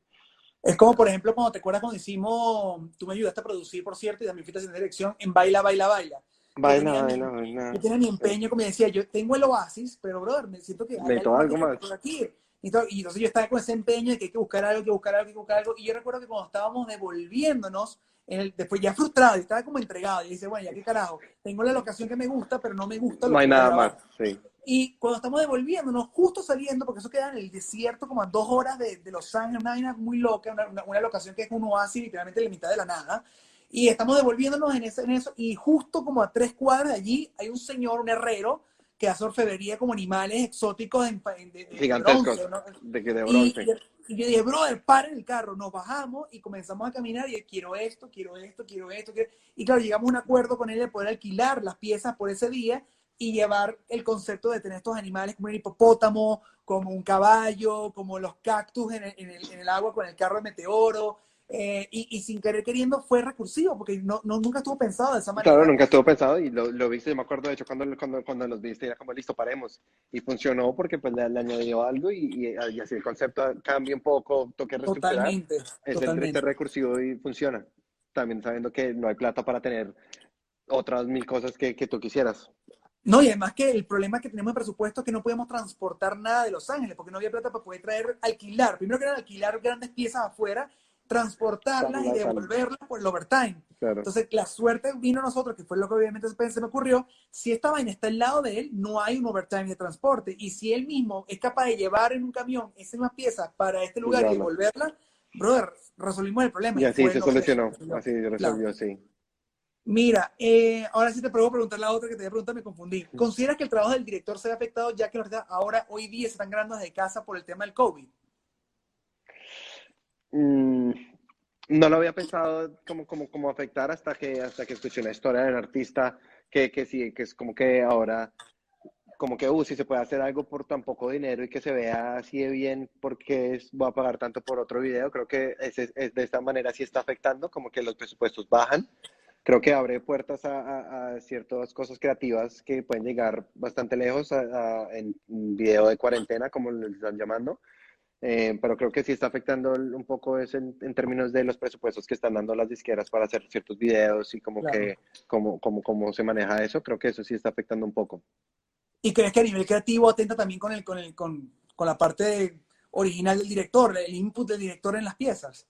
es como, por ejemplo, cuando te acuerdas cuando hicimos, tú me ayudaste a producir, por cierto, y también fuiste en dirección en Baila, Baila, Baila. Vaina, vaina, vaina. Yo tenía mi empeño, como decía, yo tengo el oasis, pero brother, me siento que hay algo, más. aquí. Y, entonces yo estaba con ese empeño de que hay que buscar algo, que buscar algo, que buscar algo. Y yo recuerdo que cuando estábamos devolviéndonos, en el, después ya frustrado, estaba como entregado. Y dice, bueno, ya qué carajo, tengo la locación que me gusta, pero no me gusta lo No hay nada más, sí. Y cuando estamos devolviéndonos, justo saliendo, porque eso queda en el desierto, como a dos horas de, de Los Ángeles, una vaina muy loca, una, una, una, locación que es un oasis literalmente en la mitad de la nada. Y estamos devolviéndonos en, en eso. Y justo como a tres cuadras de allí hay un señor, un herrero, que hace orfebrería como animales exóticos en, de, de, Gigantescos, de, de, bronce. Y, yo dije, brother, paren el carro. Nos bajamos y comenzamos a caminar y quiero esto, quiero esto, quiero esto. Y claro, llegamos a un acuerdo con él de poder alquilar las piezas por ese día y llevar el concepto de tener estos animales como un hipopótamo, como un caballo, como los cactus en el, en el, en el agua con el carro de meteoro, eh, y, sin querer queriendo fue recursivo, porque no, no, nunca estuvo pensado de esa manera. Claro, nunca estuvo pensado y lo, lo viste, me acuerdo de hecho cuando, cuando, cuando los viste, era como listo, paremos. Y funcionó porque pues le, añadió algo y, y, así el concepto cambia un poco, toque reestructurar. Totalmente. Es totalmente. El, recursivo y funciona. También sabiendo que no hay plata para tener otras mil cosas que, que tú quisieras. No, y además que el problema que tenemos en presupuesto es que no podemos transportar nada de Los Ángeles, porque no había plata para poder traer, alquilar. Primero que era alquilar grandes piezas afuera transportarlas y devolverlas por el overtime. Entonces, la suerte vino a nosotros, que fue lo que obviamente se me ocurrió, si esta vaina está al lado de él, no hay un overtime de transporte. Y si él mismo es capaz de llevar en un camión esas mismas piezas para este lugar y devolverlas, brother, resolvimos el problema. Y así se solucionó, así se resolvió, sí. Mira, eh, ahora sí te puedo preguntar la otra que te voy a preguntar, me confundí. ¿Consideras que el trabajo del director se ha afectado ya que ahora, hoy día, se están ganando desde casa por el tema del COVID? Mm, no lo había pensado como, como, como afectar hasta que, hasta que escuché la historia del artista, que, que sí, que es como que ahora, como que, uh, si se puede hacer algo por tan poco dinero y que se vea así de bien, porque es, voy a pagar tanto por otro video? Creo que de esta manera sí está afectando, como que los presupuestos bajan. creo que abre puertas a, a, ciertas cosas creativas que pueden llegar bastante lejos en video de cuarentena, como le están llamando. Eh, pero creo que sí está afectando un poco es en, términos de los presupuestos que están dando las disqueras para hacer ciertos videos y como que cómo, cómo, cómo se maneja eso, creo que eso sí está afectando un poco. ¿Y crees que a nivel creativo atenta también con, el, con, el, con, con la parte original del director, el input del director en las piezas?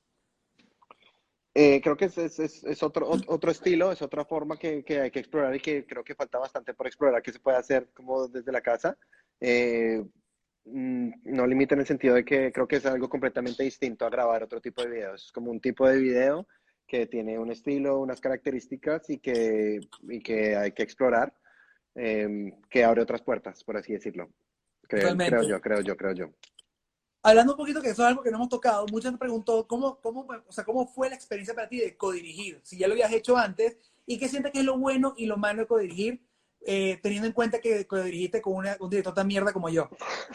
Eh, creo que es, es, es, otro, otro estilo, es otra forma que, que, hay que explorar y que creo que falta bastante por explorar, que se puede hacer como desde la casa. Eh, no limita en el sentido de que creo que es algo completamente distinto a grabar otro tipo de videos. Es como un tipo de video que tiene un estilo, unas características y que, y que hay que explorar. Em, que abre otras puertas, por así decirlo. Creo, creo, yo, creo yo, creo yo. Hablando un poquito, que eso es algo que no hemos tocado, muchas me preguntó cómo, cómo, o sea, cómo fue la experiencia para ti de codirigir, si ya lo habías hecho antes, y qué sientes que es lo bueno y lo malo de codirigir, eh, teniendo en cuenta que codirigiste con un director tan mierda como yo.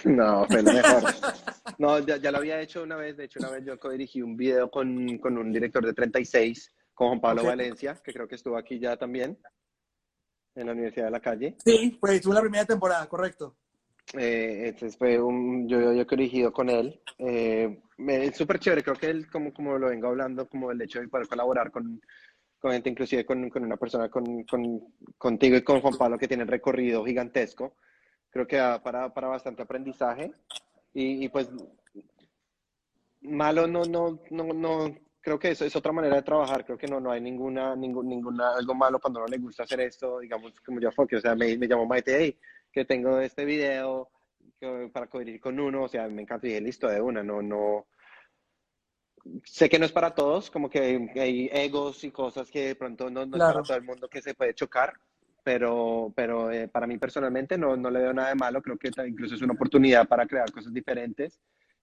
No, fue lo mejor. no, ya, ya, lo había hecho una vez, de hecho una vez yo codirigí un video con, con un director de 36, con Juan Pablo Valencia, que creo que estuvo aquí ya también en la Universidad de la Calle. Sí, pues estuvo la primera temporada, correcto. Eh, entonces fue un, yo, yo he dirigido con él. Eh, es súper chévere, creo que él, como, como lo vengo hablando, como el hecho de poder colaborar con, gente, inclusive con, con una persona, con, con, contigo y con Juan Pablo, que tiene recorrido gigantesco, creo que da para, para bastante aprendizaje. Y, y, pues, malo no, no, no, no, creo que eso es otra manera de trabajar. Creo que no, no hay ninguna, ningún, ninguna, algo malo cuando no le gusta hacer esto, digamos, como yo Foque, o sea, me, me llamo Maite, hey, que tengo este video para codirigir con uno, o sea, me encanta y dije, listo, de una, no, no, sé que no es para todos, como que hay egos y cosas que de pronto no, no es para todo el mundo que se puede chocar, pero, pero eh, para mí personalmente no, no le veo nada de malo, creo que incluso es una oportunidad para crear cosas diferentes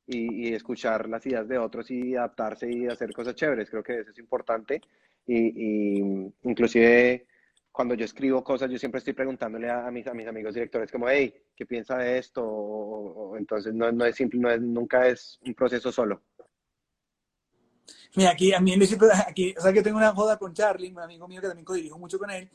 y, escuchar las ideas de otros y adaptarse y hacer cosas chéveres. Creo que eso es importante. Y, inclusive cuando yo escribo cosas, yo siempre estoy preguntándole a, mis, a mis amigos directores como, hey, ¿qué piensa de esto? O, entonces no, no, es simple, no es, nunca es un proceso solo. Mira, aquí a mí aquí, o sea, que tengo una joda con Charlie, un amigo mío que también codirijo mucho con él,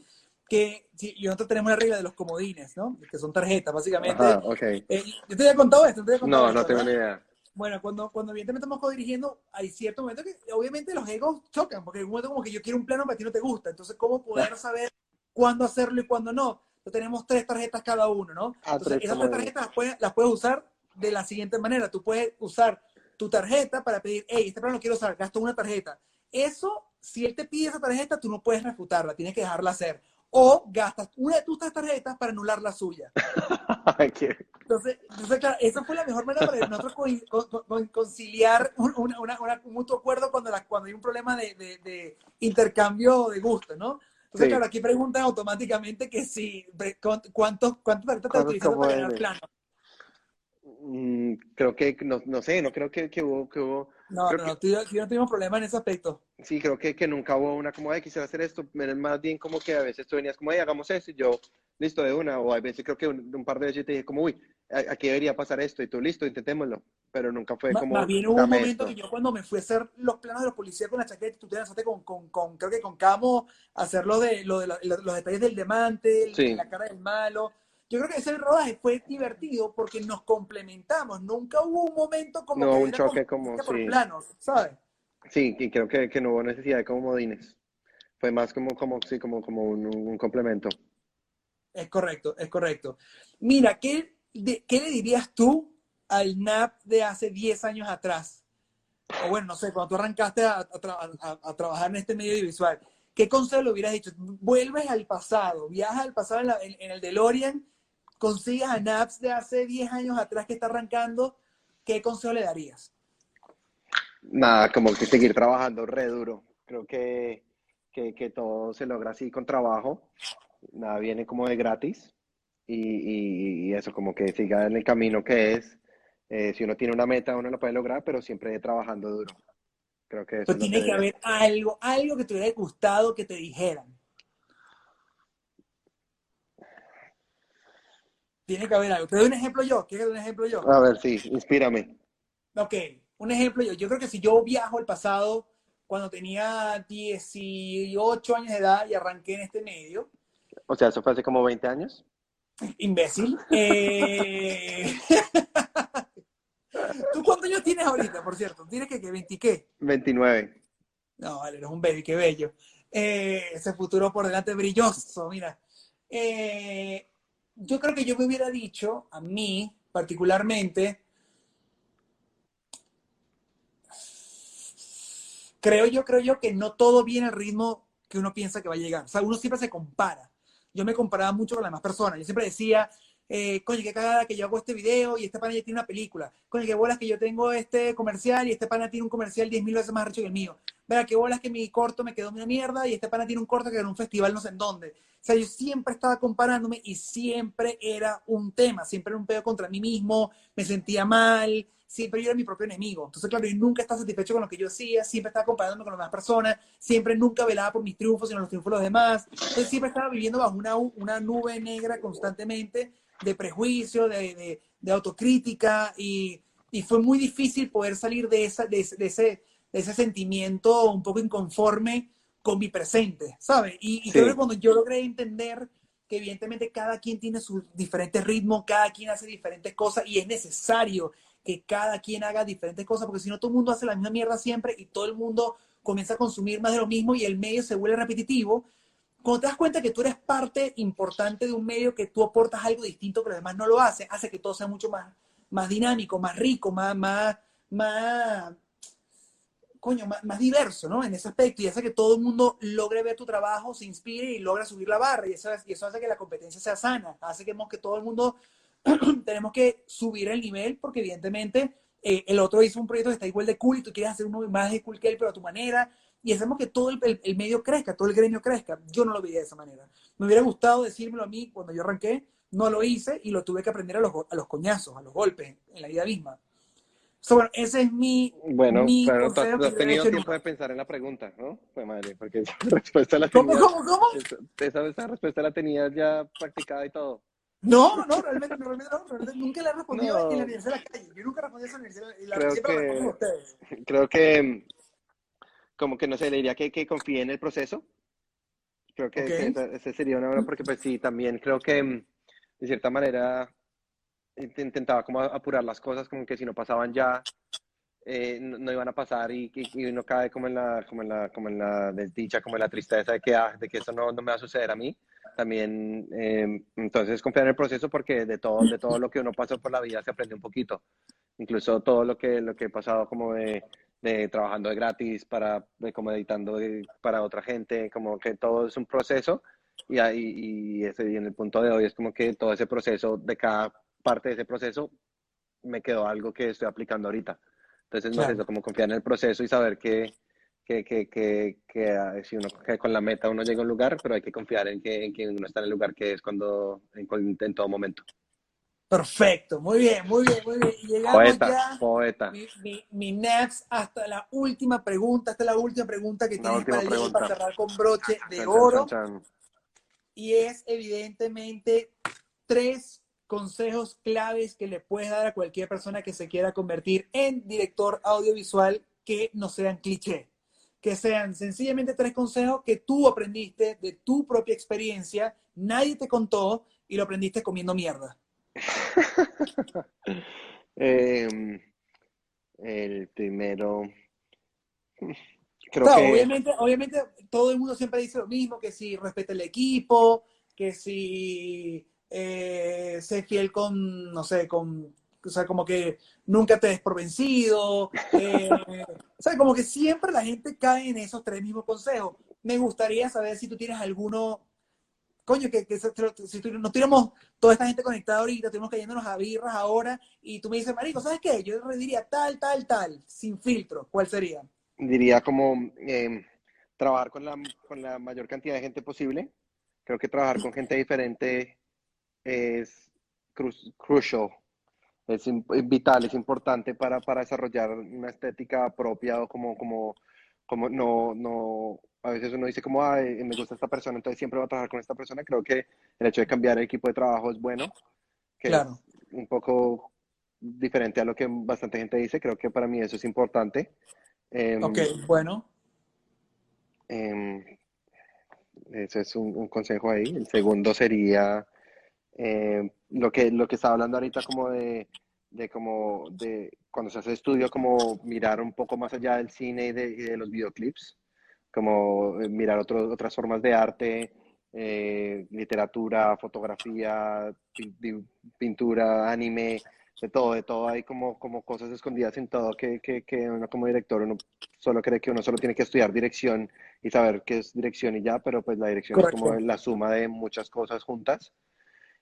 que si, nosotros tenemos la regla de los comodines, ¿no? Que son tarjetas, básicamente. Ajá, okay. Eh, ¿Yo te había contado esto? ¿Te no, no tengo ni idea. Bueno, cuando, cuando evidentemente estamos codirigiendo, hay cierto momento que obviamente los egos chocan, porque en un momento como que yo quiero un plano, pero a ti no te gusta. Entonces, ¿cómo poder saber cuándo hacerlo y cuándo no? Entonces, tenemos tres tarjetas cada uno, ¿no? Ah, Entonces, esas tres tarjetas las puedes, las puedes usar de la siguiente manera. Tú puedes usar tu tarjeta para pedir, hey, este plano lo quiero usar, gasto una tarjeta. Eso, si él te pide esa tarjeta, tú no puedes refutarla, tienes que dejarla hacer o gastas una de tus tarjetas para anular la suya. entonces, entonces, claro, esa fue la mejor manera para nosotros conciliar un, un mutuo acuerdo cuando, la, cuando hay un problema de, de, intercambio de gusto, ¿no? Entonces, claro, aquí preguntan automáticamente que si, ¿cuántos, ¿cuántas tarjetas te utilizas para ganar plano? Mm, creo que, no, no, sé, no creo que, que hubo... Que hubo no, no, no, tú, no tuvimos problema en ese aspecto. Sí, creo que, que nunca hubo una como, de quisiera hacer esto, más bien como que a veces tú venías como, hey, hagamos esto, y yo, listo, de una, o a veces creo que un, par de veces te dije como, uy, aquí debería pasar esto, y tú, listo, intentémoslo, pero nunca fue como... Más bien hubo un momento que yo cuando me fui a hacer los planos de los policías con la chaqueta, tú te lanzaste con, con, con, creo que con Camo, hacer lo de, lo de los detalles del diamante, la cara del malo, yo creo que ese rodaje fue divertido porque nos complementamos. Nunca hubo un momento como no, un choque como por planos, ¿sabes? Sí, y creo que, que, no hubo necesidad de comodines. Fue más como, como, sí, como, como un, complemento. Es correcto, es correcto. Mira, ¿qué, ¿qué le dirías tú al NAP de hace 10 años atrás? O bueno, no sé, cuando tú arrancaste a, a, trabajar en este medio visual, ¿qué consejo le hubieras dicho? Vuelves al pasado, viajas al pasado en, en, en el DeLorean consigas a Naps de hace 10 años atrás que está arrancando, ¿qué consejo le darías? Nada, como que seguir trabajando re duro. Creo que, que, todo se logra así con trabajo. Nada viene como de gratis. Y, y, eso, como que siga en el camino que es. Eh, si uno tiene una meta, uno lo puede lograr, pero siempre trabajando duro. Creo que eso. tiene que haber algo, algo que te hubiera gustado que te dijeran. Tiene que haber algo. Te doy un ejemplo yo. ¿Quieres que un ejemplo yo? A ver, sí, inspírame. Ok, un ejemplo yo. Yo creo que si yo viajo al pasado, cuando tenía 18 años de edad y arranqué en este medio. O sea, eso fue hace como 20 años. Imbécil. Eh... ¿Tú cuántos años tienes ahorita, por cierto? ¿Tienes que, que 20 qué? 29. No, vale, eres un baby, qué bello. Eh, ese futuro por delante brilloso, mira. Eh, yo creo que yo me hubiera dicho, a mí particularmente, creo yo, creo yo que no todo viene al ritmo que uno piensa que va a llegar. O sea, uno siempre se compara. Yo me comparaba mucho con las demás personas. Yo siempre decía, eh, coño, qué cagada que yo hago este video y este pana ya tiene una película. Coño, qué bolas que yo tengo este comercial y este pana tiene un comercial 10.000 veces más rico que el mío. Vea, qué bolas que mi corto me quedó una mierda y este pana tiene un corto que en un festival no sé en dónde. O sea, yo siempre estaba comparándome y siempre era un tema, siempre era un pedo contra mí mismo, me sentía mal, siempre yo era mi propio enemigo. Entonces, claro, yo nunca estaba satisfecho con lo que yo hacía, siempre estaba comparándome con las demás personas, siempre nunca velaba por mis triunfos, sino los triunfos de los demás. Entonces, siempre estaba viviendo bajo una, una nube negra constantemente de prejuicio, de, de, de autocrítica y, y, fue muy difícil poder salir de, esa, de, de, ese, de ese sentimiento un poco inconforme con mi presente, ¿sabes? Y, y sí. creo que cuando yo logré entender que evidentemente cada quien tiene sus diferentes ritmos, cada quien hace diferentes cosas y es necesario que cada quien haga diferentes cosas, porque si no todo el mundo hace la misma mierda siempre y todo el mundo comienza a consumir más de lo mismo y el medio se vuelve repetitivo, cuando te das cuenta que tú eres parte importante de un medio, que tú aportas algo distinto, pero además no lo hace, hace que todo sea mucho más, más dinámico, más rico, más, más, coño, más, diverso, ¿no? En ese aspecto, y hace que todo el mundo logre ver tu trabajo, se inspire y logre subir la barra, y eso, y eso hace que la competencia sea sana, hace que, que todo el mundo tenemos que subir el nivel, porque evidentemente eh, el otro hizo un proyecto que está igual de cool y tú quieres hacer uno más de cool que él, pero a tu manera, y hacemos que todo el, el, el, medio crezca, todo el gremio crezca. Yo no lo veía de esa manera. Me hubiera gustado decírmelo a mí cuando yo arranqué, no lo hice y lo tuve que aprender a los, a los coñazos, a los golpes, en la vida misma. So, bueno, ese es mi. Bueno, mi pero tú, tú has tenido tiempo de pensar en la pregunta, ¿no? Pues madre, porque esa respuesta la tenías. ¿Cómo, cómo, cómo? Esa, esa respuesta la tenías ya practicada y todo. No, no, realmente, realmente no, realmente nunca le he respondido no. en la universidad de la calle. Yo nunca respondí a esa universidad y la creo siempre que, la ustedes. Creo que como que no sé, le diría que, que confíe en el proceso. Creo que, Okay. que ese sería una buena, porque pues sí, también creo que mm, de cierta manera int- intentaba como apurar las cosas, como que si no pasaban ya, eh, no, no iban a pasar y, y, y uno cae como en la, como en la, como en la desdicha, como en la tristeza de que, ah, de que eso no, no me va a suceder a mí. También, eh, entonces confiar en el proceso porque de todo, de todo lo que uno pasó por la vida se aprende un poquito. Incluso todo lo que, lo que he pasado como de, de trabajando de gratis, para, de como editando de- para otra gente, como que todo es un proceso y, ahí, y, ese, y en el punto de hoy es como que todo ese proceso, de cada parte de ese proceso, me quedó algo que estoy aplicando ahorita. Entonces, Claro. eso, como confiar en el proceso y saber que, que, que, que, que, ah, si uno, que con la meta uno llega a un lugar, pero hay que confiar en que, en que uno está en el lugar que es cuando, en, en todo momento. Perfecto, muy bien, muy bien, muy bien. Y llegamos Poeta, ya, poeta. mi, mi, mi Naps, hasta la última pregunta, hasta la última pregunta que tienes para, hoy, para pregunta. cerrar con broche de chan, oro. chan, chan. y es evidentemente tres consejos claves que le puedes dar a cualquier persona que se quiera convertir en director audiovisual que no sean cliché, que sean sencillamente tres consejos que tú aprendiste de tu propia experiencia, nadie te contó y lo aprendiste comiendo mierda. Em, el primero, creo Claro, que obviamente, obviamente todo el mundo siempre dice lo mismo, que si respeta el equipo, que si eh, sé fiel con, no sé, con, o sea, como que nunca te des por vencido, eh, o sea, como que siempre la gente cae en esos tres mismos consejos. Me gustaría saber si tú tienes alguno, coño, que, que si nos tuviéramos toda esta gente conectada ahorita, estuvimos cayéndonos a birras ahora, y tú me dices, marico, ¿sabes qué? Yo diría tal, tal, tal, sin filtro, ¿cuál sería? diría como em, trabajar con la, con la mayor cantidad de gente posible. Creo que trabajar con gente diferente es cru- crucial, es vital, es importante para, para desarrollar una estética propia o como, como, como no, no, a veces uno dice como, ay, me gusta esta persona, entonces siempre voy a trabajar con esta persona. Creo que el hecho de cambiar el equipo de trabajo es bueno, que Claro. es un poco diferente a lo que bastante gente dice. Creo que para mí eso es importante. Em, Ok, bueno. Ese es un, consejo ahí. El segundo sería em, lo que lo que estaba hablando ahorita como de, de como de cuando se hace estudio como mirar un poco más allá del cine y de, los videoclips, como eh, mirar otras formas de arte, eh, literatura, fotografía, pintura, anime, de todo, de todo. Hay como, como cosas escondidas en todo que, que, que, uno como director, uno solo cree que uno solo tiene que estudiar dirección y saber qué es dirección y ya, pero pues la dirección es como la suma de muchas cosas juntas.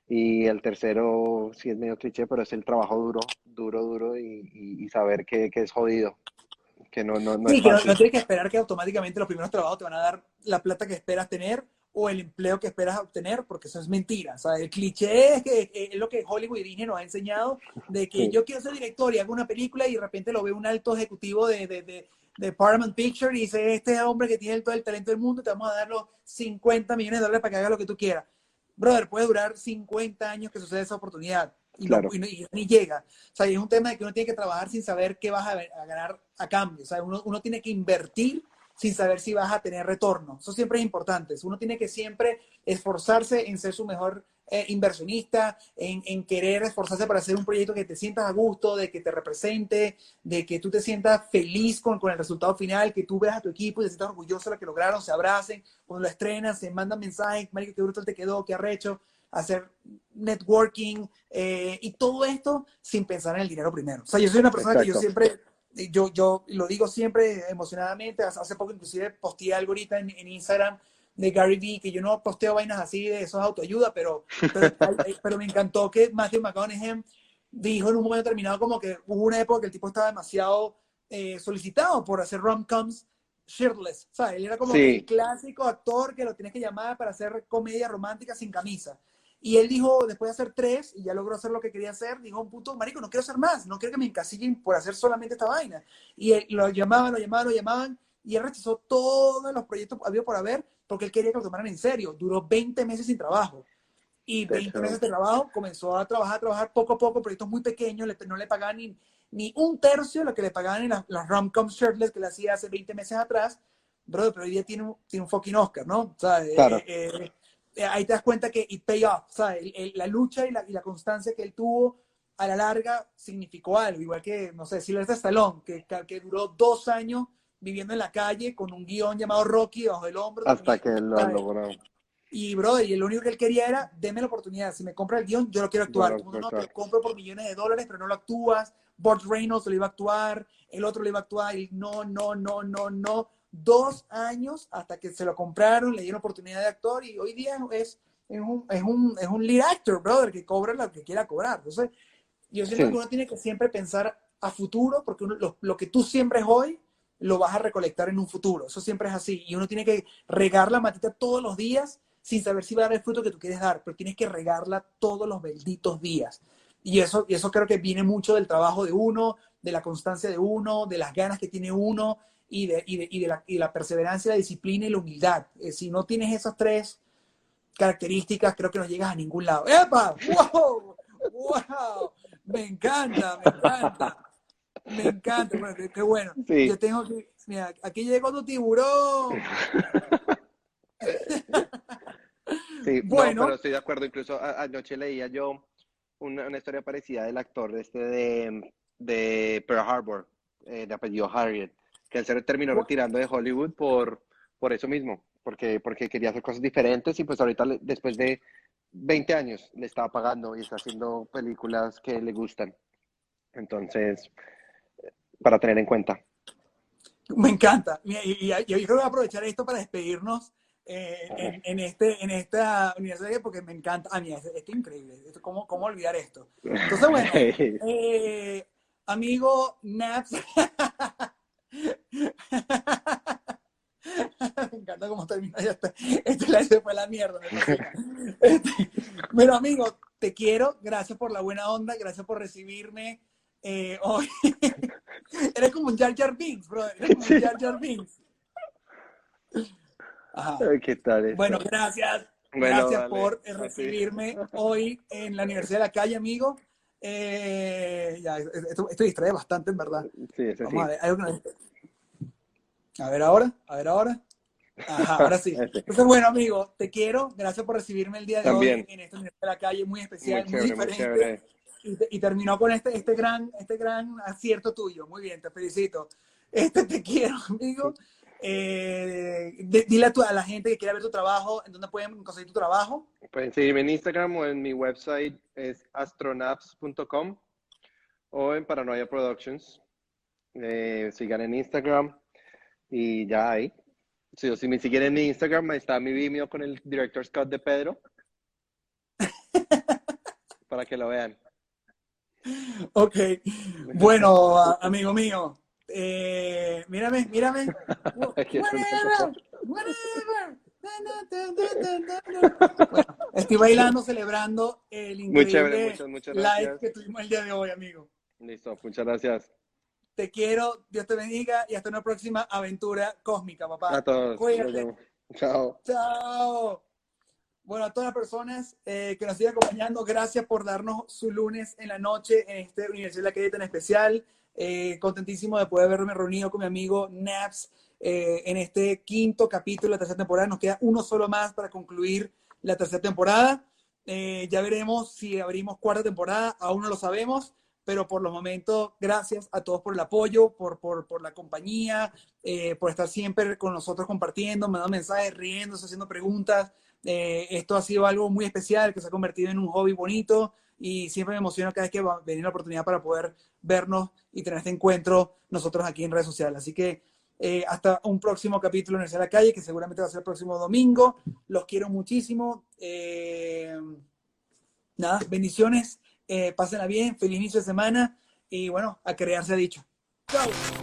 Y el tercero, sí es medio cliché, pero es el trabajo duro, duro, duro y, y, saber que, que, es jodido. Que no, no, no sí, que no, no tienes que esperar que automáticamente los primeros trabajos te van a dar la plata que esperas tener o el empleo que esperas obtener, porque eso es mentira. O sea, el cliché es, que, es lo que Hollywood y Disney nos ha enseñado, de que yo quiero ser director y hago una película y de repente lo ve un alto ejecutivo de, de, de, Paramount Picture y dice, este hombre que tiene todo el talento del mundo, te vamos a dar los 50 millones de dólares para que haga lo que tú quieras. Brother, puede durar 50 años que suceda esa oportunidad y, no, y, ni llega. O sea, es un tema de que uno tiene que trabajar sin saber qué vas a, a ganar a cambio. O sea, uno, uno tiene que invertir sin saber si vas a tener retorno. Eso siempre es importante. Uno tiene que siempre esforzarse en ser su mejor eh, inversionista, en, querer esforzarse para hacer un proyecto que te sientas a gusto, de que te represente, de que tú te sientas feliz con, con el resultado final, que tú veas a tu equipo y te sientas orgulloso de lo que lograron, se abracen, cuando lo estrenan, se mandan mensajes, marico, qué brutal te quedó, qué arrecho, hacer networking eh, y todo esto sin pensar en el dinero primero. O sea, yo soy una persona que yo siempre yo, yo lo digo siempre emocionadamente, hace poco inclusive posteé algo ahorita en, en Instagram de Gary Vee, que yo no posteo vainas así de esos autoayuda, pero, pero, me encantó que Matthew McConaughey dijo en un momento determinado como que hubo una época que el tipo estaba demasiado eh, solicitado por hacer rom-coms shirtless, o sea, él era como el clásico actor que lo tienes que llamar para hacer comedia romántica sin camisa. Y él dijo, después de hacer tres, y ya logró hacer lo que quería hacer, dijo un punto, marico, no quiero hacer más, no quiero que me encasillen por hacer solamente esta vaina. Y lo llamaban, lo llamaban, lo llamaban, y él rechazó todos los proyectos había por haber, porque él quería que lo tomaran en serio. Duró 20 meses sin trabajo. Y 20 meses de trabajo, comenzó a trabajar, a trabajar poco a poco, proyectos muy pequeños, no le pagaban ni, ni un tercio de lo que le pagaban en las, las rom-com shirtless que le hacía hace 20 meses atrás. Brother, pero hoy día tiene un, tiene un fucking Oscar, ¿no? O sea, claro. eh, eh eh, ahí te das cuenta que it pay off, la lucha y la, y la, constancia que él tuvo a la larga significó algo, igual que, no sé, Silvestre Stallone, que, que duró dos años viviendo en la calle con un guion llamado Rocky bajo el hombro. Hasta que lo logró. Y, brother, y lo único que él quería era, deme la oportunidad, si me compra el guion, yo lo quiero actuar. Como no, te compro por millones de dólares, pero no lo actúas. Burt Reynolds lo iba a actuar, el otro lo iba a actuar, y no, no, no, no, no dos años hasta que se lo compraron, le dieron oportunidad de actor y hoy día es, es, un, es, un, es un lead actor, brother, que cobra lo que quiera cobrar. Entonces, yo siento que uno tiene que siempre pensar a futuro, porque lo, lo, que tú siembres hoy, lo vas a recolectar en un futuro. Eso siempre es así. Y uno tiene que regar la matita todos los días sin saber si va a dar el fruto que tú quieres dar, pero tienes que regarla todos los benditos días. Y eso, y eso creo que viene mucho del trabajo de uno, de la constancia de uno, de las ganas que tiene uno, y de, y de, y de, la, y la, perseverancia, la disciplina y la humildad. Eh, si no tienes esas tres características, creo que no llegas a ningún lado. ¡Epa! ¡Wow! ¡Wow! Me encanta, me encanta. Me encanta, bueno, qué, bueno. Yo tengo que. Mira, aquí llegó tu tiburón. Sí, bueno. pero estoy de acuerdo. Incluso anoche leía yo una, una historia parecida del actor este de, de Pearl Harbor, eh, de apellido Harriet, que él se terminó retirando de Hollywood por, por eso mismo, porque, porque quería hacer cosas diferentes y pues ahorita después de 20 años le estaba pagando y está haciendo películas que le gustan. Entonces, para tener en cuenta. Me encanta. Y, yo creo que voy a aprovechar esto para despedirnos eh, en, este, en esta universidad porque me encanta. A mí, esto es increíble. ¿Cómo, ¿Cómo olvidar esto? Entonces, bueno, eh, amigo Naps. Me encanta cómo termina ya este, este se fue la mierda. Este, pero amigo, te quiero, gracias por la buena onda, gracias por recibirme eh, hoy. Eres como un Jar Jar Binks, bro. Eres como un Jar Jar Binks. ¿Qué tal? Bueno, gracias. gracias por recibirme hoy en la Universidad de la Calle, amigo. Eh, ya, esto, esto, distrae bastante, en verdad. Sí, Vamos a ver, a ver ahora, a ver ahora. Ajá, ahora sí. Entonces, bueno, amigo, te quiero. Gracias por recibirme el día de hoy en esta Universidad de la Calle, muy especial, muy, diferente. y, terminó con este, este, gran, este gran acierto tuyo. Muy bien, te felicito. Este te quiero, amigo. Eh, dile a, a, la gente que quiera ver tu trabajo, ¿en dónde pueden conseguir tu trabajo? Pueden seguirme en Instagram o en mi website es astronaps.com o en Paranoia Productions. Eh, sigan en Instagram y ya ahí. Si, si me siguen en mi Instagram, ahí está mi Vimeo con el director Scott de Pedro. para que lo vean. Ok. Bueno, amigo mío, eh, mírame, mírame. estoy bailando, celebrando el increíble live que tuvimos el día de hoy, amigo. Listo, muchas gracias. Te quiero, Dios te bendiga y hasta una próxima aventura cósmica, papá. A todos. Chao. Chao. Bueno, a todas las personas eh, que nos siguen acompañando, gracias por darnos su lunes en la noche en este Universidad de la Calle tan especial. Eh, contentísimo de poder haberme reunido con mi amigo Naps eh, en este quinto capítulo de la tercera temporada. Nos queda uno solo más para concluir la tercera temporada. ya veremos si abrimos cuarta temporada, aún no lo sabemos pero por los momentos, gracias a todos por el apoyo, por, por, por la compañía, eh, por estar siempre con nosotros compartiendo, mandando mensajes, riéndose, haciendo preguntas. Eh, esto ha sido algo muy especial que se ha convertido en un hobby bonito y siempre me emociona cada vez que va a venir la oportunidad para poder vernos y tener este encuentro nosotros aquí en redes sociales. Así que eh, hasta un próximo capítulo en la Calle, que seguramente va a ser el próximo domingo. Los quiero muchísimo. nada, bendiciones eh, pásenla bien, feliz inicio de semana y bueno, a crear se ha dicho. Chao.